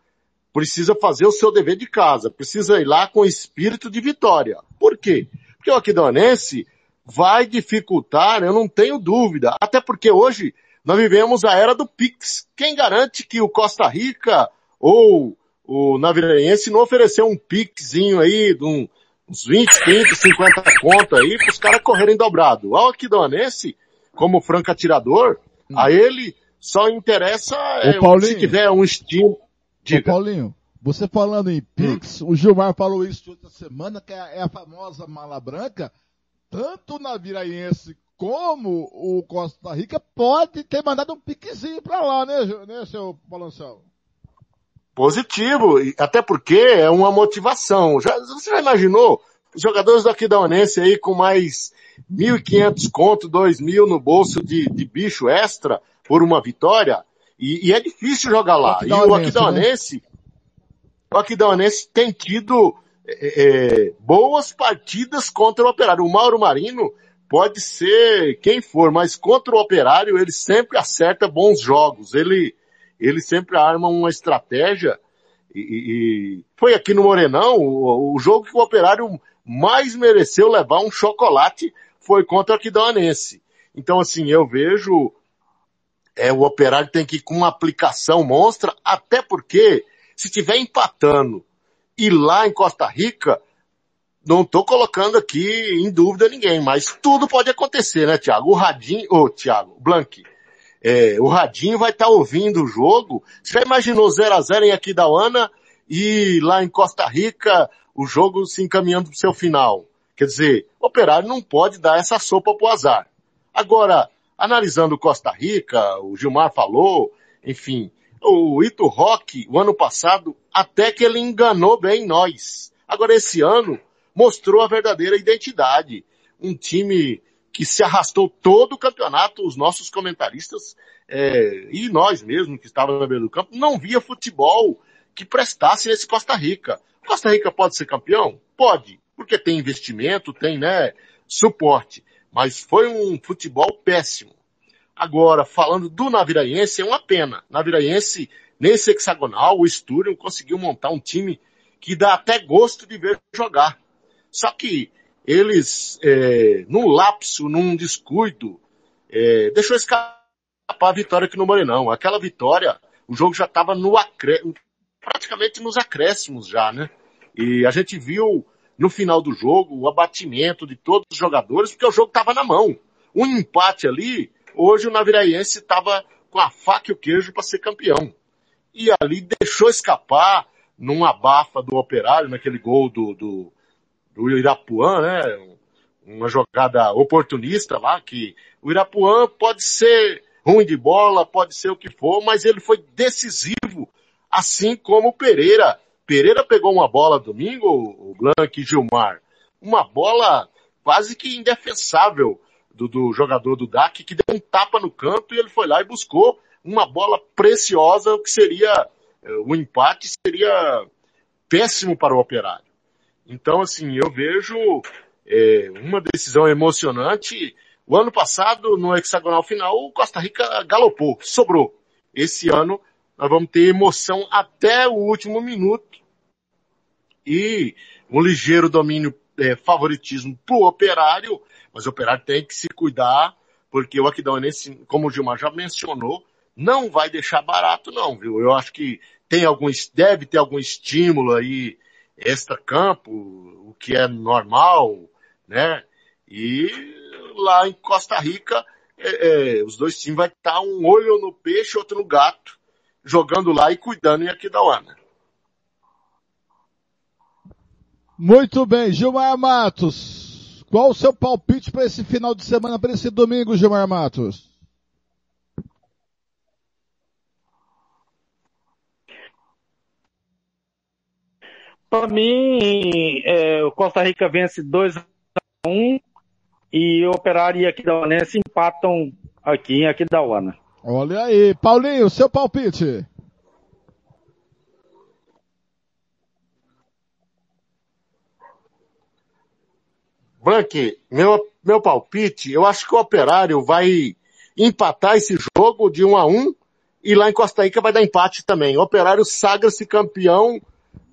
precisa fazer o seu dever de casa, precisa ir lá com espírito de vitória. Por quê? Porque o Aquidauanense vai dificultar, eu não tenho dúvida, até porque hoje nós vivemos a era do Pix. Quem garante que o Costa Rica ou o Naviraense não ofereceu um Pixzinho aí de um, uns 20, 30, 50 conto aí para os caras correrem dobrado. O Aquidauanense, como franco atirador, a ele só interessa é, Paulinho. se tiver um estímulo. Ô, Paulinho, você falando em Pix, o Gilmar falou isso outra semana, que é a famosa mala branca, tanto o Naviraense como o Costa Rica pode ter mandado um piquezinho pra lá, né, né seu Anselmo? Positivo, até porque é uma motivação. Já, você já imaginou jogadores do Aquidauanense aí com mais 1.500 conto, 2.000 no bolso de, de bicho extra por uma vitória? E, e é difícil jogar lá. E o Aquidauanense, Aquidauanense, o Aquidauanense tem tido é, é, boas partidas contra o Operário. O Mauro Marino pode ser quem for, mas contra o Operário ele sempre acerta bons jogos. Ele, ele sempre arma uma estratégia e, e- e foi aqui no Morenão, o, o jogo que o Operário mais mereceu levar um chocolate foi contra o Aquidauanense. Então assim, eu vejo é, o Operário tem que ir com uma aplicação monstra, até porque se tiver empatando e lá em Costa Rica, não estou colocando aqui em dúvida ninguém, mas tudo pode acontecer, né, Thiago? O Radinho, ô, Thiago, Blank, é, o Radinho vai estar ouvindo o jogo. Você imaginou 0 a 0 em Aquidauana e lá em Costa Rica o jogo se encaminhando para o seu final? Quer dizer, o Operário não pode dar essa sopa pro azar. Agora, analisando Costa Rica, o Gilmar falou, enfim, o Ito Rock, o ano passado, até que ele enganou bem nós. Agora, esse ano, mostrou a verdadeira identidade. Um time que se arrastou todo o campeonato, os nossos comentaristas, é, e nós mesmos que estávamos na beira do campo, não via futebol que prestasse nesse Costa Rica. Costa Rica pode ser campeão? Pode, porque tem investimento, tem, né, suporte. Mas foi um futebol péssimo. Agora, falando do Naviraense, é uma pena. Naviraense, nesse hexagonal, o Sturion conseguiu montar um time que dá até gosto de ver jogar. Só que eles, é, num lapso, num descuido, é, deixou escapar a vitória aqui no Morenão. Aquela vitória, o jogo já estava no acré... praticamente nos acréscimos já, né? E a gente viu no final do jogo o abatimento de todos os jogadores, porque o jogo estava na mão. Um empate ali, hoje o Naviraense estava com a faca e o queijo para ser campeão. E ali deixou escapar, num abafa do operário, naquele gol do, do, do Irapuã, né? Uma jogada oportunista lá, que o Irapuã pode ser ruim de bola, pode ser o que for, mas ele foi decisivo, assim como o Pereira. Pereira pegou uma bola domingo, o Blanc e Gilmar, uma bola quase que indefensável do, do jogador do DAC, que deu um tapa no canto e ele foi lá e buscou uma bola preciosa, que seria, o empate seria péssimo para o operário. Então, assim, eu vejo é, uma decisão emocionante. O ano passado, no hexagonal final, o Costa Rica galopou, sobrou. Esse ano, nós vamos ter emoção até o último minuto e um ligeiro domínio, é, favoritismo pro operário, mas o operário tem que se cuidar, porque o Aquidauanense, como o Gilmar já mencionou, não vai deixar barato não, viu? Eu acho que tem algum, deve ter algum estímulo aí extra-campo, o que é normal, né? E lá em Costa Rica, é, é, os dois times vai estar um olho no peixe, outro no gato, jogando lá e cuidando em Aquidauana. Muito bem, Gilmar Matos. Qual o seu palpite para esse final de semana, para esse domingo, Gilmar Matos? Para mim, é, o Costa Rica vence 2 a 1 e o Operário e Aquidauanense empatam aqui em Aquidauana. Olha aí, Paulinho, seu palpite. Blanque, meu, meu palpite, eu acho que o Operário vai empatar esse jogo de 1 a 1 e lá em Costa Rica vai dar empate também. O Operário sagra-se campeão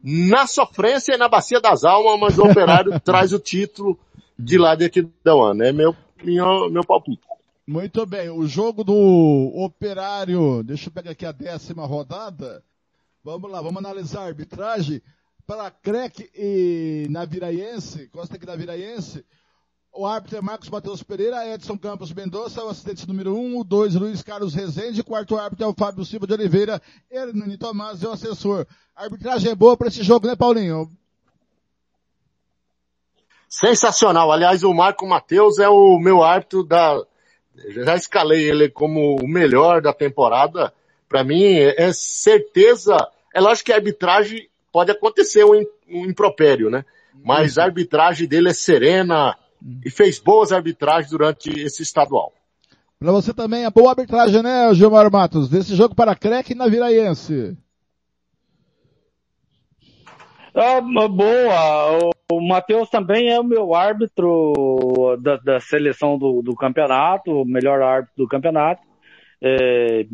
na sofrência e na bacia das almas, mas o Operário traz o título de lá de aqui da ano. É meu, meu, meu palpite. Muito bem, o jogo do Operário, deixa eu pegar aqui a décima rodada. Vamos lá, vamos analisar a arbitragem para Crec e Naviraense, Costa aqui Naviraense. O árbitro é Marcos Matheus Pereira, Edson Campos Mendonça, o assistente número 1, um, o 2, Luiz Carlos Rezende, o quarto árbitro é o Fábio Silva de Oliveira, Hernani Tomás e o assessor. A arbitragem é boa para esse jogo, né, Paulinho? Sensacional. Aliás, o Marco Matheus é o meu árbitro da. Já escalei ele como o melhor da temporada. Para mim, é certeza. É lógico que a arbitragem pode acontecer um, um impropério, né? Mas a arbitragem dele é serena e fez boas arbitragens durante esse estadual. Para você também é boa arbitragem, né, Gilmar Matos? Desse jogo para Crec e Naviraense. Ah, boa. O Matheus também é o meu árbitro da, da seleção do, do, campeonato, o melhor árbitro do campeonato. É,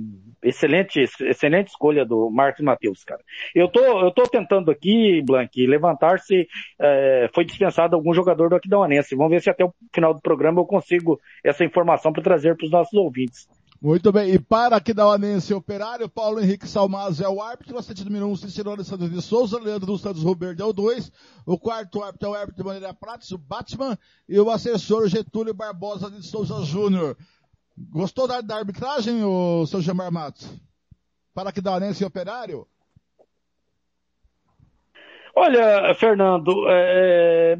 excelente, excelente escolha do Marcos Matheus, cara. Eu tô, eu tô tentando aqui, Blank, levantar se é, foi dispensado algum jogador do Aquidauanense. Vamos ver se até o final do programa eu consigo essa informação para trazer para os nossos ouvintes. Muito bem. E para aqui da Onense Operário, Paulo Henrique Salmaz é o árbitro, assistente número 1, um, Cicero Alessandro de Souza, Leandro dos Santos Roberto é o 2, o quarto árbitro é o árbitro de maneira Prates, o Batman, e o assessor Getúlio Barbosa de Souza Júnior. Gostou da, da, arbitragem, o seu Jamar Matos? Para aqui da Onense Operário? Olha, Fernando, é...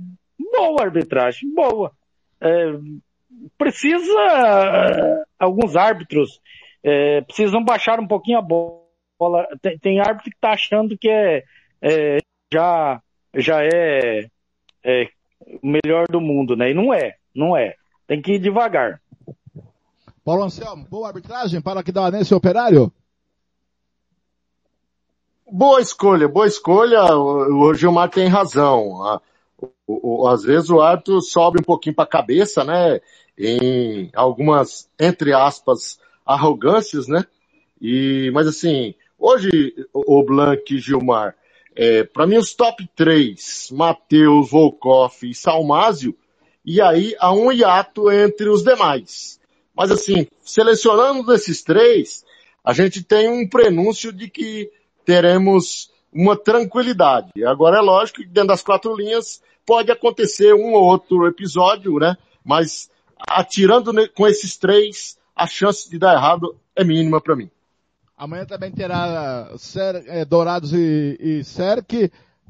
boa arbitragem, boa. É precisa, alguns árbitros é, precisam baixar um pouquinho a bola. Tem, tem árbitro que está achando que é, é, já, já é, é o melhor do mundo, né? E não é, não é. Tem que ir devagar. Paulo Anselmo, boa arbitragem para que dá nesse operário? Boa escolha, boa escolha. O Gilmar tem razão. O, o, às vezes o árbitro sobe um pouquinho para a cabeça, né? Em algumas, entre aspas, arrogâncias, né? E, mas assim, hoje o Blanc e Gilmar, é, para mim os top 3, Matheus, Volkov e Salmásio, e aí há um hiato entre os demais. Mas assim, selecionando esses três, a gente tem um prenúncio de que teremos uma tranquilidade. Agora é lógico que dentro das quatro linhas pode acontecer um ou outro episódio, né? Mas atirando com esses três, a chance de dar errado é mínima para mim. Amanhã também terá Ser, é, Dourados e, e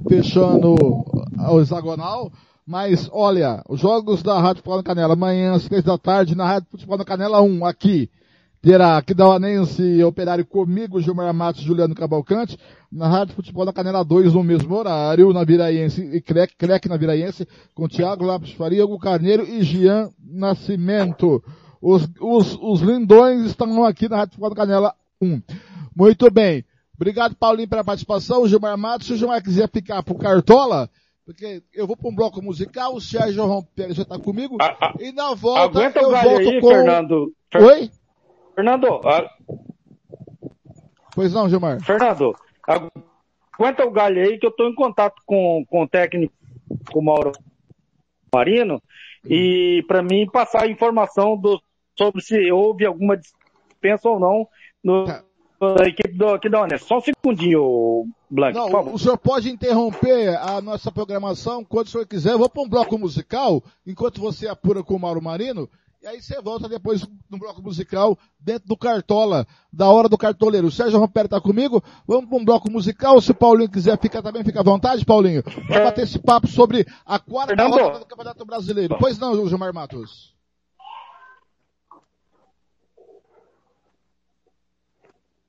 fechando o hexagonal. Mas, olha, os jogos da Rádio Futebol na Canela, amanhã às três da tarde, na Rádio Futebol na Canela 1, aqui. Terá Aquidauanense Operário comigo, Gilmar Matos e Juliano Cavalcante. Na Rádio Futebol na Canela 2, no mesmo horário, na Viraiense e Crec, Crec na Viraiense, com Thiago Lopes Faria, Hugo Carneiro e Gian Nascimento. Os, os, os lindões estão aqui na Rádio Futebol na Canela 1. Muito bem. Obrigado, Paulinho, pela participação. Gilmar Matos, se o Gilmar quiser ficar pro Cartola, porque eu vou para um bloco musical, o Sérgio Romper já está comigo, e na volta eu volto aí, com... Fernando. Fer- Oi? Fernando, a- Pois não, Gilmar. Fernando, agu- aguenta o galho aí que eu estou em contato com, com o técnico, com o Mauro Marino, e para mim passar a informação do, sobre se houve alguma dispensa ou não no, na equipe do, aqui da Unesco. Só um segundinho, Blank, por Não, o senhor pode interromper a nossa programação quando o senhor quiser. Eu vou para um bloco musical, enquanto você apura com o Mauro Marino, e aí você volta depois no bloco musical, dentro do Cartola, da hora do cartoleiro. O Sérgio Rompero tá comigo, vamos para um bloco musical, se o Paulinho quiser ficar também, fica à vontade, Paulinho, para bater esse papo sobre a quarta Fernando. rodada do Campeonato Brasileiro. Pois não, Gilmar Matos.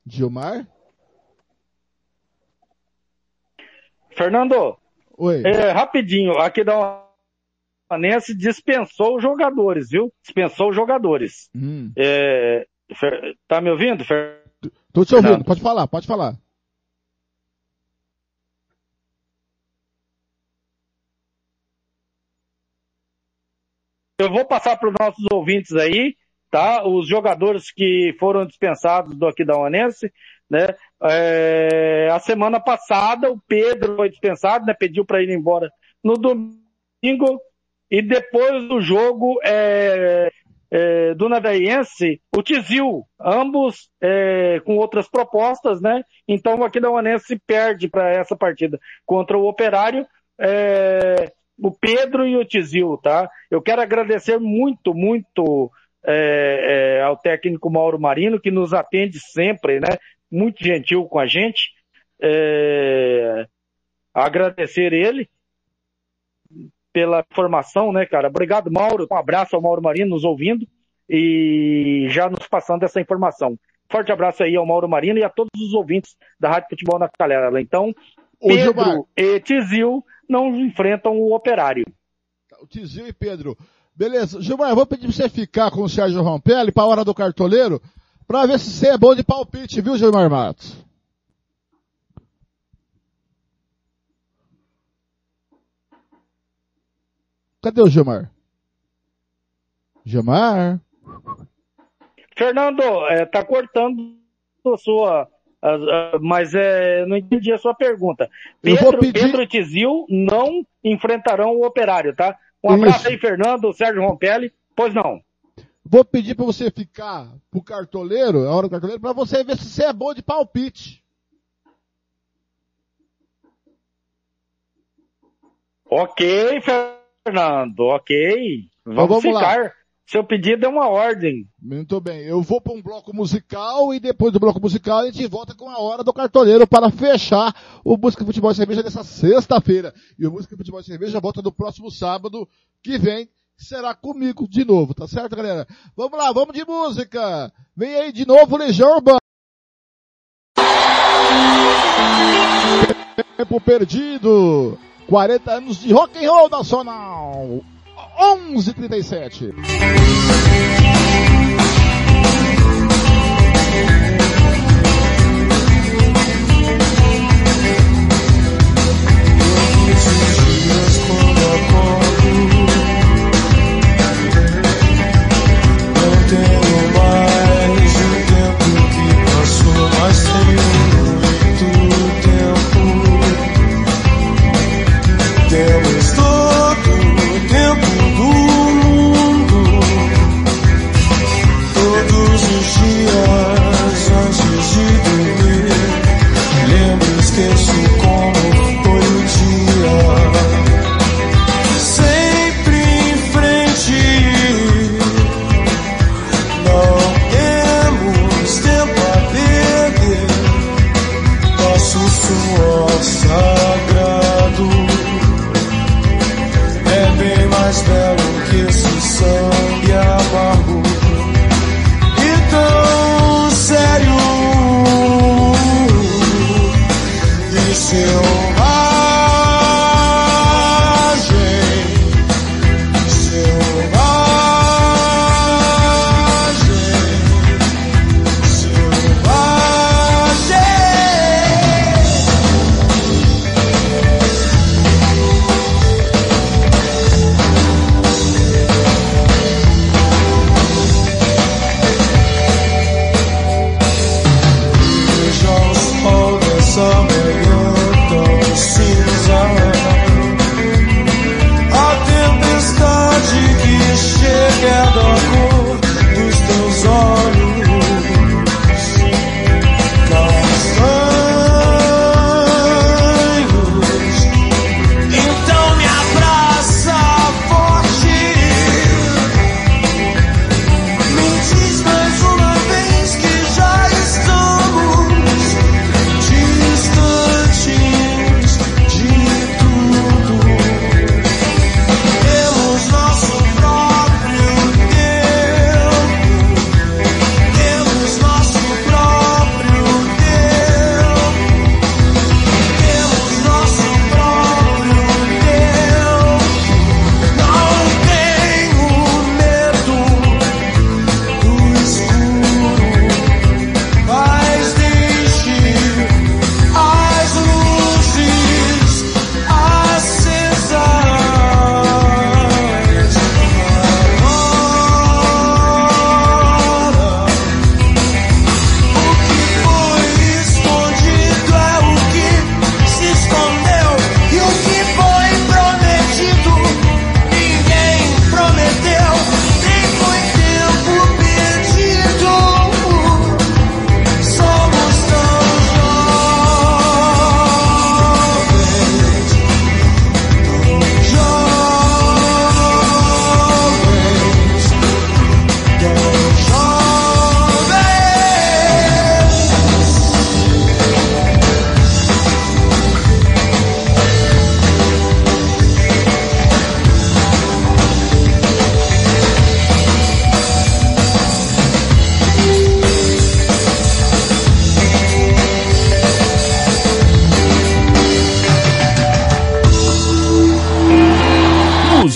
Gilmar? Fernando, Oi. é, rapidinho, aqui da Unesco dispensou os jogadores, viu? Dispensou os jogadores. Hum. É, Fer- tá me ouvindo, Fer- Tô te ouvindo, Fernando? pode falar, pode falar. Eu vou passar para os nossos ouvintes aí, tá? Os jogadores que foram dispensados do aqui da Onense, né? É, a semana passada o Pedro foi dispensado, né? Pediu para ir embora no domingo e depois do jogo é, é, do Naveiense, o Tizil, ambos é, com outras propostas, né? Então o aqui da Onense perde para essa partida contra o Operário. É, o Pedro e o Tizil, tá? Eu quero agradecer muito, muito é, é, ao técnico Mauro Marino, que nos atende sempre, né? Muito gentil com a gente. É, agradecer ele pela formação, né, cara? Obrigado, Mauro. Um abraço ao Mauro Marino nos ouvindo e já nos passando essa informação. Forte abraço aí ao Mauro Marino e a todos os ouvintes da Rádio Futebol na Canela. Então, Ô. Pedro e Tizil não enfrentam o operário. O Tizil e Pedro. Beleza. Gilmar, eu vou pedir pra você ficar com o Sérgio Rompelli pra hora do cartoleiro, pra ver se você é bom de palpite, viu, Gilmar Matos? Cadê o Gilmar? Gilmar? Fernando, é, tá cortando a sua. a- a- mas é, não entendi a sua pergunta. Pedro, pedir- Pedro e Tizil não enfrentarão o operário, tá? Um abraço Isso. aí, Fernando, Sérgio Rompelli. Pois não. Vou pedir pra você ficar pro cartoleiro, a hora do cartoleiro, pra você ver se você é bom de palpite. Ok, Fernando, ok. Vamos, vamos lá. ficar. Seu pedido é uma ordem. Muito bem, eu vou para um bloco musical e depois do bloco musical a gente volta com a hora do cartoleiro para fechar o Música Futebol e Cerveja dessa sexta-feira. E o Música Futebol e Cerveja volta no próximo sábado que vem, será comigo de novo, tá certo, galera? Vamos lá, vamos de música! Vem aí de novo Legião Urbana. Tempo perdido. 40 anos de rock and roll nacional. 11:37. dias quando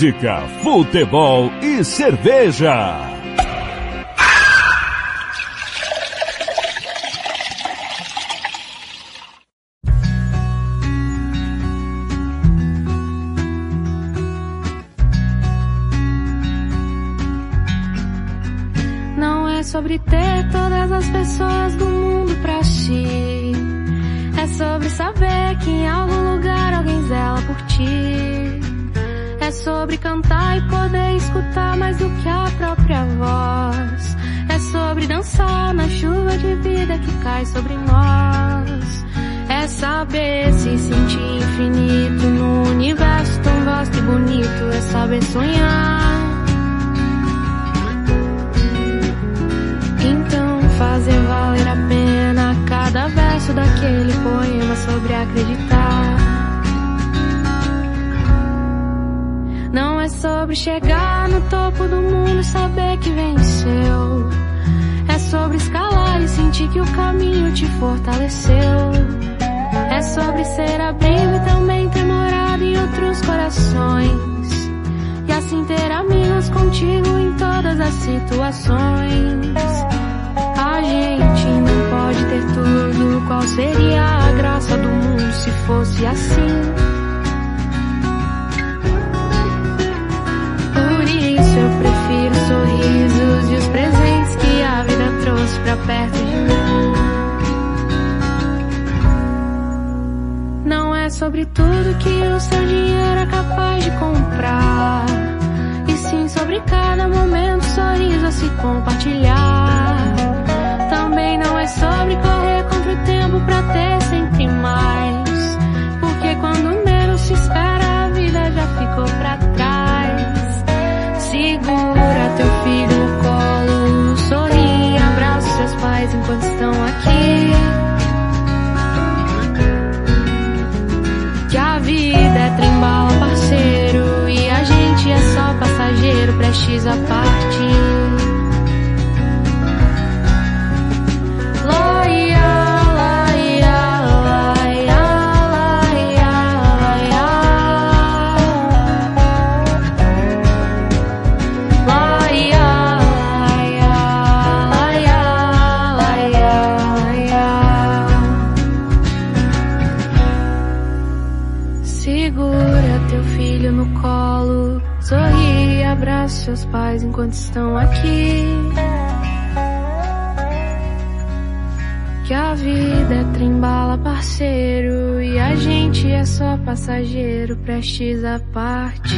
Música, futebol e cerveja. Não é sobre ter todas as pessoas chuva de vida que cai sobre nós. É saber se sentir infinito no universo tão vasto e bonito. É saber sonhar. Então fazer valer a pena cada verso daquele poema sobre acreditar. Não é sobre chegar no topo do mundo e saber que venceu. Sobre escalar e sentir que o caminho te fortaleceu. É sobre ser abrigo e também ter morado em outros corações. E assim ter amigos contigo em todas as situações. A gente não pode ter tudo. Qual seria a graça do mundo se fosse assim? Pra perto de mim. Não é sobre tudo que o seu dinheiro é capaz de comprar. E sim sobre cada momento, sorriso a se compartilhar. Também não é sobre correr contra o tempo pra ter sempre mais. Porque quando menos se espera, a vida já ficou pra trás. Segura enquanto estão aqui. Que a vida é trembala, parceiro, e a gente é só passageiro, prestes a parar. Passageiro, prestes à parte.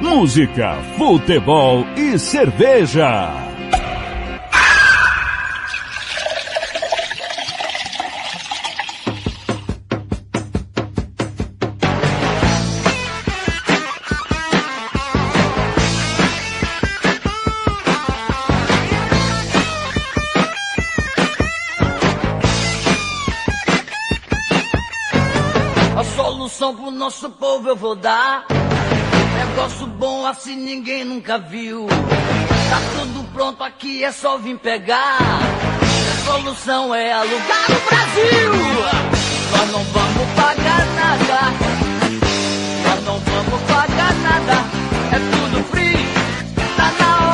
Música, futebol e cerveja. Nosso povo eu vou dar. Negócio bom assim ninguém nunca viu. Tá tudo pronto aqui, é só vir pegar. A solução é alugar o Brasil. Nós não vamos pagar nada. Nós não vamos pagar nada. É tudo free. Tá na hora,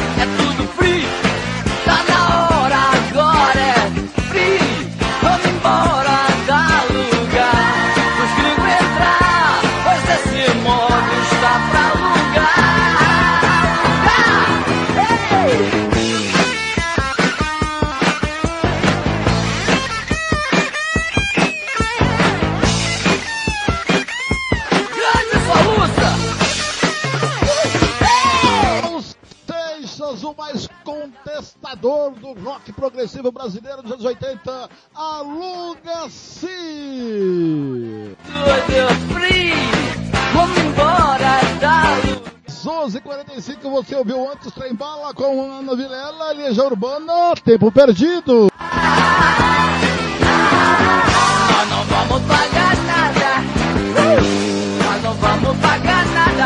Contestador do rock progressivo brasileiro dos anos 80, aluga-se! Vamos embora da 11h45 você ouviu antes Trem Bala com Ana Vilela, Legião Urbana, tempo perdido. Nós não vamos pagar nada. Uh! Nós não vamos pagar nada.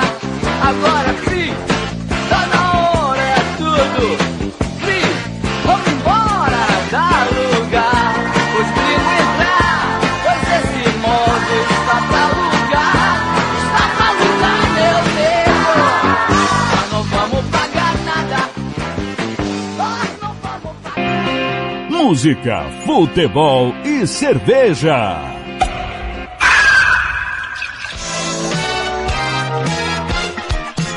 Agora free. Música, futebol e cerveja.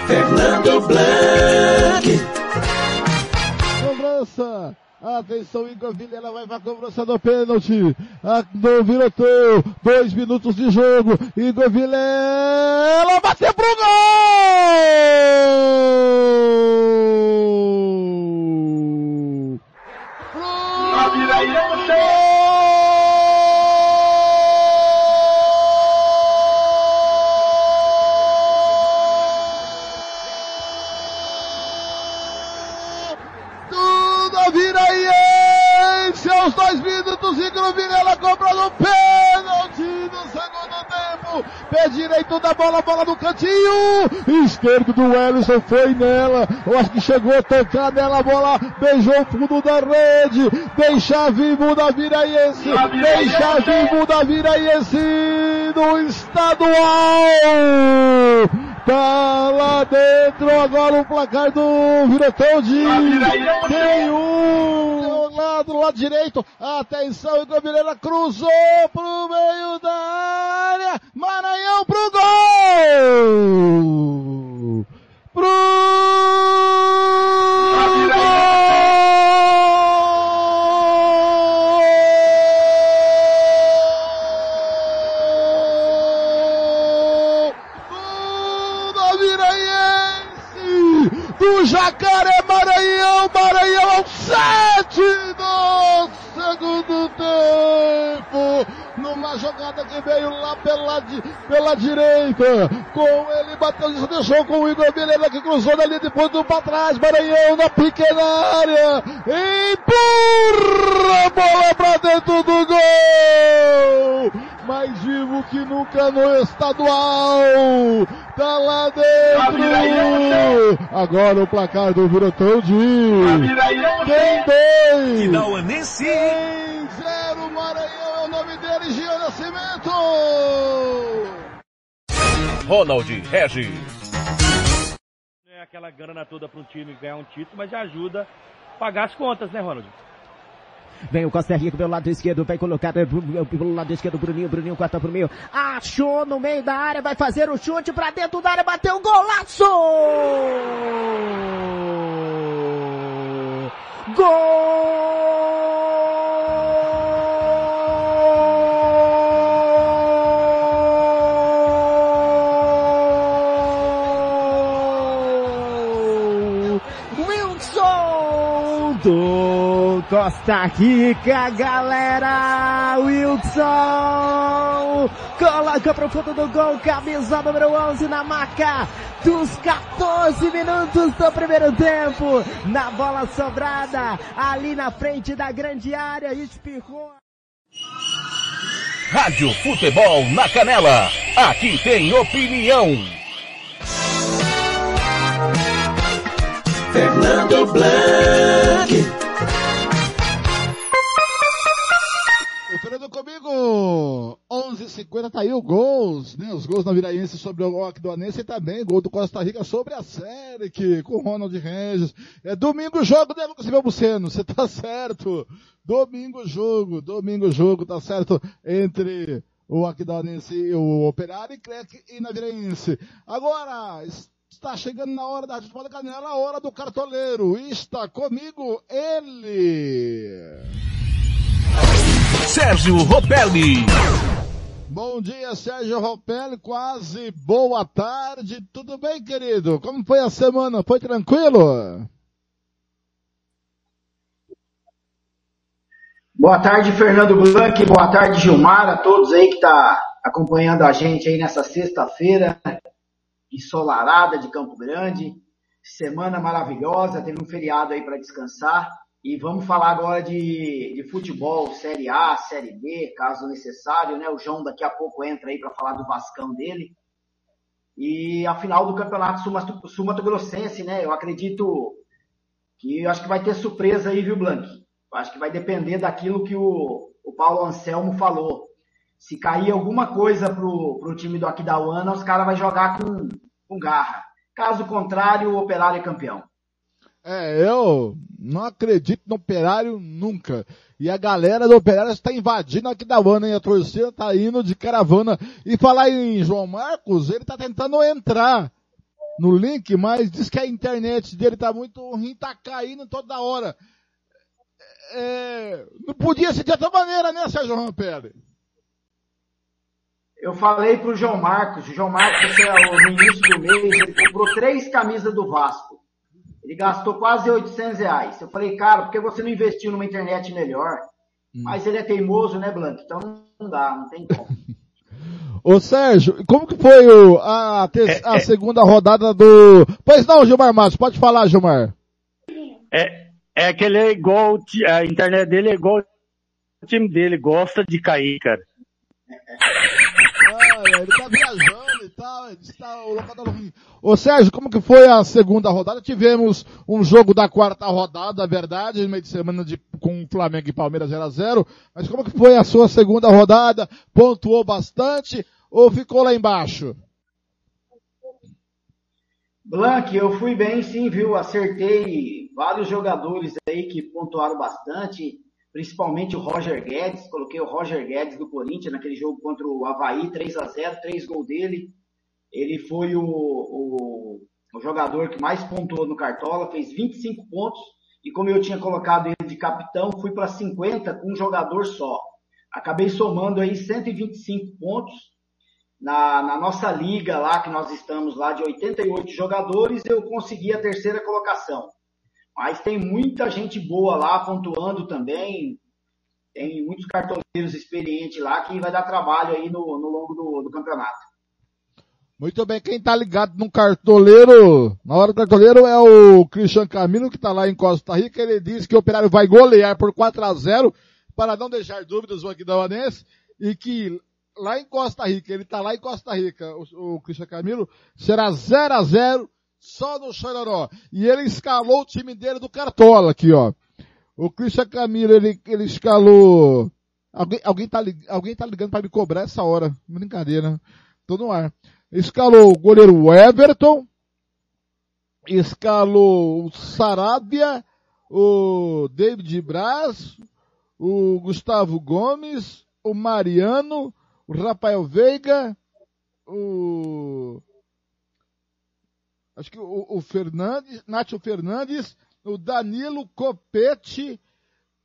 Fernando Blanc. Cobrança. Atenção, Igor Vilela vai pra cobrança do pênalti. A- No Viroteu, dois minutos de jogo. Igor Vilela bateu pro gol! Tudo Viraense aos dois minutos, Igor Vilela pênalti no tempo. Pé direito da bola, bola no cantinho. Esquerdo do Ellison foi nela. Eu acho que chegou a tocar nela, a bola beijou o fundo da rede. Deixa vivo da Viraense. Deixa vivo da Viraense no estadual. Tá lá dentro agora o placar do Virotão de tem um lado, lado direito. Atenção, Igor Vilela cruzou pro meio da área. Maranhão pro gol! Pro Jacaré Maranhão, Maranhão ao sete do segundo tempo. Numa jogada que veio lá pela, pela direita. Com ele bateu, deixou com o Igor Vilela que cruzou dali depois do pra trás. Maranhão na pequena área. Empurra a bola pra dentro do gol. Vivo que nunca no estadual. Tá lá dentro. Agora o placar do Virotão de tem dois. Tem zero Maranhão é o nome dele, Gia Nascimento. Ronald Regis. Não é aquela grana toda para um time ganhar um título, mas já ajuda a pagar as contas, né, Ronald? Vem o Costa Rica pelo lado esquerdo, vai colocar pelo lado esquerdo, Bruninho, Bruninho corta pro meio. Achou no meio da área, vai fazer o chute pra dentro da área, bateu o golaço! Gol! Wilson do Costa Rica, galera! Wilson coloca pro fundo do gol, camisa número 11 na marca dos 14 minutos do primeiro tempo. Na bola sobrada, ali na frente da grande área, espirrou. Rádio Futebol na Canela. Aqui tem opinião. Fernando Blanc. Comigo, 11h50 tá aí o gols, né? Os gols na Viraense sobre o Aquidonense e também gol do Costa Rica sobre a série que com o Ronald Regis. É domingo jogo, né, Lucas Buceno? Você tá certo. Domingo jogo, domingo jogo, tá certo, entre o Aquidonense e o Operário e Crec e na Viraense. Agora, está chegando na hora da Rádio Futebol da Canela, a hora do cartoleiro. Está comigo ele. Sérgio Ropelli. Bom dia, Sérgio Ropelli, quase boa tarde. Tudo bem, querido? Como foi a semana? Foi tranquilo? Boa tarde, Fernando Blanc. Boa tarde, Gilmar, a todos aí que está acompanhando a gente aí nessa sexta-feira ensolarada de Campo Grande. Semana maravilhosa, teve um feriado aí para descansar. E vamos falar agora de, de futebol, Série A, Série B, caso necessário, né? O João daqui a pouco entra aí para falar do Vascão dele. E a final do Campeonato Sul- Sul-Mato Grossense, né? Eu acredito que eu acho que vai ter surpresa aí, viu, Blank? Eu acho que vai depender daquilo que o, o Paulo Anselmo falou. Se cair alguma coisa pro, pro time do Aquidauana, os caras vão jogar com, com garra. Caso contrário, o Operário é campeão. É, eu não acredito no operário nunca. E a galera do operário está invadindo aqui da Havana, hein? A torcida está indo de caravana. E falar em João Marcos, ele está tentando entrar no link, mas diz que a internet dele tá muito ruim, tá caindo toda hora. É, não podia ser de outra maneira, né, Sérgio Rampelli? Eu falei pro João Marcos, o João Marcos, é no início do mês, ele comprou três camisas do Vasco. Ele gastou quase 800 reais. Eu falei, cara, por que você não investiu numa internet melhor? Mas ele é teimoso, né, Blanco? Então não dá, não tem como. Ô Sérgio, como que foi o- a, ter- a segunda rodada do... Pois não, Gilmar Matos, pode falar, Gilmar. É, é que ele é igual, a internet dele é igual o time dele, gosta de cair, cara. Ah, ele tá viajando e tal, ele está o tá ruim. Ô Sérgio, como que foi a segunda rodada? Tivemos um jogo da quarta rodada, verdade, no meio de semana de, com Flamengo e Palmeiras 0 a 0 mas como que foi a sua segunda rodada? Pontuou bastante ou ficou lá embaixo? Blank, eu fui bem sim, viu? Acertei vários jogadores aí que pontuaram bastante, principalmente o Roger Guedes. Coloquei o Roger Guedes do Corinthians naquele jogo contra o Havaí, 3 a 0 três gols dele. Ele foi o, o, o jogador que mais pontuou no Cartola, fez 25 pontos. E como eu tinha colocado ele de capitão, fui para 50 com um jogador só. Acabei somando aí 125 pontos. na, na nossa liga lá, que nós estamos lá de 88 jogadores, eu consegui a terceira colocação. Mas tem muita gente boa lá pontuando também. Tem muitos cartoleiros experientes lá que vai dar trabalho aí no, no longo do, do campeonato. Muito bem, quem tá ligado no cartoleiro, na hora do cartoleiro é o Cristian Camilo, que tá lá em Costa Rica, ele disse que o Operário vai golear por 4 a 0 para não deixar dúvidas o Aquidauanense, e que lá em Costa Rica, ele tá lá em Costa Rica, o, o Cristian Camilo, será 0 a 0 só no Chororó. E ele escalou o time dele do Cartola aqui, ó. O Christian Camilo, ele, ele escalou... Alguém, alguém, tá, alguém tá ligando para me cobrar essa hora. Brincadeira. Tô no ar. Escalou o goleiro Everton. Escalou o Sarabia. O David Braz. O Gustavo Gomes. O Mariano. O Rafael Veiga. O acho que o, o Fernandes, Nacho Fernandes, o Danilo Copete,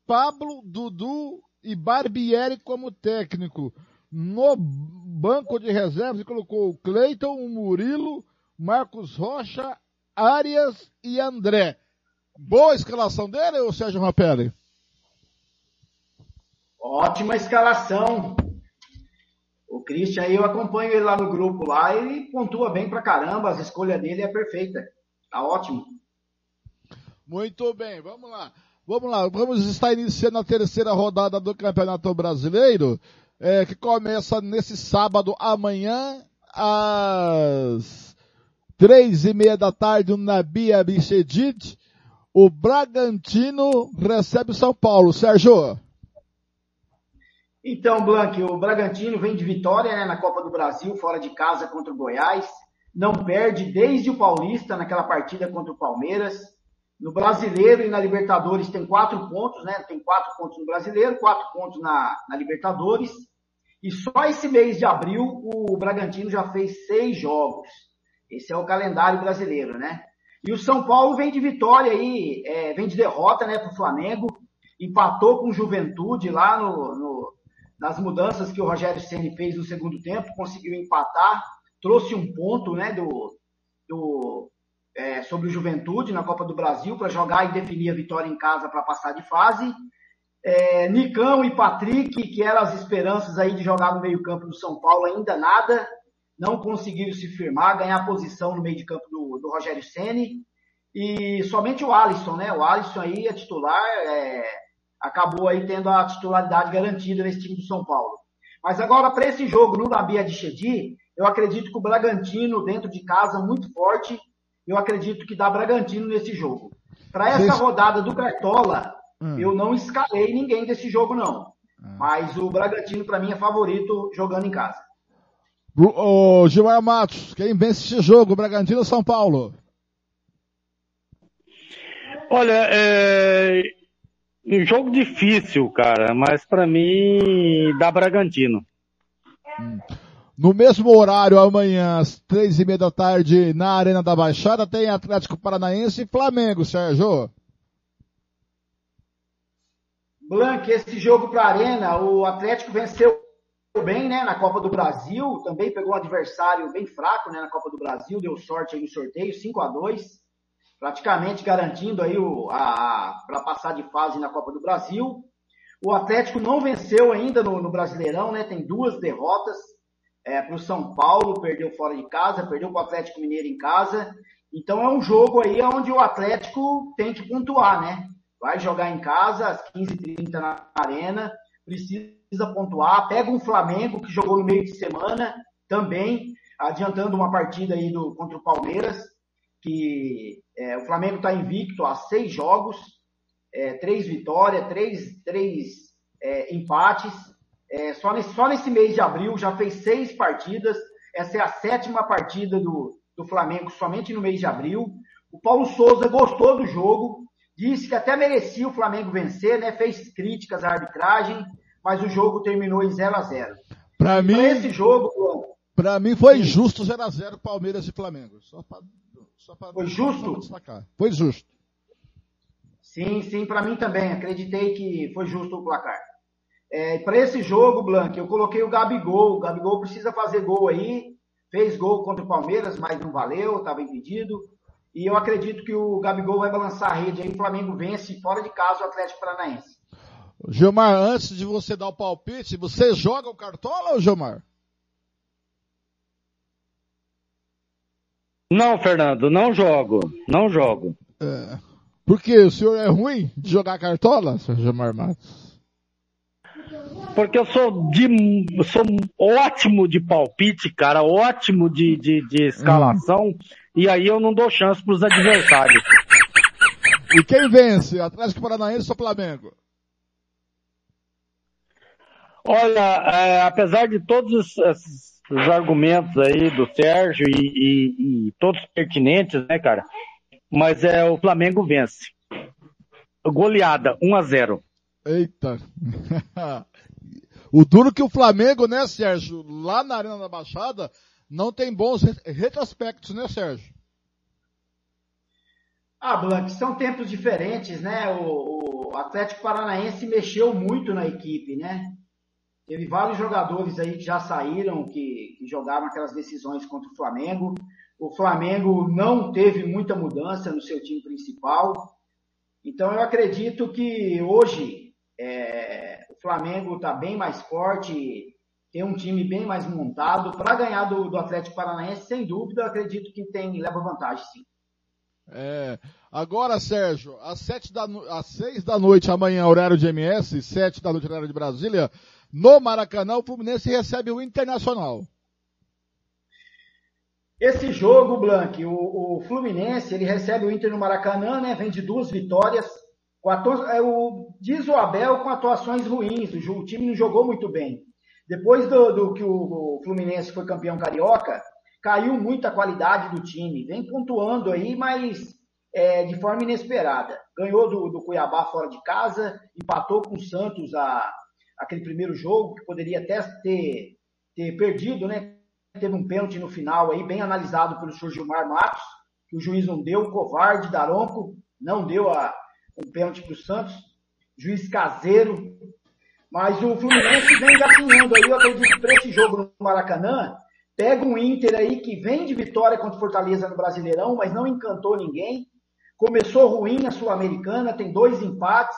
Pablo, Dudu e Barbieri como técnico. No banco de reservas ele colocou o Cleiton, o Murilo, Marcos Rocha, Arias e André. Boa escalação dele, ou Sérgio Rapelli? Ótima escalação. O Christian aí, eu acompanho ele lá no grupo lá, ele pontua bem pra caramba, as escolhas dele é perfeita. Tá ótimo. Muito bem, vamos lá. Vamos lá, vamos estar iniciando a terceira rodada do Campeonato Brasileiro, é, que começa nesse sábado amanhã, às três e meia da tarde, na Bia Bichedid. O Bragantino recebe o São Paulo. Sérgio. Então, Blanque, o Bragantino vem de vitória né, na Copa do Brasil, fora de casa contra o Goiás. Não perde desde o Paulista naquela partida contra o Palmeiras. No Brasileiro e na Libertadores tem quatro pontos, né? Tem quatro pontos no Brasileiro, quatro pontos na, na Libertadores. E só esse mês de abril o Bragantino já fez seis jogos. Esse é o calendário brasileiro, né? E o São Paulo vem de vitória aí, é, vem de derrota, né, para o Flamengo. Empatou com Juventude lá no, no nas mudanças que o Rogério Ceni fez no segundo tempo, conseguiu empatar, trouxe um ponto né, do, do é, sobre o Juventude na Copa do Brasil para jogar e definir a vitória em casa para passar de fase. É, Nicão e Patrick, que eram as esperanças aí de jogar no meio-campo do São Paulo, ainda nada, não conseguiram se firmar, ganhar posição no meio de campo do, do Rogério Ceni e somente o Alisson, né? O Alisson aí é titular, é, acabou aí tendo a titularidade garantida nesse time do São Paulo. Mas agora, para esse jogo no Nabia de Chedi, eu acredito que o Bragantino, dentro de casa, muito forte, eu acredito que dá Bragantino nesse jogo. Para essa rodada do Cartola, hum. eu não escalei ninguém desse jogo, não. Hum. Mas o Bragantino, para mim, é favorito jogando em casa. O Gilmar Matos, quem vence esse jogo, Bragantino ou São Paulo? Olha, é, um jogo difícil, cara, mas para mim dá Bragantino. No mesmo horário, amanhã, às três e meia da tarde, na Arena da Baixada, tem Atlético Paranaense e Flamengo, Sérgio. Blanc, esse jogo para a Arena, o Atlético venceu bem, né, na Copa do Brasil, também pegou um adversário bem fraco, né, na Copa do Brasil, deu sorte aí no sorteio, 5 a 2 praticamente garantindo aí o, a, para passar de fase na Copa do Brasil. O Atlético não venceu ainda no, no Brasileirão, né? Tem duas derrotas é, para o São Paulo, perdeu fora de casa, perdeu para o Atlético Mineiro em casa. Então é um jogo aí onde o Atlético tem que pontuar, né? Vai jogar em casa às 15h30 na arena, precisa pontuar. Pega um Flamengo que jogou no meio de semana também, adiantando uma partida aí do, contra o Palmeiras que é, o Flamengo está invicto a seis jogos, é, três vitórias, três, três é, empates. É, só, nesse, só nesse mês de abril já fez seis partidas. Essa é a sétima partida do, do Flamengo somente no mês de abril. O Paulo Souza gostou do jogo, disse que até merecia o Flamengo vencer, né? Fez críticas à arbitragem, mas o jogo terminou em 0 a 0 Para mim, esse jogo, para mim foi sim. justo 0 a 0 Palmeiras e Flamengo. Só pra foi justo? Foi justo. Sim, sim, para mim também. Acreditei que foi justo o placar. É, para esse jogo, Blank, eu coloquei o Gabigol. O Gabigol precisa fazer gol aí. Fez gol contra o Palmeiras, mas não valeu, estava impedido. E eu acredito que o Gabigol vai balançar a rede aí. O Flamengo vence fora de casa o Atlético Paranaense. Gilmar, antes de você dar o palpite, você joga o Cartola, ou Gilmar? Não, Fernando, não jogo. Não jogo. É. Porque o senhor é ruim de jogar Cartola, senhor Gilmar Matos? Porque eu sou de sou ótimo de palpite, cara, ótimo de, de, de escalação, hum. E aí eu não dou chance pros adversários. E quem vence? Atlético Paranaense ou Flamengo? Olha, é, apesar de todos esses, esses, argumentos aí do Sérgio e, e, e, todos pertinentes, né, cara? Mas é o Flamengo vence. Goleada, 1 a 0 Eita. o duro que o Flamengo, né, Sérgio, lá na Arena da Baixada, não tem bons retrospectos, né, Sérgio? Ah, Blanc, são tempos diferentes, né? O, o Atlético Paranaense mexeu muito na equipe, né? Teve vários jogadores aí que já saíram, que, que jogaram aquelas decisões contra o Flamengo. O Flamengo não teve muita mudança no seu time principal. Então eu acredito que hoje é, o Flamengo está bem mais forte, tem um time bem mais montado. Para ganhar do, do, Atlético Paranaense, sem dúvida, eu acredito que tem, leva vantagem sim. É, agora, Sérgio, às, sete da, às seis da noite amanhã, horário de MS, sete da noite, horário de Brasília, no Maracanã, o Fluminense recebe o Internacional. Esse jogo, Blank, o, o, Fluminense, ele recebe o Inter no Maracanã, né? Vem de duas vitórias. Atu... É, o, diz o Abel com atuações ruins. O, o time não jogou muito bem. Depois do, do que o, Fluminense foi campeão carioca, caiu muito a qualidade do time. Vem pontuando aí, mas é, de forma inesperada. Ganhou do, do Cuiabá fora de casa, empatou com o Santos a, aquele primeiro jogo, que poderia até ter, ter perdido, né? Teve um pênalti no final aí, bem analisado pelo senhor Gilmar Matos, que o juiz não deu, covarde, Daronco, não deu a, um pênalti para o Santos, juiz caseiro, mas o Fluminense vem engatinhando aí, eu acredito que para esse jogo no Maracanã, pega um Inter aí que vem de vitória contra o Fortaleza no Brasileirão, mas não encantou ninguém, começou ruim a Sul-Americana, tem dois empates,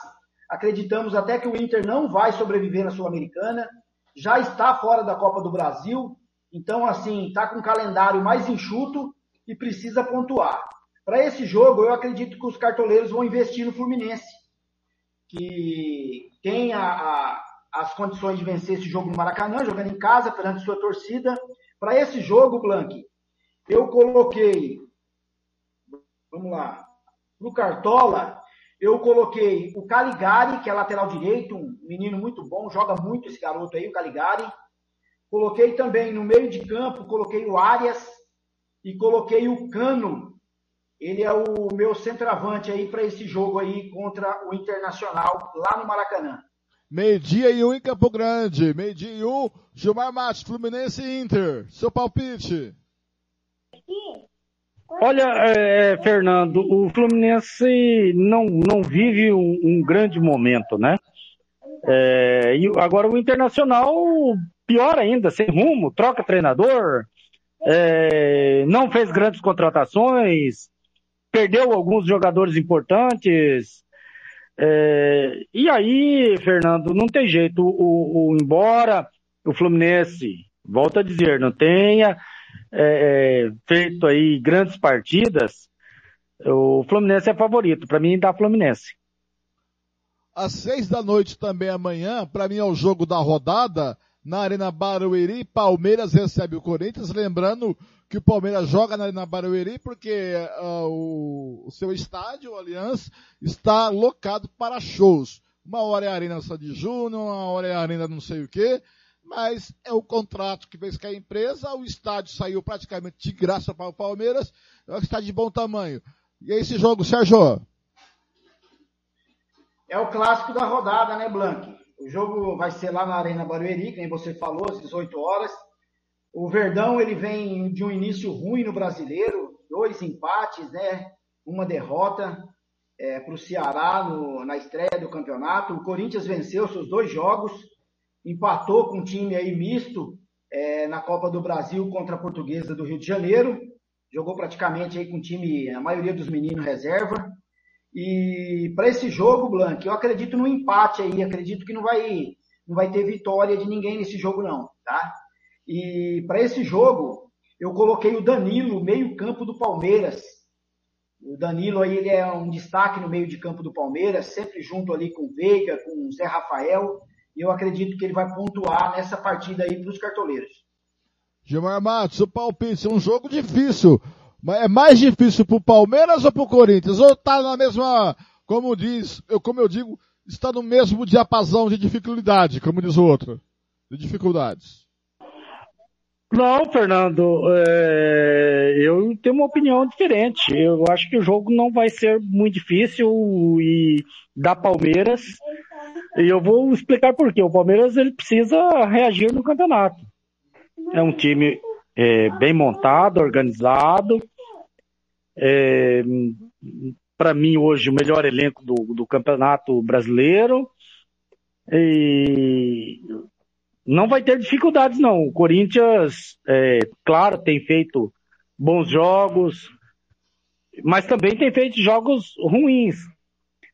Acreditamos até que o Inter não vai sobreviver na Sul-Americana, já está fora da Copa do Brasil, então assim, está com um calendário mais enxuto e precisa pontuar. Para esse jogo, eu acredito que os cartoleiros vão investir no Fluminense, que tem a, a, as condições de vencer esse jogo no Maracanã, jogando em casa, perante sua torcida. Para esse jogo, Blank, eu coloquei, vamos lá, no Cartola, eu coloquei o Caligari, que é lateral direito, um menino muito bom, joga muito esse garoto aí, o Caligari. Coloquei também no meio de campo, coloquei o Arias e coloquei o Cano. Ele é o meu centroavante aí para esse jogo aí contra o Internacional lá no Maracanã. Meio-dia e um em Campo Grande. Meio-dia e um, Gilmar Matos, Fluminense e Inter. Seu palpite. Olha, é, Fernando, o Fluminense não, não vive um, um grande momento, né? É, e agora o Internacional, pior ainda, sem rumo, troca treinador, é, não fez grandes contratações, perdeu alguns jogadores importantes. É, e aí, Fernando, não tem jeito. O, o, embora o Fluminense, volta a dizer, não tenha é, é, feito aí grandes partidas, o Fluminense é favorito. Para mim, dá Fluminense. Às seis da noite também amanhã, para mim é o jogo da rodada, na Arena Barueri, Palmeiras recebe o Corinthians, lembrando que o Palmeiras joga na Arena Barueri porque uh, o, o, seu estádio, o Allianz, está locado para shows. Uma hora é a Arena Sandy Júnior, uma hora é a Arena não sei o quê mas é o contrato que fez com a empresa, o estádio saiu praticamente de graça para o Palmeiras, é um estádio de bom tamanho. E é esse jogo, Sérgio? É o clássico da rodada, né, Blank? O jogo vai ser lá na Arena Barueri, que nem você falou, às 18 horas. O Verdão, ele vem de um início ruim no Brasileiro, dois empates, né? Uma derrota é, para o Ceará no, na estreia do campeonato. O Corinthians venceu seus dois jogos, empatou com um time aí misto é, na Copa do Brasil contra a Portuguesa do Rio de Janeiro. Jogou praticamente aí com o time, a maioria dos meninos reserva. E para esse jogo, Blanc, eu acredito no empate aí, acredito que não vai, não vai ter vitória de ninguém nesse jogo não, tá? E para esse jogo, eu coloquei o Danilo, meio-campo do Palmeiras. O Danilo aí ele é um destaque no meio de campo do Palmeiras, sempre junto ali com o Veiga, com o Zé Rafael. E eu acredito que ele vai pontuar nessa partida aí para os cartoleiros. Gilmar Matos, o palpite um jogo difícil. É mais difícil pro Palmeiras ou pro Corinthians? Ou tá na mesma, como diz, eu, como eu digo, está no mesmo diapasão de dificuldade, como diz o outro. De dificuldades. Não, Fernando, é, eu tenho uma opinião diferente. Eu acho que o jogo não vai ser muito difícil e da Palmeiras. E eu vou explicar por quê. O Palmeiras ele precisa reagir no campeonato. É um time é, bem montado, organizado. É, Para mim, hoje, o melhor elenco do, do campeonato brasileiro. E não vai ter dificuldades, não. O Corinthians, é, claro, tem feito bons jogos, mas também tem feito jogos ruins.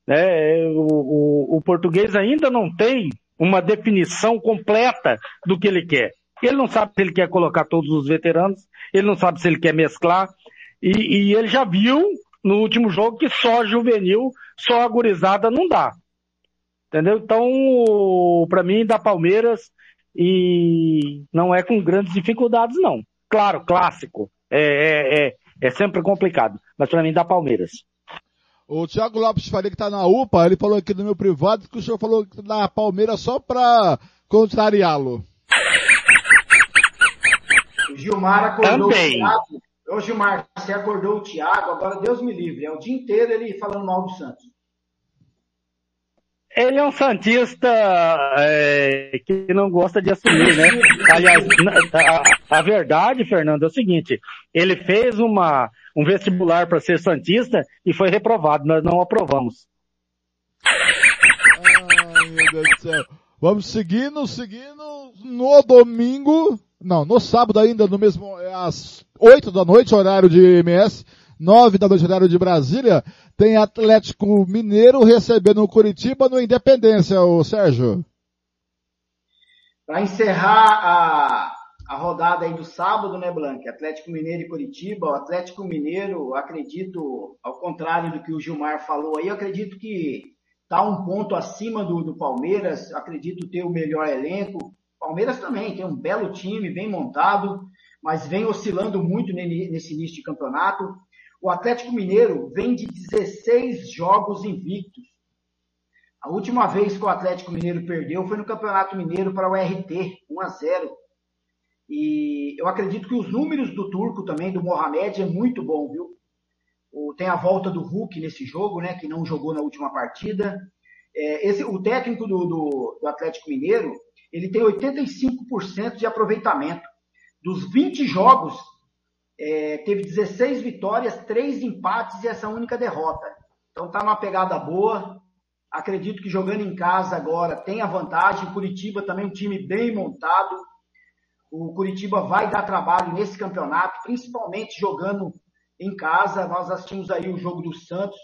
Né? O, o, o português ainda não tem uma definição completa do que ele quer. Ele não sabe se ele quer colocar todos os veteranos, ele não sabe se ele quer mesclar, e, e ele já viu no último jogo que só juvenil, só agorizada não dá. Entendeu? Então, para mim, da Palmeiras, e não é com grandes dificuldades, não. Claro, clássico. É, é, é, é sempre complicado. Mas para mim dá Palmeiras. O Thiago Lopes Faria que tá na UPA, ele falou aqui no meu privado que o senhor falou que na Palmeiras só pra contrariá-lo. Gilmar acordou Também. o Thiago. Ô Gilmar, você acordou o Thiago, agora Deus me livre. É o dia inteiro ele falando mal do Santos. Ele é um Santista é, que não gosta de assumir, né? Aliás, a, a verdade, Fernando, é o seguinte: ele fez uma, um vestibular para ser Santista e foi reprovado. Nós não aprovamos. Ai, meu Deus do céu. Vamos seguindo, seguindo. No domingo, não, no sábado ainda, no mesmo, é às 8 da noite, horário de MS, 9 da noite, horário de Brasília, tem Atlético Mineiro recebendo o Curitiba no Independência, o Sérgio. Para encerrar a, a rodada aí do sábado, né, Blanque? Atlético Mineiro e Curitiba. O Atlético Mineiro, acredito, ao contrário do que o Gilmar falou aí, acredito que está um ponto acima do, do Palmeiras. Acredito ter o melhor elenco. Palmeiras também tem um belo time, bem montado, mas vem oscilando muito ne- nesse início de campeonato. O Atlético Mineiro vem de 16 jogos invictos. A última vez que o Atlético Mineiro perdeu foi no Campeonato Mineiro para o RT, 1 a 0. E eu acredito que os números do turco também, do Mohamed, é muito bom, viu? Tem a volta do Hulk nesse jogo, né? Que não jogou na última partida. É, esse, o técnico do, do, do Atlético Mineiro, ele tem 85% de aproveitamento. Dos 20 jogos, é, teve 16 vitórias, 3 empates e essa única derrota. Então tá numa pegada boa. Acredito que jogando em casa agora tem a vantagem. Curitiba também é um time bem montado. O Curitiba vai dar trabalho nesse campeonato, principalmente jogando em casa. Nós assistimos aí o jogo do Santos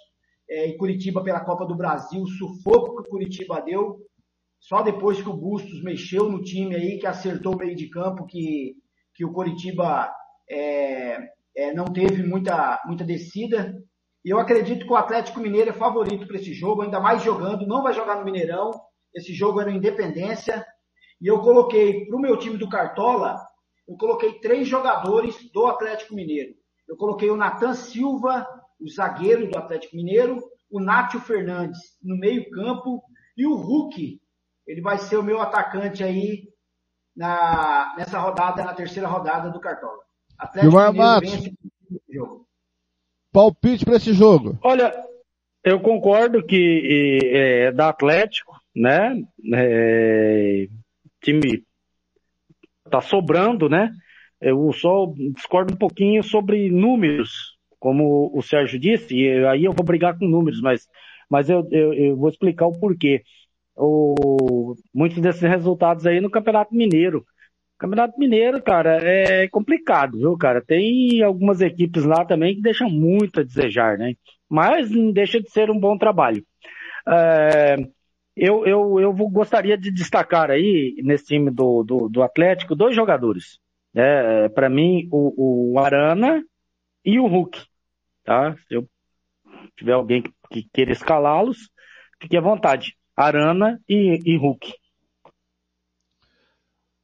é, e Curitiba pela Copa do Brasil, o sufoco que o Curitiba deu. Só depois que o Bustos mexeu no time aí, que acertou o meio de campo, que, que o Curitiba é, é, não teve muita, muita descida. E eu acredito que o Atlético Mineiro é favorito para esse jogo, ainda mais jogando, não vai jogar no Mineirão. Esse jogo é no Independência. E eu coloquei para o meu time do Cartola, eu coloquei três jogadores do Atlético Mineiro. Eu coloquei o Natan Silva, o zagueiro do Atlético Mineiro, o Nátio Fernandes no meio-campo e o Hulk. Ele vai ser o meu atacante aí na, nessa rodada, na terceira rodada do Cartola. Atlético Gilmar Matos. vence jogo. Palpite para esse jogo. Olha, eu concordo que é, da Atlético, né? É, time tá sobrando, né? Eu só discordo um pouquinho sobre números, como o Sérgio disse, e aí eu vou brigar com números, mas, mas eu, eu, eu vou explicar o porquê. O, muitos desses resultados aí no Campeonato Mineiro. Campeonato Mineiro, cara, é complicado, viu, cara? Tem algumas equipes lá também que deixam muito a desejar, né? Mas não deixa de ser um bom trabalho. É, eu, eu, eu gostaria de destacar aí, nesse time do, do, do Atlético, dois jogadores. É, Para mim, o, o Arana e o Hulk. Tá? Se eu tiver alguém que, que queira escalá-los, fique à vontade. Arana e, e Hulk.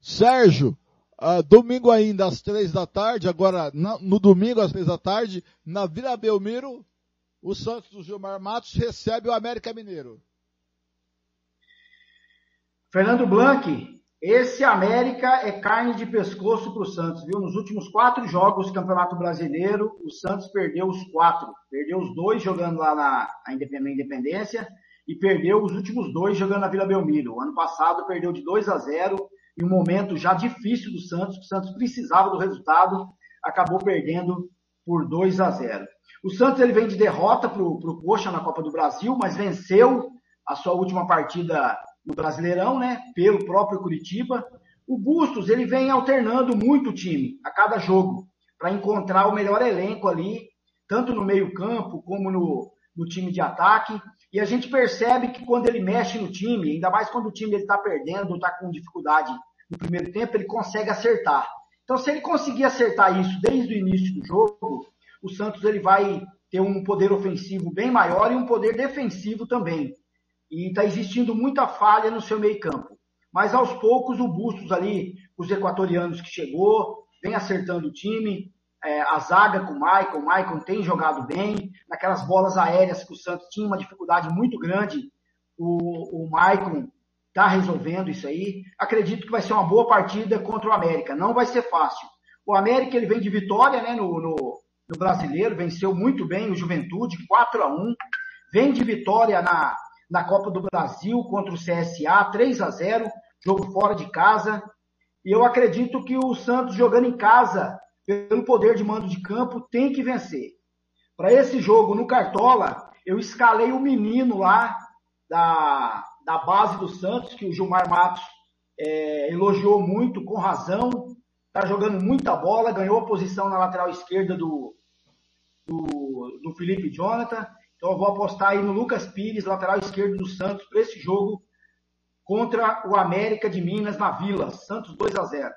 Sérgio, uh, domingo ainda às três da tarde, agora na, no domingo às três da tarde, na Vila Belmiro, o Santos do Gilmar Matos recebe o América Mineiro. Fernando Blanc, esse América é carne de pescoço para o Santos, viu? Nos últimos quatro jogos do Campeonato Brasileiro, o Santos perdeu os quatro. Perdeu os dois jogando lá na, na Independência e perdeu os últimos dois jogando na Vila Belmiro. O ano passado perdeu de 2 a 0 em um momento já difícil do Santos, que o Santos precisava do resultado, acabou perdendo por 2 a 0. O Santos ele vem de derrota para o Coxa na Copa do Brasil, mas venceu a sua última partida no Brasileirão, né? Pelo próprio Curitiba. O Bustos ele vem alternando muito o time a cada jogo para encontrar o melhor elenco ali, tanto no meio campo como no, no time de ataque. E a gente percebe que quando ele mexe no time, ainda mais quando o time está perdendo, está com dificuldade no primeiro tempo, ele consegue acertar. Então, se ele conseguir acertar isso desde o início do jogo, o Santos ele vai ter um poder ofensivo bem maior e um poder defensivo também. E está existindo muita falha no seu meio campo. Mas aos poucos o Bustos ali, os equatorianos que chegou, vem acertando o time, é, a zaga com o Maicon, o Maicon tem jogado bem, naquelas bolas aéreas que o Santos tinha uma dificuldade muito grande, o, o Maicon está resolvendo isso aí. Acredito que vai ser uma boa partida contra o América, não vai ser fácil. O América ele vem de vitória né, no, no, no brasileiro, venceu muito bem o Juventude, 4 a 1 vem de vitória na, na Copa do Brasil contra o CSA, 3 a 0 jogo fora de casa. E eu acredito que o Santos jogando em casa pelo poder de mando de campo, tem que vencer. Para esse jogo no Cartola, eu escalei o menino lá da, da base do Santos, que o Gilmar Matos é, elogiou muito, com razão. Está jogando muita bola, ganhou a posição na lateral esquerda do, do, do Felipe Jonathan. Então eu vou apostar aí no Lucas Pires, lateral esquerdo do Santos, para esse jogo contra o América de Minas na Vila. Santos 2 a 0.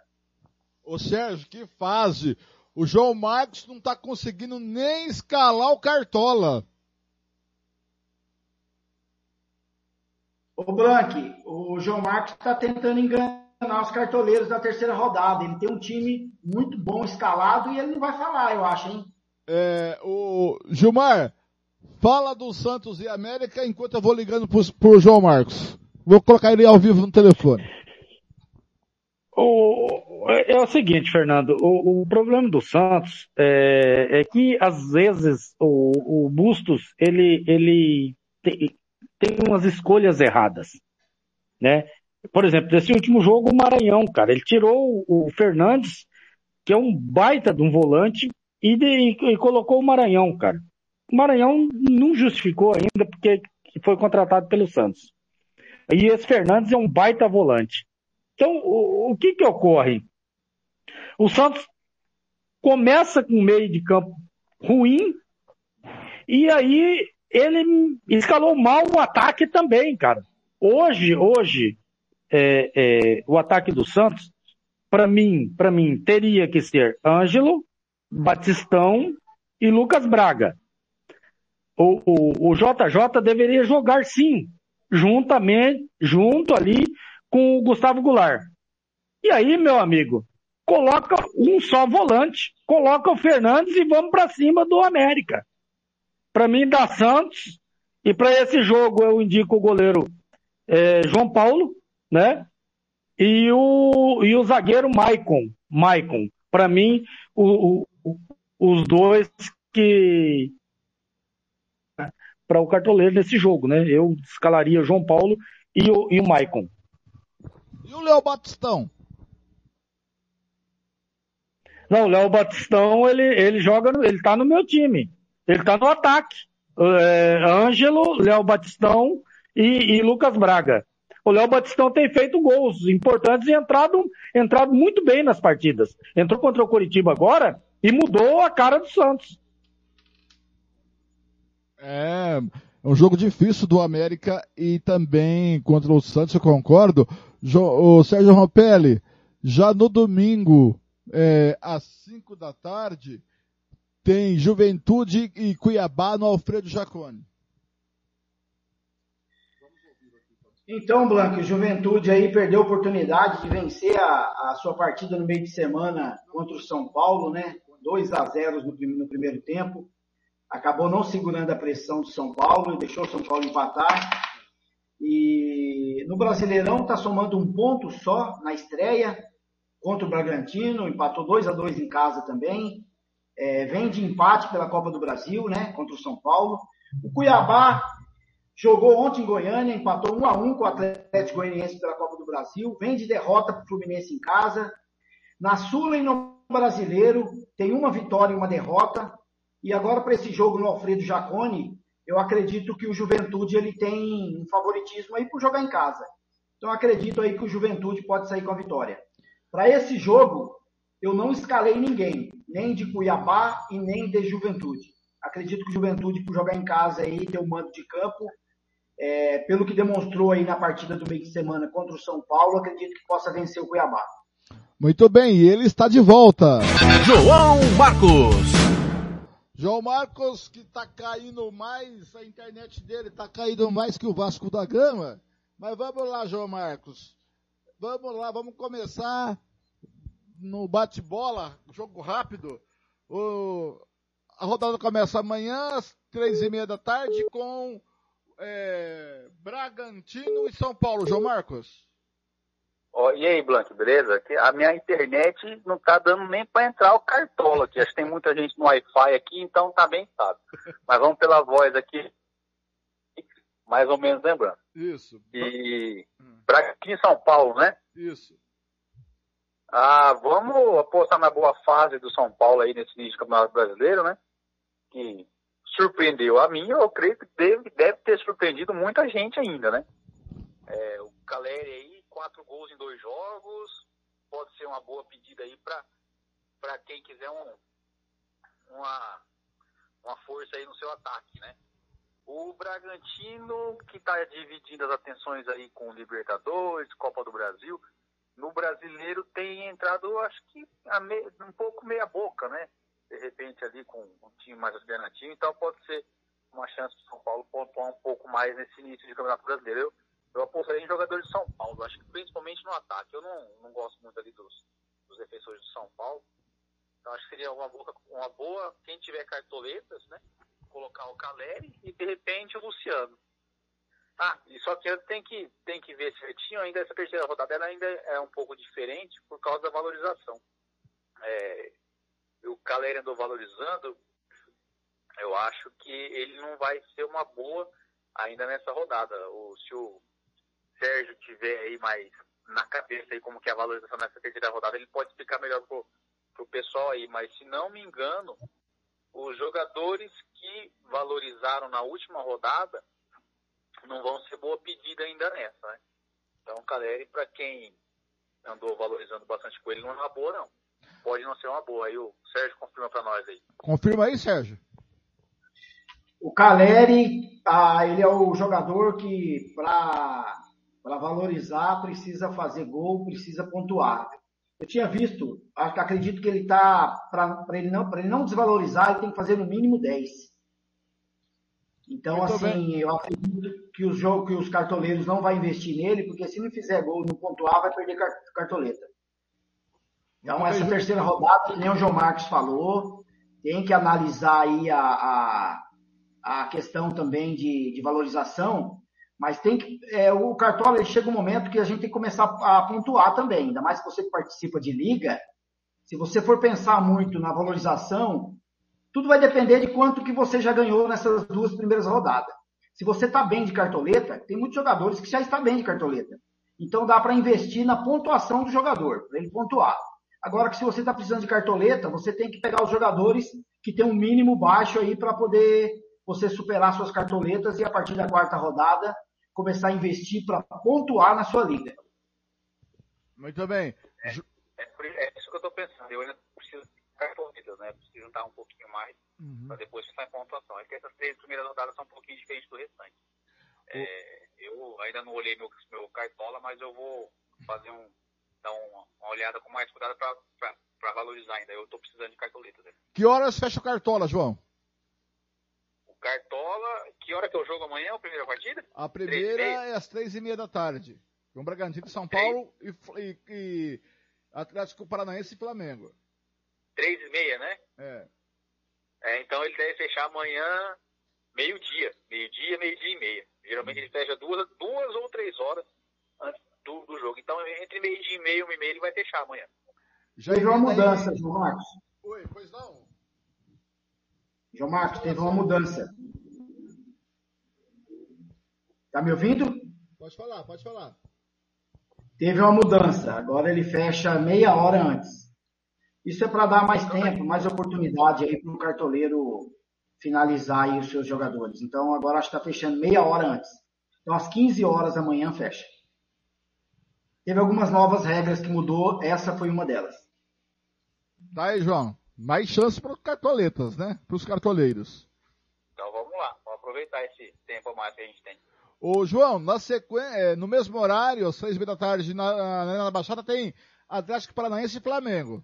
Ô Sérgio, que fase! O João Marcos não está conseguindo nem escalar o Cartola. Ô Blank, o João Marcos está tentando enganar os cartoleiros da terceira rodada. Ele tem um time muito bom escalado e ele não vai falar, eu acho, hein? É, o Gilmar, fala do Santos e América enquanto eu vou ligando pro, pro João Marcos. Vou colocar ele ao vivo no telefone. O, é o seguinte, Fernando, o, o problema do Santos é, é, que às vezes o, o Bustos ele, ele tem, tem umas escolhas erradas, né? Por exemplo, nesse último jogo o Maranhão, cara, ele tirou o Fernandes, que é um baita de um volante, e, de, e colocou o Maranhão, cara. O Maranhão não justificou ainda porque foi contratado pelo Santos. E esse Fernandes é um baita volante. Então, o, o que que ocorre? O Santos começa com um meio de campo ruim e aí ele escalou mal o ataque também, cara. Hoje, hoje, é, é, o ataque do Santos, para mim, para mim, teria que ser Ângelo, Batistão e Lucas Braga. O, o, o JJ deveria jogar sim, juntamente, junto ali com o Gustavo Goulart. E aí, meu amigo, coloca um só volante, coloca o Fernandes e vamos para cima do América. Para mim, dá Santos. E para esse jogo eu indico o goleiro é, João Paulo, né? E o, e o zagueiro Maicon. Maicon. Para mim, o, o, os dois que para o cartoleiro nesse jogo, né? Eu escalaria João Paulo e o, e o Maicon. E o Léo Batistão? Não, o Léo Batistão, ele, ele joga, ele tá no meu time. Ele tá no ataque. É, Ângelo, Léo Batistão e, e, Lucas Braga. o Léo Batistão tem feito gols importantes e entrado, entrado muito bem nas partidas. Entrou contra o Coritiba agora e mudou a cara do Santos. É, é um jogo difícil do América e também contra o Santos, eu concordo. Jo, o Sérgio Rompelli, já no domingo, é, às 5 da tarde, tem Juventude e Cuiabá no Alfredo Jacone. Então, Blanco, Juventude aí perdeu a oportunidade de vencer a, a, sua partida no meio de semana contra o São Paulo, né? 2 a 0 no, no primeiro tempo. Acabou não segurando a pressão do São Paulo e deixou o São Paulo empatar. E no Brasileirão está somando um ponto só na estreia contra o Bragantino, empatou 2 a 2 em casa também. É, vem de empate pela Copa do Brasil, né? Contra o São Paulo. O Cuiabá jogou ontem em Goiânia, empatou 1 a 1 com o Atlético Goianiense pela Copa do Brasil. Vem de derrota para o Fluminense em casa. Na Sula e no Brasileiro tem uma vitória e uma derrota. E agora para esse jogo no Alfredo Jacone, eu acredito que o Juventude ele tem um favoritismo aí por jogar em casa. Então acredito aí que o Juventude pode sair com a vitória. Para esse jogo, eu não escalei ninguém, nem de Cuiabá e nem de Juventude. Acredito que Juventude, por jogar em casa aí, ter um mando de campo, é, pelo que demonstrou aí na partida do meio de semana contra o São Paulo, acredito que possa vencer o Cuiabá. Muito bem, e ele está de volta. João Marcos. João Marcos que está caindo mais, a internet dele está caindo mais que o Vasco da Gama. Mas vamos lá, João Marcos. Vamos lá, vamos começar no bate-bola, jogo rápido. O, a rodada começa amanhã, às três e meia da tarde, com é, Bragantino e São Paulo. João Marcos. Oh, e aí, Blanco, beleza? A minha internet não tá dando nem para entrar o cartola aqui. Acho que tem muita gente no Wi-Fi aqui, então tá bem sabe. Mas vamos pela voz aqui, mais ou menos lembrando. Isso. E Bragantino e São Paulo, né? Isso. Ah, vamos apostar na boa fase do São Paulo aí nesse início do Campeonato Brasileiro, né? Que surpreendeu a mim, eu creio que deve, deve ter surpreendido muita gente ainda, né? É, o Caleri aí, quatro gols em dois jogos, pode ser uma boa pedida aí para quem quiser um, uma, uma força aí no seu ataque, né? O Bragantino, que está dividindo as atenções aí com Libertadores, Copa do Brasil, no brasileiro tem entrado, acho que me, um pouco meia boca, né? De repente ali com um time mais alternativo, então pode ser uma chance para São Paulo pontuar um pouco mais nesse início de Campeonato Brasileiro. Eu, eu apostaria em jogadores de São Paulo, acho que principalmente no ataque. Eu não, não gosto muito ali dos, dos defensores de São Paulo, então acho que seria uma boa, uma boa, quem tiver cartoletas, né? Colocar o Caleri e de repente o Luciano. Ah, e só que tem que, tem que ver certinho, ainda essa terceira rodada ela ainda é um pouco diferente por causa da valorização. É, o Caleri andou valorizando, eu acho que ele não vai ser uma boa ainda nessa rodada. O, se o Sérgio tiver aí mais na cabeça aí como que é a valorização nessa terceira rodada, ele pode explicar melhor pro, pro pessoal aí, mas se não me engano, os jogadores que valorizaram na última rodada não vão ser boa pedida ainda nessa, né? Então, Caleri, para quem andou valorizando bastante com ele, não é uma boa, não. Pode não ser uma boa. Aí o Sérgio confirma para nós aí. Confirma aí, Sérgio. O Caleri, ah, ele é o jogador que, para valorizar, precisa fazer gol, precisa pontuar. Eu tinha visto, acredito que ele está, para ele, não, ele não desvalorizar, ele tem que fazer no mínimo 10. Então, Muito assim, bem. eu acredito que os, jogos, que os cartoleiros não vão investir nele, porque se não fizer gol, não pontuar, vai perder cartoleta. Então, essa terceira rodada, que nem o João Marcos falou, tem que analisar aí a, a, a questão também de, de valorização, mas tem que, é, o cartola chega um momento que a gente tem que começar a pontuar também, ainda mais você que participa de liga, se você for pensar muito na valorização, tudo vai depender de quanto que você já ganhou nessas duas primeiras rodadas. Se você está bem de cartoleta, tem muitos jogadores que já estão bem de cartoleta. Então dá para investir na pontuação do jogador, para ele pontuar. Agora que se você está precisando de cartoleta, você tem que pegar os jogadores que tem um mínimo baixo aí para poder você superar suas cartoletas e a partir da quarta rodada começar a investir para pontuar na sua liga. Muito bem. É, por- é isso que eu tô pensando. Eu ainda preciso de cartolitas, né? Preciso juntar um pouquinho mais Uhum. para depois pensar em pontuação. É que essas três primeiras rodadas são um pouquinho diferentes do restante. É, eu ainda não olhei meu, meu cartola, mas eu vou fazer um dar uma, uma olhada com mais cuidado para valorizar ainda. Eu tô precisando de cartolitas. Né? Que horas fecha o Cartola, João? Cartola, que hora que eu jogo amanhã? A primeira partida? A primeira é às três e meia da tarde. Com Bragantino, São Paulo e, e, e Atlético Paranaense e Flamengo. Três e meia, né? É. É, então ele deve fechar amanhã meio-dia. Meio-dia, meio-dia e meia. Geralmente ele fecha duas, duas ou três horas antes do, do jogo. Então entre meio-dia e meia, uma e meia, ele vai fechar amanhã. Já teve uma mudança, João Marcos. Oi, pois não? João Marcos, teve uma mudança. Tá me ouvindo? Pode falar, pode falar. Teve uma mudança. Agora ele fecha meia hora antes. Isso é para dar mais tempo, mais oportunidade aí para o cartoleiro finalizar aí os seus jogadores. Então agora acho que está fechando meia hora antes. Então às 15 horas da manhã fecha. Teve algumas novas regras que mudou, essa foi uma delas. Tá aí, João. Mais chance para os cartoletas, né? Para os cartoleiros. Então vamos lá, vamos aproveitar esse tempo mais que a gente tem. Ô, João, na sequência, no mesmo horário, às seis e meia da tarde, na, na, na Baixada, tem Atlético Paranaense e Flamengo.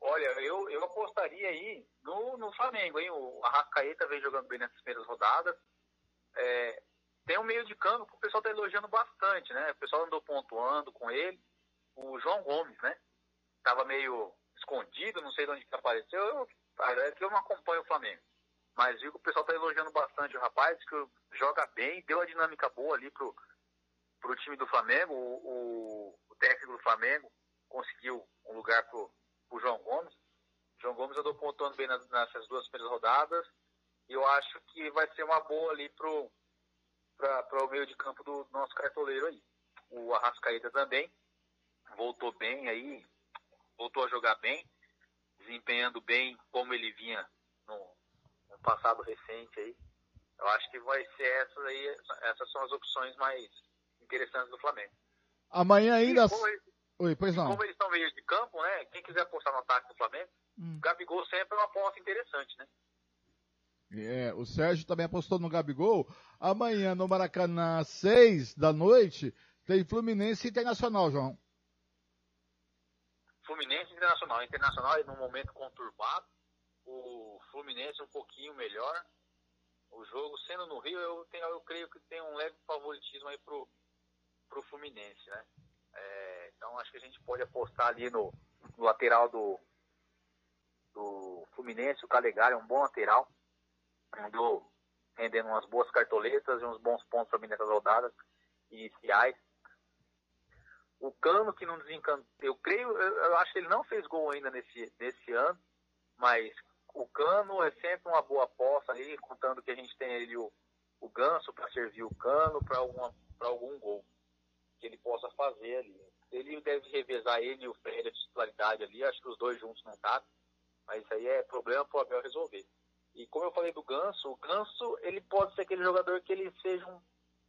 Olha, eu, eu apostaria aí no, no Flamengo, hein? O Arrascaeta vem jogando bem nessas primeiras rodadas. É, tem um meio de campo que o pessoal está elogiando bastante, né? O pessoal andou pontuando com ele. O João Gomes, né? Tava meio escondido, não sei de onde que apareceu. Eu, é que eu não acompanho o Flamengo. Mas vi que o pessoal tá elogiando bastante o rapaz, que joga bem, deu a dinâmica boa ali pro, pro time do Flamengo. O, o, o técnico do Flamengo conseguiu um lugar pro, pro João Gomes. João Gomes andou pontuando bem nas, nessas duas primeiras rodadas. E eu acho que vai ser uma boa ali pro, pra o meio de campo do nosso cartoleiro aí. O Arrascaeta também voltou bem aí, voltou a jogar bem, desempenhando bem como ele vinha no, no passado recente aí. Eu acho que vai ser essas aí, essas são as opções mais interessantes do Flamengo. Amanhã ainda. Como, eles- Oi, pois não. como eles estão meio de campo, né? Quem quiser apostar no ataque do Flamengo, Hum. o Gabigol sempre é uma aposta interessante, né? É, o Sérgio também apostou no Gabigol. Amanhã no Maracanã, às seis da noite, tem Fluminense Internacional, João. Fluminense e Internacional. Internacional num momento conturbado. O Fluminense um pouquinho melhor. O jogo sendo no Rio, eu, tenho, eu creio que tem um leve favoritismo aí pro, pro Fluminense, né? É, então acho que a gente pode apostar ali no, no lateral do, do Fluminense, o Calegari é um bom lateral. Andou rendendo umas boas cartoletas e uns bons pontos também nessas rodadas iniciais. O Cano que não desencantou, eu creio, eu, acho que ele não fez gol ainda nesse, nesse ano, mas o Cano é sempre uma boa aposta ali, contando que a gente tem ali o, o Ganso para servir o Cano para algum gol que ele possa fazer ali. Ele deve revezar ele e o Ferreira de titularidade ali, acho que os dois juntos não tá, mas isso aí é problema para o Abel resolver. E como eu falei do Ganso, o Ganso ele pode ser aquele jogador que ele seja, um,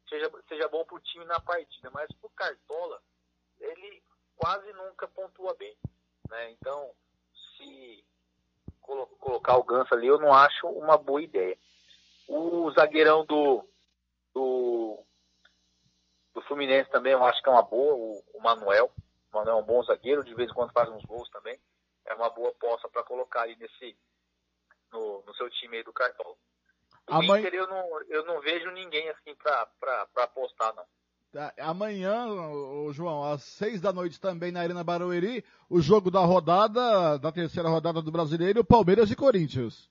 seja, seja bom pro time na partida, mas pro Cartola ele quase nunca pontua bem. Né? Então, se colo colocar o Ganso ali, eu não acho uma boa ideia. O zagueirão do, do, do Fluminense também eu acho que é uma boa, o, o Manuel. O Manuel é um bom zagueiro, de vez em quando faz uns gols também. É uma boa aposta para colocar ali nesse, no, no seu time aí do Cartola. O Inter eu não, eu não vejo ninguém assim para apostar, não. Amanhã, ô, João, às seis da noite também na Arena Barueri, o jogo da rodada, da terceira rodada do Brasileiro, Palmeiras e Corinthians.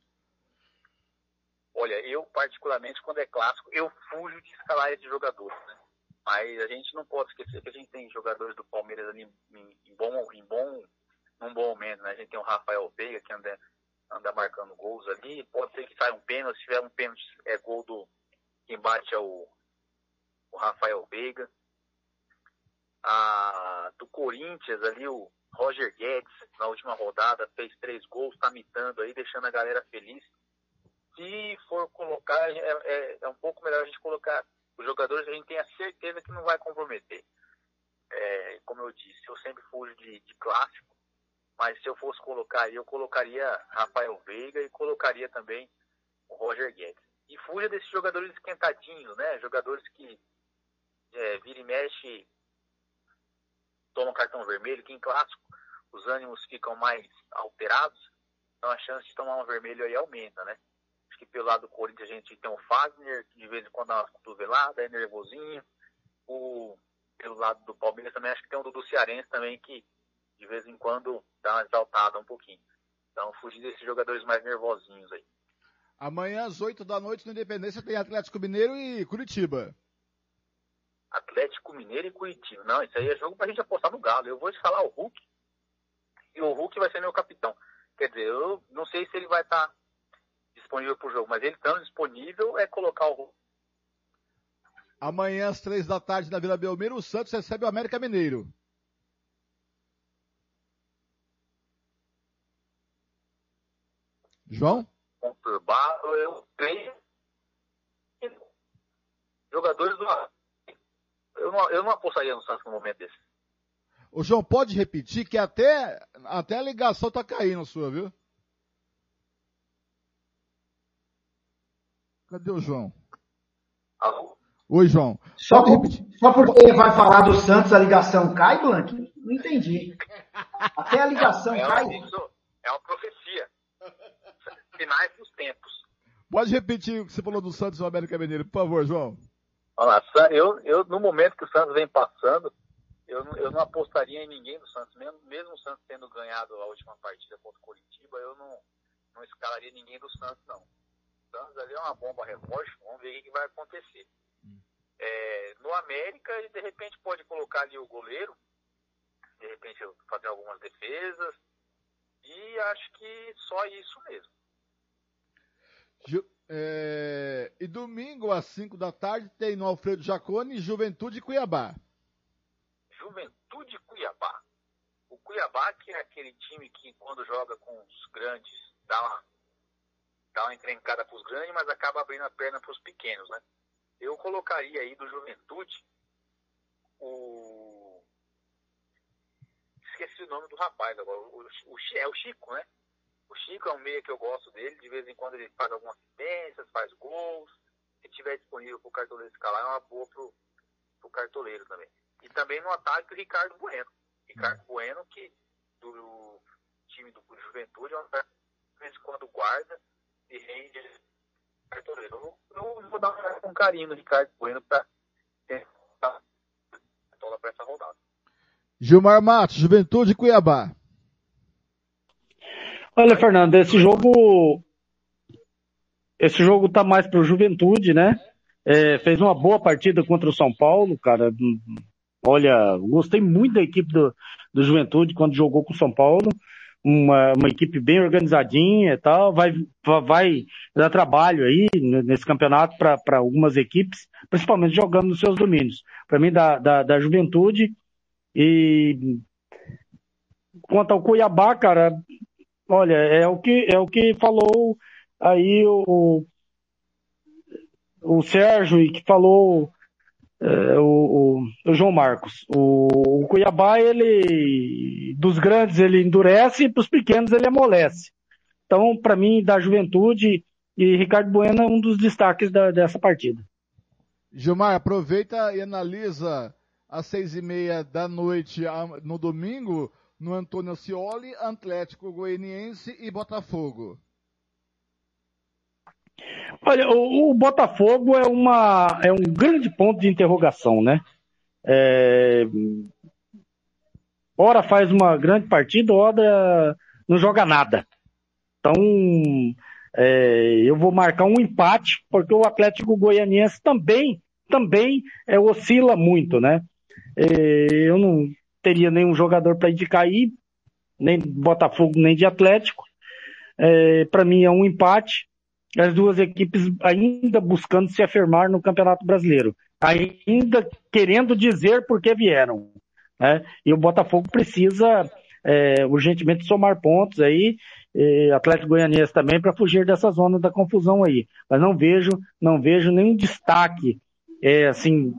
Olha, eu particularmente, quando é clássico, eu fujo de escalar esses jogadores, né? Mas a gente não pode esquecer que a gente tem jogadores do Palmeiras ali em bom, em bom, num bom momento, né? A gente tem o Rafael Veiga que anda, anda marcando gols ali. Pode ser que saia um pênalti, se tiver um pênalti, é gol do quem bate é o, o Rafael Veiga. A, do Corinthians ali, o Roger Guedes, na última rodada, fez três gols, tá mitando aí, deixando a galera feliz. se for colocar, é, é, é um pouco melhor a gente colocar os jogadores a gente tem a certeza que não vai comprometer. É, como eu disse, eu sempre fujo de, de clássico, mas se eu fosse colocar, eu colocaria Rafael Veiga e colocaria também o Roger Guedes. E fuja desses jogadores esquentadinhos, né? Jogadores que é, vira e mexe, tomam cartão vermelho, que em clássico os ânimos ficam mais alterados, então a chance de tomar um vermelho aí aumenta, né? Acho que pelo lado do Corinthians a gente tem o Fagner, que de vez em quando dá uma cotovelada, é nervosinho. O, pelo lado do Palmeiras também acho que tem o Dudu Cearense também, que de vez em quando dá uma exaltada um pouquinho. Então fugir desses jogadores mais nervosinhos aí. Amanhã às 8 da noite no Independência tem Atlético Mineiro e Curitiba. Atlético Mineiro e Curitiba. Não, isso aí é jogo pra gente apostar no Galo. Eu vou escalar o Hulk e o Hulk vai ser meu capitão. Quer dizer, eu não sei se ele vai estar disponível pro jogo, mas ele estando disponível é colocar o Hulk. Amanhã às 3 da tarde na Vila Belmiro, o Santos recebe o América Mineiro. João? Conturbado, eu creio. Jogadores do. Eu não, eu não apostaria no Santos no momento desse. O João, pode repetir que até, até a ligação tá caindo sua, viu? Cadê o João? Alô? Oi, João. Só, por, só porque vai falar do Santos a ligação cai, Blank? Não entendi. Até a ligação é, cai. É uma profecia. Finais dos tempos. Pode repetir o que você falou do Santos e do América Mineiro, por favor, João. Olha lá, eu, eu, no momento que o Santos vem passando, eu, não- eu não apostaria em ninguém do Santos. Mesmo, mesmo o Santos tendo ganhado a última partida contra o Curitiba, eu não, não escalaria ninguém do Santos, não. O Santos ali é uma bomba reforço, vamos ver o que que vai acontecer. É, no América, ele de repente pode colocar ali o goleiro, de repente fazer algumas defesas, e acho que só isso mesmo. É, E domingo às 5 da tarde tem no Alfredo Jacone Juventude Cuiabá. Juventude Cuiabá. O Cuiabá, que é aquele time que quando joga com os grandes dá uma, dá uma encrencada para os grandes, mas acaba abrindo a perna para os pequenos, né? Eu colocaria aí do Juventude o. Esqueci o nome do rapaz agora. O, o, é o Chico, né? O Chico é um meia que eu gosto dele. De vez em quando ele faz algumas assistências, faz gols. Se tiver disponível para o cartoleiro escalar, é uma boa pro, pro cartoleiro também. E também no ataque o Ricardo Bueno. Ricardo Bueno, que do time do Juventude, é um cara que de vez em quando guarda e rende cartoleiro. Eu, eu vou dar uma olhada com carinho no Ricardo Bueno para tentar para essa rodada. Gilmar Matos, Juventude Cuiabá. Olha, Fernando, esse jogo. Esse jogo tá mais pro Juventude, né? É, fez uma boa partida contra o São Paulo, cara. Olha, gostei muito da equipe do, do Juventude quando jogou com o São Paulo. Uma, uma equipe bem organizadinha e tal. Vai, vai dar trabalho aí nesse campeonato para algumas equipes, principalmente jogando nos seus domínios. Para mim, da, da, da Juventude. E quanto ao Cuiabá, cara, olha, é o que, é o que falou aí o, o Sérgio e que falou é, o, o, João Marcos. O, o Cuiabá, ele, dos grandes ele endurece e pros pequenos ele amolece. Então, para mim, da juventude, e Ricardo Bueno é um dos destaques da, dessa partida. Gilmar, aproveita e analisa às seis e meia da noite no domingo no Antônio Cioli, Atlético Goianiense e Botafogo. Olha, o, o Botafogo é, uma, é um grande ponto de interrogação, né? É, ora faz uma grande partida, ora não joga nada. Então, é, eu vou marcar um empate, porque o Atlético Goianiense também, também é, oscila muito, né? É, eu não teria nenhum jogador para indicar aí, nem Botafogo, nem de Atlético. É, para mim é um empate. As duas equipes ainda buscando se afirmar no Campeonato Brasileiro, ainda querendo dizer por que vieram. Né? E o Botafogo precisa é, urgentemente somar pontos aí, e Atlético Goianiense também, para fugir dessa zona da confusão aí. Mas não vejo, não vejo nenhum destaque, é, assim,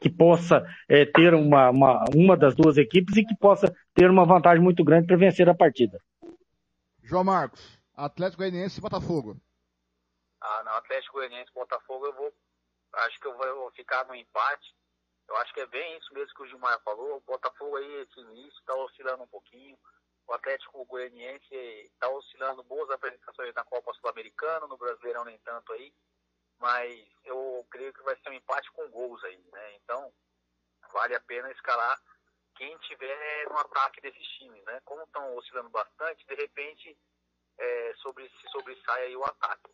que possa é, ter uma, uma, uma das duas equipes e que possa ter uma vantagem muito grande para vencer a partida. João Marcos, Atlético Goianiense e Botafogo. Ah, não, Atlético Goianiense e Botafogo eu vou, acho que eu vou ficar no empate. Eu acho que é bem isso mesmo que o Gilmar falou. O Botafogo aí, esse início, está oscilando um pouquinho. O Atlético Goianiense está oscilando boas apresentações na Copa Sul-Americana, no Brasileirão nem tanto aí. Mas eu creio que vai ser um empate com gols aí, né? Então, vale a pena escalar quem tiver no ataque desses times, né? Como estão oscilando bastante, de repente é, sobre, sobressai aí o ataque.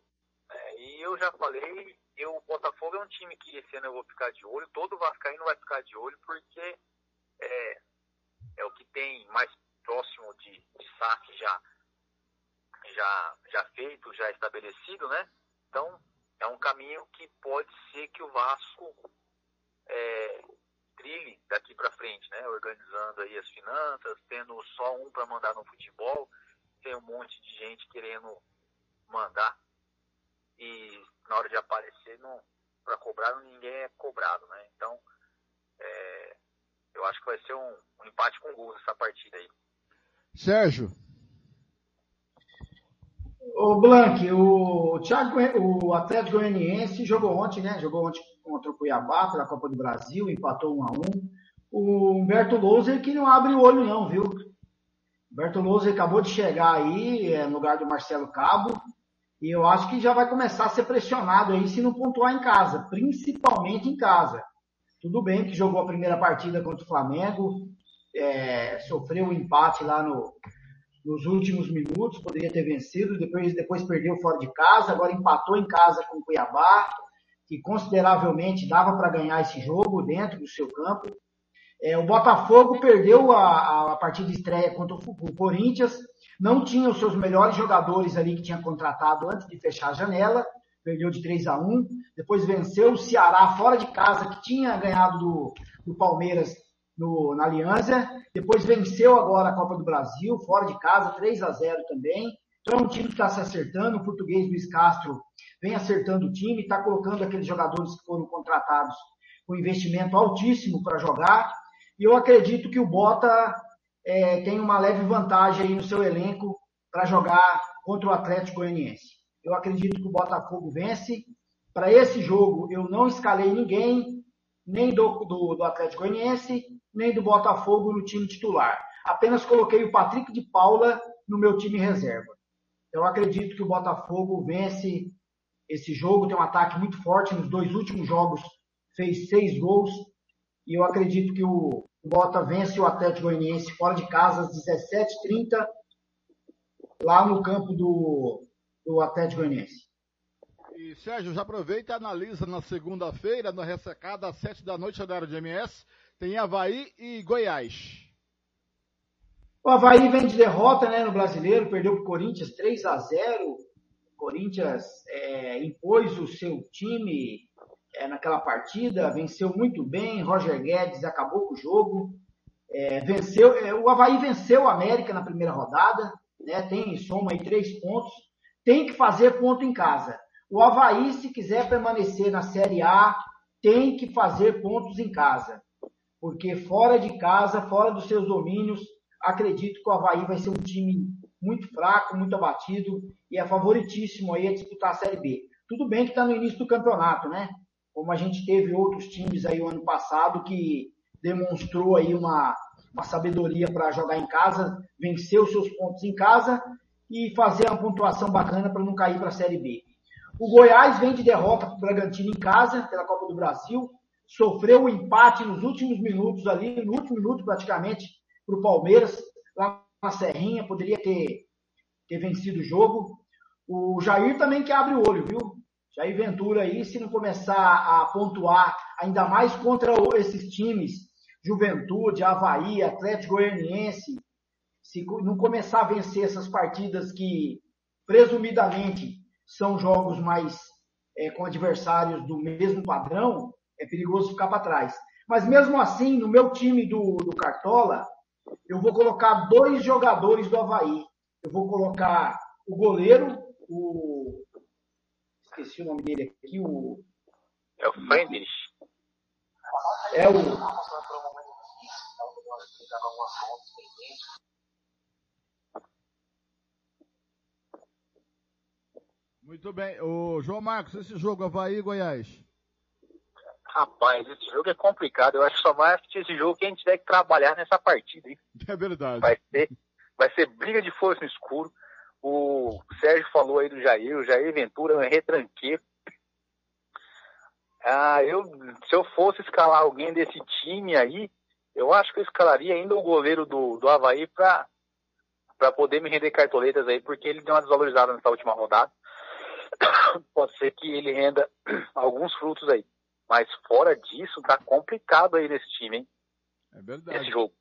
É, e eu já falei, eu, o Botafogo é um time que esse ano eu vou ficar de olho, todo Vascaíno vai ficar de olho, porque é, é o que tem mais próximo de, de saque já, já, já feito, já estabelecido, né? Então, é um caminho que pode ser que o Vasco é, trilhe daqui para frente, né? Organizando aí as finanças, tendo só um para mandar no futebol, tem um monte de gente querendo mandar e na hora de aparecer para cobrar ninguém é cobrado, né? Então é, eu acho que vai ser um, um empate com gols essa partida aí. Sérgio. O Blank, o, Thiago, o Atlético Goianiense jogou ontem, né? Jogou ontem contra o Cuiabá pela Copa do Brasil, empatou 1 a 1 O Humberto Louser que não abre o olho não, viu? Humberto Louser acabou de chegar aí, é, no lugar do Marcelo Cabo, e eu acho que já vai começar a ser pressionado aí se não pontuar em casa, principalmente em casa. Tudo bem que jogou a primeira partida contra o Flamengo, é, sofreu um empate lá no, nos últimos minutos, poderia ter vencido, depois, depois perdeu fora de casa, agora empatou em casa com o Cuiabá, que consideravelmente dava para ganhar esse jogo dentro do seu campo. É, o Botafogo perdeu a, a partida de estreia contra o Corinthians, não tinha os seus melhores jogadores ali que tinha contratado antes de fechar a janela, perdeu de 3 a 1 depois venceu o Ceará fora de casa, que tinha ganhado do, do Palmeiras no, na Aliança, depois venceu agora a Copa do Brasil, fora de casa, 3 a 0 também. Então é um time que está se acertando, o português Luiz Castro vem acertando o time, está colocando aqueles jogadores que foram contratados com investimento altíssimo para jogar. E eu acredito que o Bota é, tem uma leve vantagem aí no seu elenco para jogar contra o Atlético Goianiense. Eu acredito que o Botafogo vence. Para esse jogo, eu não escalei ninguém, nem do, do, do Atlético Goianiense, nem do Botafogo no time titular. Apenas coloquei o Patrick de Paula no meu time reserva. Eu acredito que o Botafogo vence esse jogo, tem um ataque muito forte nos dois últimos jogos, fez seis gols, e eu acredito que o, Bota vence o Atlético Goianiense fora de casa às 17h30, lá no campo do, do Atlético Goianiense. E Sérgio, já aproveita e analisa na segunda-feira, na ressecada, às 7 da noite, horário de MS, tem Havaí e Goiás. O Havaí vem de derrota né, no brasileiro, perdeu para o Corinthians 3 a 0 O Corinthians é, impôs o seu time é, naquela partida, venceu muito bem, Roger Guedes acabou com o jogo, é, venceu, é, o Havaí venceu o América na primeira rodada, né, tem soma aí três pontos, tem que fazer ponto em casa. O Havaí, se quiser permanecer na Série A, tem que fazer pontos em casa, porque fora de casa, fora dos seus domínios, acredito que o Havaí vai ser um time muito fraco, muito abatido e é favoritíssimo aí a disputar a Série B. Tudo bem que está no início do campeonato, né? como a gente teve outros times aí o ano passado que demonstrou aí uma, uma sabedoria para jogar em casa, vencer os seus pontos em casa e fazer uma pontuação bacana para não cair para a Série B. O Goiás vem de derrota para o Bragantino em casa, pela Copa do Brasil, sofreu o um empate nos últimos minutos ali, no último minuto praticamente, para o Palmeiras, lá na Serrinha, poderia ter, ter vencido o jogo. O Jair também que abre o olho, viu? Jair Ventura aí, se não começar a pontuar ainda mais contra esses times, Juventude, Havaí, Atlético Goianiense, se não começar a vencer essas partidas que presumidamente são jogos mais é, com adversários do mesmo padrão, é perigoso ficar para trás. Mas mesmo assim, no meu time do, do Cartola, eu vou colocar dois jogadores do Havaí. Eu vou colocar o goleiro, o. Esqueci o nome dele aqui, o. É o Friedrich. É o. Muito bem. O João Marcos, esse jogo Havaí e Goiás. Rapaz, esse jogo é complicado. Eu acho que só vai assistir esse jogo quem tiver que trabalhar nessa partida, hein? É verdade. Vai ser, vai ser briga de força no escuro. O Sérgio falou aí do Jair, o Jair Ventura é um retranqueiro. Ah, eu, se eu fosse escalar alguém desse time aí, eu acho que eu escalaria ainda o goleiro do, do Havaí pra, pra poder me render cartoletas aí, porque ele deu uma desvalorizada nessa última rodada. Pode ser que ele renda alguns frutos aí. Mas fora disso, tá complicado aí nesse time, hein? É verdade. Esse jogo.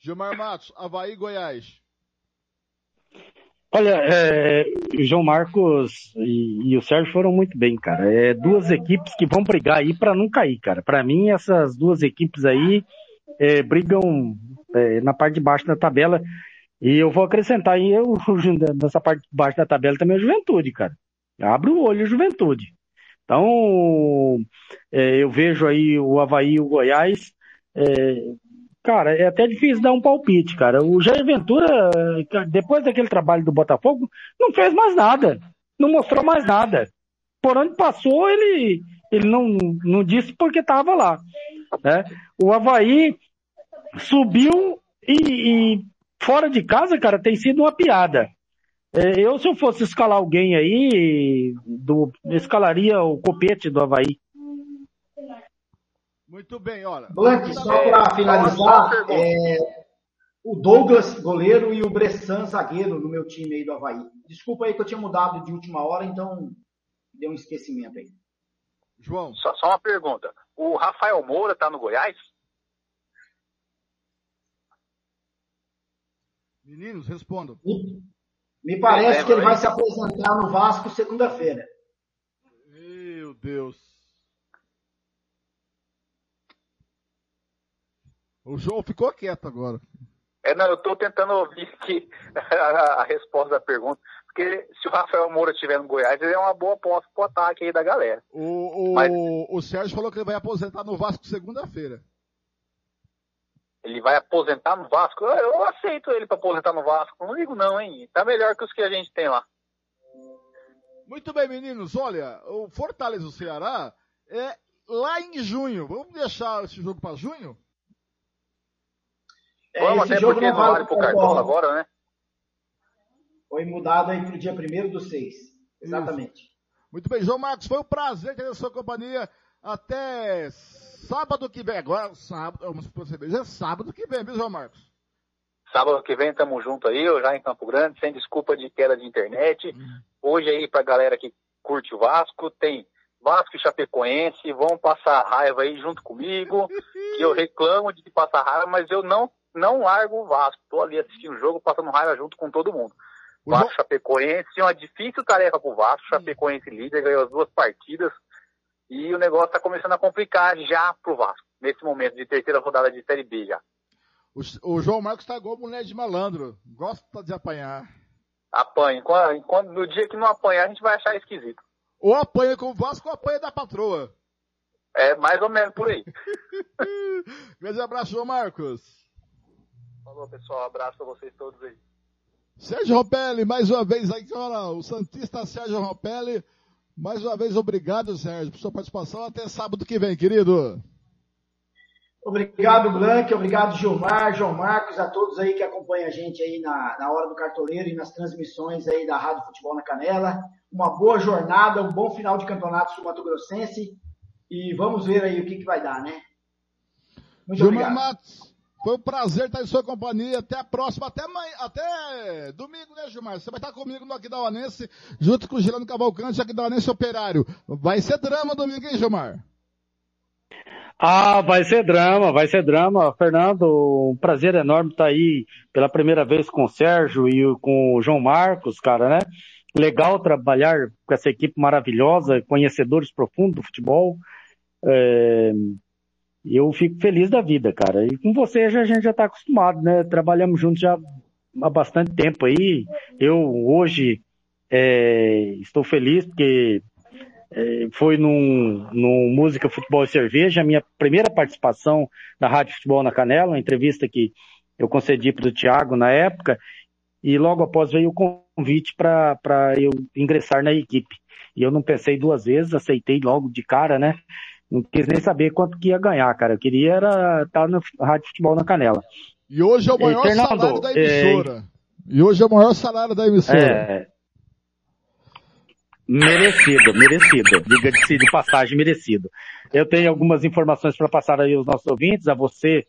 Gilmar Matos, Havaí e Goiás. Olha, é, o João Marcos e, e o Sérgio foram muito bem, cara. É duas equipes que vão brigar aí para não cair, cara. Para mim, essas duas equipes aí é, brigam é, na parte de baixo da tabela. E eu vou acrescentar aí eu, nessa parte de baixo da tabela também a Juventude, cara. Abre o olho, Juventude. Então, é, eu vejo aí o Havaí e o Goiás. É, cara, é até difícil dar um palpite, cara. O Jair Ventura, depois daquele trabalho do Botafogo, não fez mais nada. Não mostrou mais nada. Por onde passou, ele, ele não, não disse porque estava lá. Né? O Havaí subiu e, e fora de casa, cara, tem sido uma piada. É, Eu, se eu fosse escalar alguém aí, do, escalaria o copete do Havaí. Muito bem, olha. Blank, só para finalizar, é, o Douglas, goleiro, e o Bressan, zagueiro, no meu time aí do Havaí. Desculpa aí que eu tinha mudado de última hora, então deu um esquecimento aí. João. Só, só uma pergunta. O Rafael Moura tá no Goiás? Meninos, respondam. Me parece É, que ele vai mas- se apresentar no Vasco segunda-feira. Meu Deus. O João ficou quieto agora. É, não, eu tô tentando ouvir aqui a, a resposta da pergunta. Porque se o Rafael Moura estiver no Goiás, ele é uma boa aposta pro ataque aí da galera. O, o, Mas- o Sérgio falou que ele vai aposentar no Vasco segunda-feira. Ele vai aposentar no Vasco? Eu, eu aceito ele pra aposentar no Vasco. Não ligo não, hein? Tá melhor que os que a gente tem lá. Muito bem, meninos. Olha, o Fortaleza do Ceará é lá em junho. Vamos deixar esse jogo para junho? É, Vamos, esse até jogo porque não vale pro pro Cartola agora, né? Foi mudado aí para o dia 1 do 6. Exatamente. Muito bem, João Marcos, foi um prazer ter a sua companhia até sábado que vem. Agora, sábado, vamos perceber, já é sábado que vem, viu, João Marcos? Sábado que vem tamo junto aí, eu já em Campo Grande, sem desculpa de queda de internet. Hoje aí pra galera que curte o Vasco, tem Vasco e Chapecoense, vão passar raiva aí junto comigo, que eu reclamo de passar raiva, mas eu não, não largo o Vasco. Tô ali assistindo o jogo, passando raiva junto com todo mundo. Vasco Chapecoense, uma difícil tarefa pro Vasco, Chapecoense líder, ganhou as duas partidas, e o negócio tá começando a complicar já pro Vasco, nesse momento de terceira rodada de Série B já. O, o João Marcos tá igual mulher de malandro. Gosta de apanhar. Apanha. Enquanto- no dia que não apanhar, a gente vai achar esquisito. Ou apanha com o Vasco ou apanha da patroa. É mais ou menos por aí. Grande abraço, João Marcos. Falou, pessoal. Abraço pra vocês todos aí. Sérgio Ropelli, mais uma vez aí, olha, o Santista Sérgio Ropelli. Mais uma vez, obrigado, Sérgio, por sua participação. Até sábado que vem, querido. Obrigado, Blank, obrigado, Gilmar, João Marcos, a todos aí que acompanham a gente aí na, na hora do cartoleiro e nas transmissões aí da Rádio Futebol na Canela. Uma boa jornada, um bom final de campeonato do Mato Grossense e vamos ver aí o que, que vai dar, né? Muito Gilmar obrigado. Matos, foi um prazer estar em sua companhia. Até a próxima, até, amanhã, até domingo, né, Gilmar? Você vai estar comigo no Aquidauanense, junto com o Girando Cavalcante, Aquidauanense Operário. Vai ser drama domingo, hein, Gilmar? Ah, vai ser drama, vai ser drama. Fernando, um prazer enorme estar aí pela primeira vez com o Sérgio e com o João Marcos, cara, né? Legal trabalhar com essa equipe maravilhosa, conhecedores profundos do futebol. É, eu fico feliz da vida, cara. E com você já, a gente já está acostumado, né? Trabalhamos juntos já há bastante tempo aí. Eu hoje é, estou feliz porque é, foi num, num Música, Futebol e Cerveja, a minha primeira participação na Rádio Futebol na Canela, uma entrevista que eu concedi para o Thiago na época, e logo após veio o convite para eu ingressar na equipe. E eu não pensei duas vezes, aceitei logo de cara, né? Não quis nem saber quanto que ia ganhar, cara. Eu queria era estar no Rádio Futebol na Canela. E hoje é o maior Fernando, salário da é, emissora. E hoje é o maior salário da emissora. É. Merecido, merecido. Diga-se de passagem, merecido. Eu tenho algumas informações para passar aí aos nossos ouvintes, a você,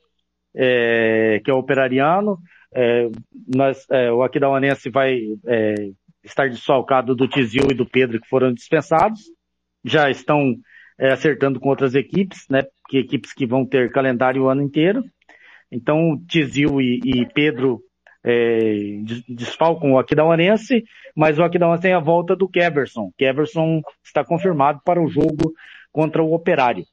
é, que é operariano. É, nós, é, o Aquidauanense vai é, estar desfalcado do Tizil e do Pedro, que foram dispensados. Já estão é, acertando com outras equipes, né? Que equipes que vão ter calendário o ano inteiro. Então, Tizil e, e Pedro é, des- desfalcam o Aquidauanense, mas o Aquidauanense tem a volta do Keverson. Keverson está confirmado para o jogo contra o Operário.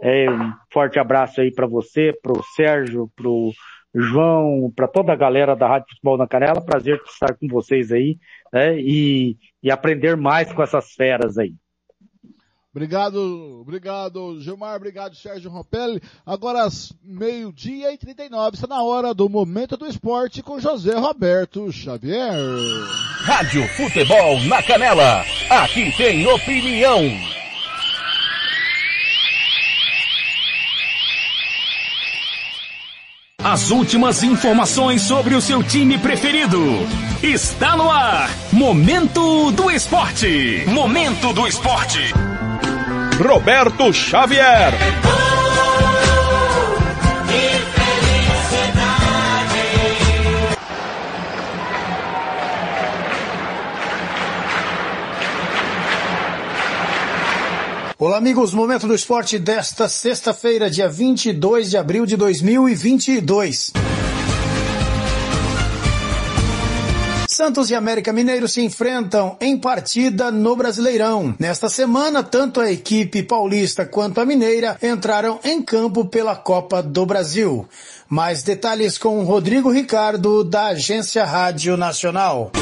É, um forte abraço aí para você, para o Sérgio, para o João, para toda a galera da Rádio Futebol na Canela. Prazer estar com vocês aí né, e, e aprender mais com essas feras aí. Obrigado, obrigado, Gilmar, obrigado, Sérgio Rompelli. Agora, meio-dia e 39, está na hora do Momento do Esporte com José Roberto Xavier. Rádio Futebol na Canela. Aqui tem opinião. As últimas informações sobre o seu time preferido. Está no ar. Momento do Esporte. Momento do Esporte. Roberto Xavier. Olá, amigos. Momento do esporte desta sexta-feira, dia 22 de abril de 2022. Santos e América Mineiro se enfrentam em partida no Brasileirão. Nesta semana, tanto a equipe paulista quanto a mineira entraram em campo pela Copa do Brasil. Mais detalhes com Rodrigo Ricardo, da Agência Rádio Nacional.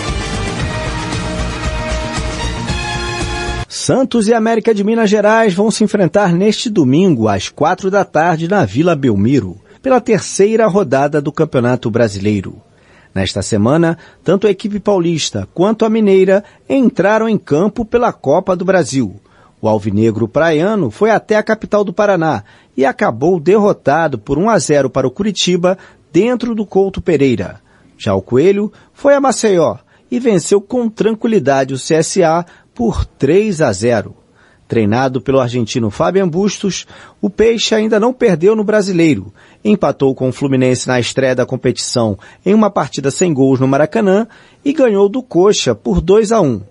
Santos e América de Minas Gerais vão se enfrentar neste domingo, às quatro da tarde, na Vila Belmiro, pela terceira rodada do Campeonato Brasileiro. Nesta semana, tanto a equipe paulista quanto a mineira entraram em campo pela Copa do Brasil. O alvinegro praiano foi até a capital do Paraná e acabou derrotado por 1 a 0 para o Curitiba dentro do Couto Pereira. Já o Coelho foi a Maceió e venceu com tranquilidade o CSA por 3 a 0. Treinado pelo argentino Fabian Bustos, o Peixe ainda não perdeu no Brasileiro. Empatou com o Fluminense na estreia da competição em uma partida sem gols no Maracanã e ganhou do Coxa por 2 a 1.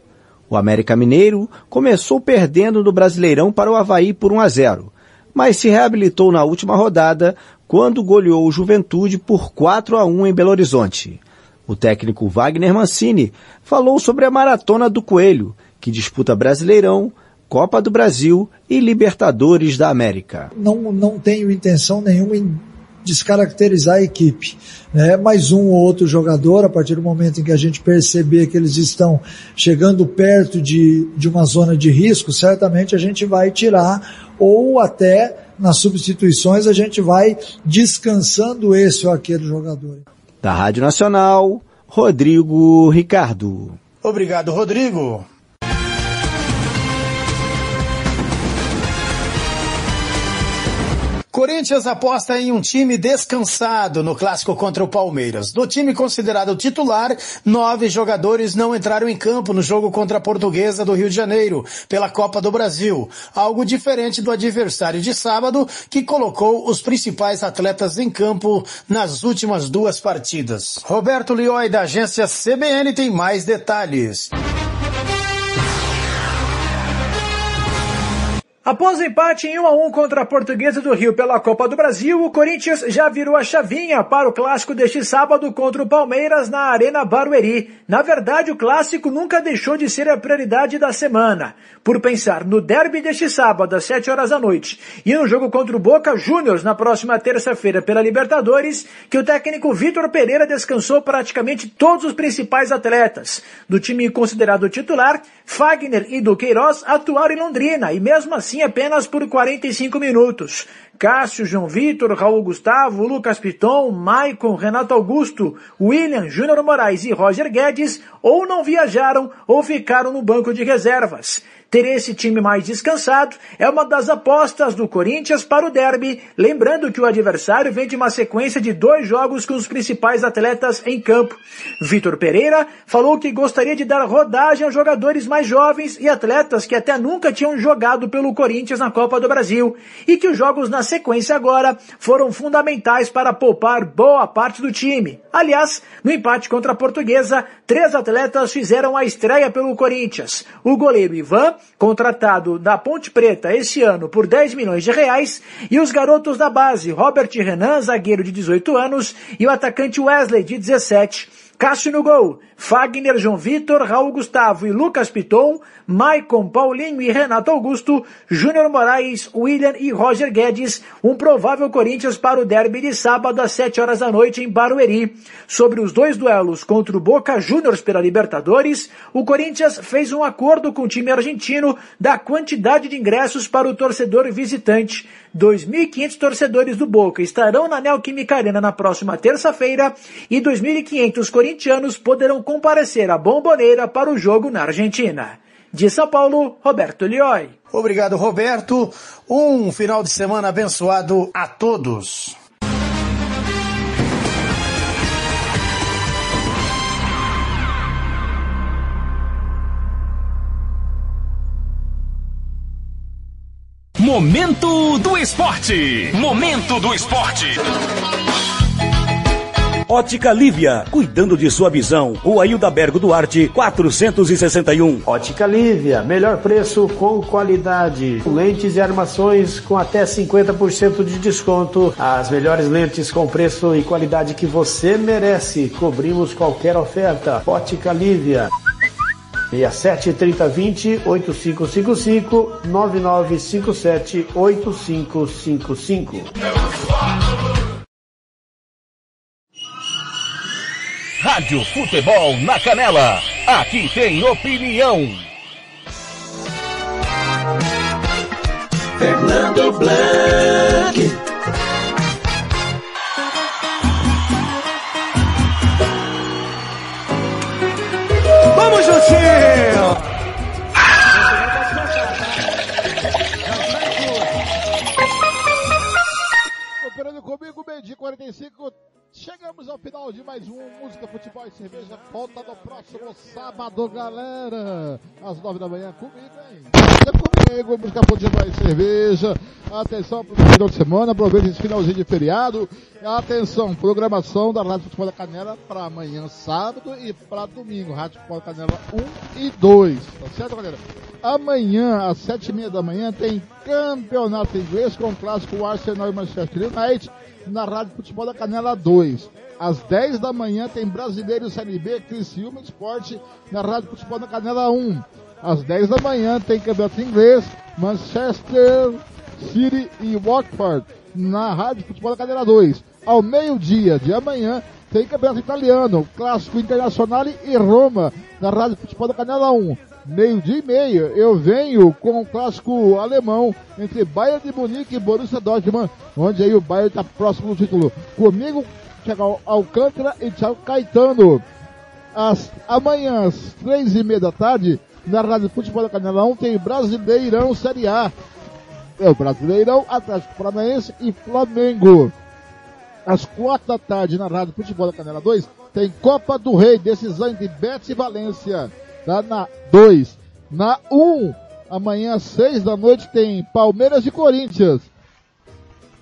O América Mineiro começou perdendo no Brasileirão para o Havaí por 1 a 0, mas se reabilitou na última rodada quando goleou o Juventude por 4 a 1 em Belo Horizonte. O técnico Wagner Mancini falou sobre a maratona do Coelho, que disputa Brasileirão, Copa do Brasil e Libertadores da América. não, não tenho intenção nenhuma em descaracterizar a equipe. Né? Mais um ou outro jogador, a partir do momento em que a gente perceber que eles estão chegando perto de, de uma zona de risco, certamente a gente vai tirar, ou até nas substituições a gente vai descansando esse ou aquele jogador. Da Rádio Nacional, Rodrigo Ricardo. Obrigado, Rodrigo. Corinthians aposta em um time descansado no clássico contra o Palmeiras. Do time considerado titular, nove jogadores não entraram em campo no jogo contra a Portuguesa do Rio de Janeiro, pela Copa do Brasil. Algo diferente do adversário de sábado, que colocou os principais atletas em campo nas últimas duas partidas. Roberto Lioi, da agência CBN, tem mais detalhes. Após o empate em 1 a 1 contra a Portuguesa do Rio pela Copa do Brasil, o Corinthians já virou a chavinha para o clássico deste sábado contra o Palmeiras na Arena Barueri. Na verdade, o clássico nunca deixou de ser a prioridade da semana. Por pensar no derby deste sábado às 7 horas da noite e no jogo contra o Boca Juniors na próxima terça-feira pela Libertadores, que o técnico Vitor Pereira descansou praticamente todos os principais atletas. Do time considerado titular, Fagner e Duqueiroz atuaram em Londrina e mesmo assim apenas por 45 minutos. Cássio, João Vitor, Raul Gustavo, Lucas Piton, Maicon, Renato Augusto, William, Júnior Moraes e Roger Guedes ou não viajaram ou ficaram no banco de reservas. Ter esse time mais descansado é uma das apostas do Corinthians para o derby, lembrando que o adversário vem de uma sequência de dois jogos com os principais atletas em campo. Vitor Pereira falou que gostaria de dar rodagem aos jogadores mais jovens e atletas que até nunca tinham jogado pelo Corinthians na Copa do Brasil, e que os jogos na sequência agora foram fundamentais para poupar boa parte do time. Aliás, no empate contra a Portuguesa, três atletas fizeram a estreia pelo Corinthians. O goleiro Ivan, contratado da Ponte Preta esse ano por 10 milhões de reais, e os garotos da base, Robert Renan, zagueiro de 18 anos, e o atacante Wesley, de 17. Cássio no gol, Fagner, João Vitor, Raul Gustavo e Lucas Piton, Maicon, Paulinho e Renato Augusto, Júnior Moraes, William e Roger Guedes, um provável Corinthians para o derby de sábado às 7 horas da noite em Barueri. Sobre os dois duelos contra o Boca Juniors pela Libertadores, o Corinthians fez um acordo com o time argentino da quantidade de ingressos para o torcedor visitante. 2.500 torcedores do Boca estarão na Neoquímica Arena na próxima terça-feira e 2.500 corintianos poderão comparecer à Bomboneira para o jogo na Argentina. De São Paulo, Roberto Lioi. Obrigado, Roberto. Um final de semana abençoado a todos. Momento do Esporte. Momento do Esporte. Ótica Lívia, cuidando de sua visão. Rua Hilda Bergo Duarte, 461. Ótica Lívia, melhor preço com qualidade. Lentes e armações com até 50% de desconto. As melhores lentes com preço e qualidade que você merece. Cobrimos qualquer oferta. Ótica Lívia. 67 30 20 8555 9957 8555. Rádio Futebol na Canela. Aqui tem opinião. Fernando Blanc. Vamos, Jutinho! Operando comigo, meio dia 45. Chegamos ao final de mais um Música, Futebol e Cerveja. Volta no próximo sábado, galera. Às nove da manhã comigo, hein? Comigo, Música, Futebol e Cerveja. Atenção para o final de semana. Aproveite esse finalzinho de feriado. Atenção, programação da Rádio Futebol da Canela para amanhã, sábado e para domingo. Rádio Futebol da Canela 1 e 2. Tá certo, galera? Amanhã, às sete e meia da manhã, tem campeonato inglês com o clássico Arsenal e Manchester United na Rádio Futebol da Canela 2. Às 10 da manhã tem Brasileiro Série B, Criciúma Esporte na Rádio Futebol da Canela 1. Às 10 da manhã tem Campeonato Inglês, Manchester City e Watford na Rádio Futebol da Canela 2. Ao meio-dia de amanhã tem Campeonato Italiano, Clássico Internacional e Roma na Rádio Futebol da Canela 1 meio-dia e meia, eu venho com o clássico alemão entre Bayern de Munique e Borussia Dortmund, onde aí o Bayern está próximo do título. Comigo, Thiago Alcântara e Thiago Caetano. As, amanhã, às três e meia da tarde, na Rádio Futebol da Canela 1, tem Brasileirão Série A. É o Brasileirão, Atlético Paranaense e Flamengo. Às quatro da tarde, na Rádio Futebol da Canela 2, tem Copa do Rei, decisão entre Betis e Valência tá na 2. Na 1, um, amanhã às 6 da noite tem Palmeiras e Corinthians.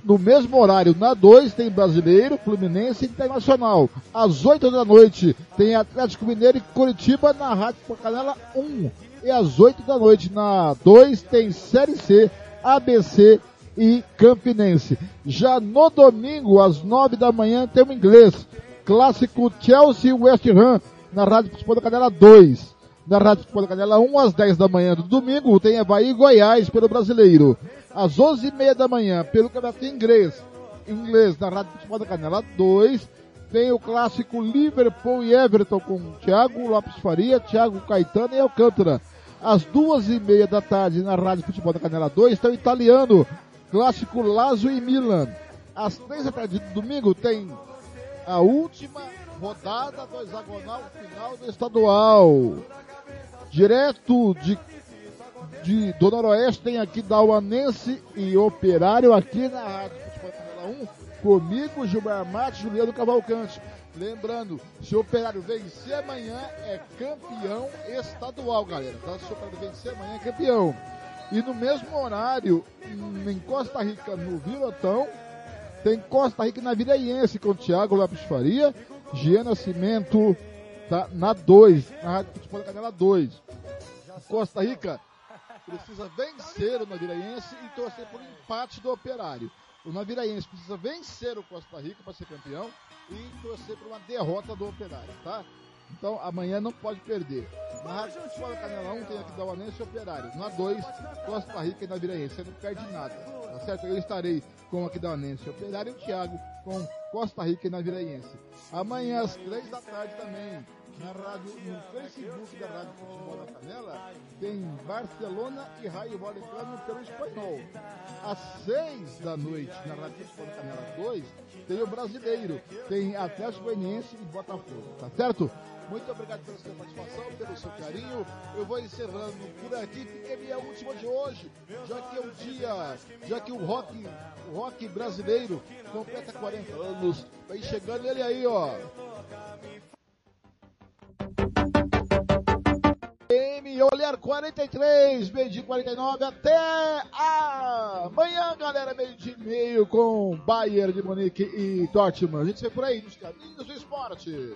No mesmo horário, na 2 tem Brasileiro, Fluminense e Internacional. Às 8 da noite tem Atlético Mineiro e Curitiba na Rádio Canela 1. E às 8 da noite na 2 tem Série C, ABC e Campinense. Já no domingo, às nove da manhã, tem o inglês. Clássico Chelsea West Ham, na Rádio Futebol da Canela 2. Na Rádio Futebol da Canela 1, às 10 da manhã do domingo, tem Havaí e Goiás pelo brasileiro. Às onze e meia da manhã, pelo Campeonato Inglês. Inglês, na Rádio Futebol da Canela 2. Tem o clássico Liverpool e Everton com Thiago Lopes Faria, Thiago Caetano e Alcântara. Às duas e meia da tarde, na Rádio Futebol da Canela 2, tem o italiano, clássico Lazio e Milan. Às três da tarde do domingo, tem a última rodada do hexagonal final do estadual. Direto de, de do Noroeste tem aqui Dauanense e Operário aqui na Rádio Futebol Canela 1. Comigo, Gilmar Matos, Juliano Cavalcante. Lembrando, se o Operário vencer amanhã é campeão estadual, galera. Tá? Se o Operário vencer amanhã é campeão. E no mesmo horário, em Costa Rica, no Virotão, tem Costa Rica na Viraiense com Thiago Lopes Faria, Gian Nascimento tá, na 2, na Rádio Futebol da Canela 2. Costa Rica precisa vencer o Naviraense e torcer por empate do Operário. O Naviraense precisa vencer o Costa Rica para ser campeão e torcer por uma derrota do Operário, tá? Então amanhã não pode perder. Na Rádio Futebol da Canela 1 tem aqui Dauanense e Operário. Na 2, Costa Rica e Naviraense. Você não perde nada, tá certo? Eu estarei com aqui Dauanense e Operário e o Thiago com Costa Rica e Naviraense. Amanhã às 3 da tarde também, na rádio, no Facebook da Rádio Futebol da Canela, tem Barcelona e Raio Vallecano pelo espanhol. Às 6 da noite, na Rádio Futebol da Canela 2, tem o brasileiro, tem Atlético Goianiense e Botafogo, tá certo? Muito obrigado pela sua participação, pelo seu carinho. Eu vou encerrando por aqui, porque é minha última de hoje, já que é o dia, já que o rock, o rock brasileiro completa 40 anos. Vem chegando ele aí, ó. M Olhar 43, meio dia 49, até amanhã, galera, meio dia e meio com Bayern de Munique e Dortmund. A gente se vê por aí nos caminhos do esporte.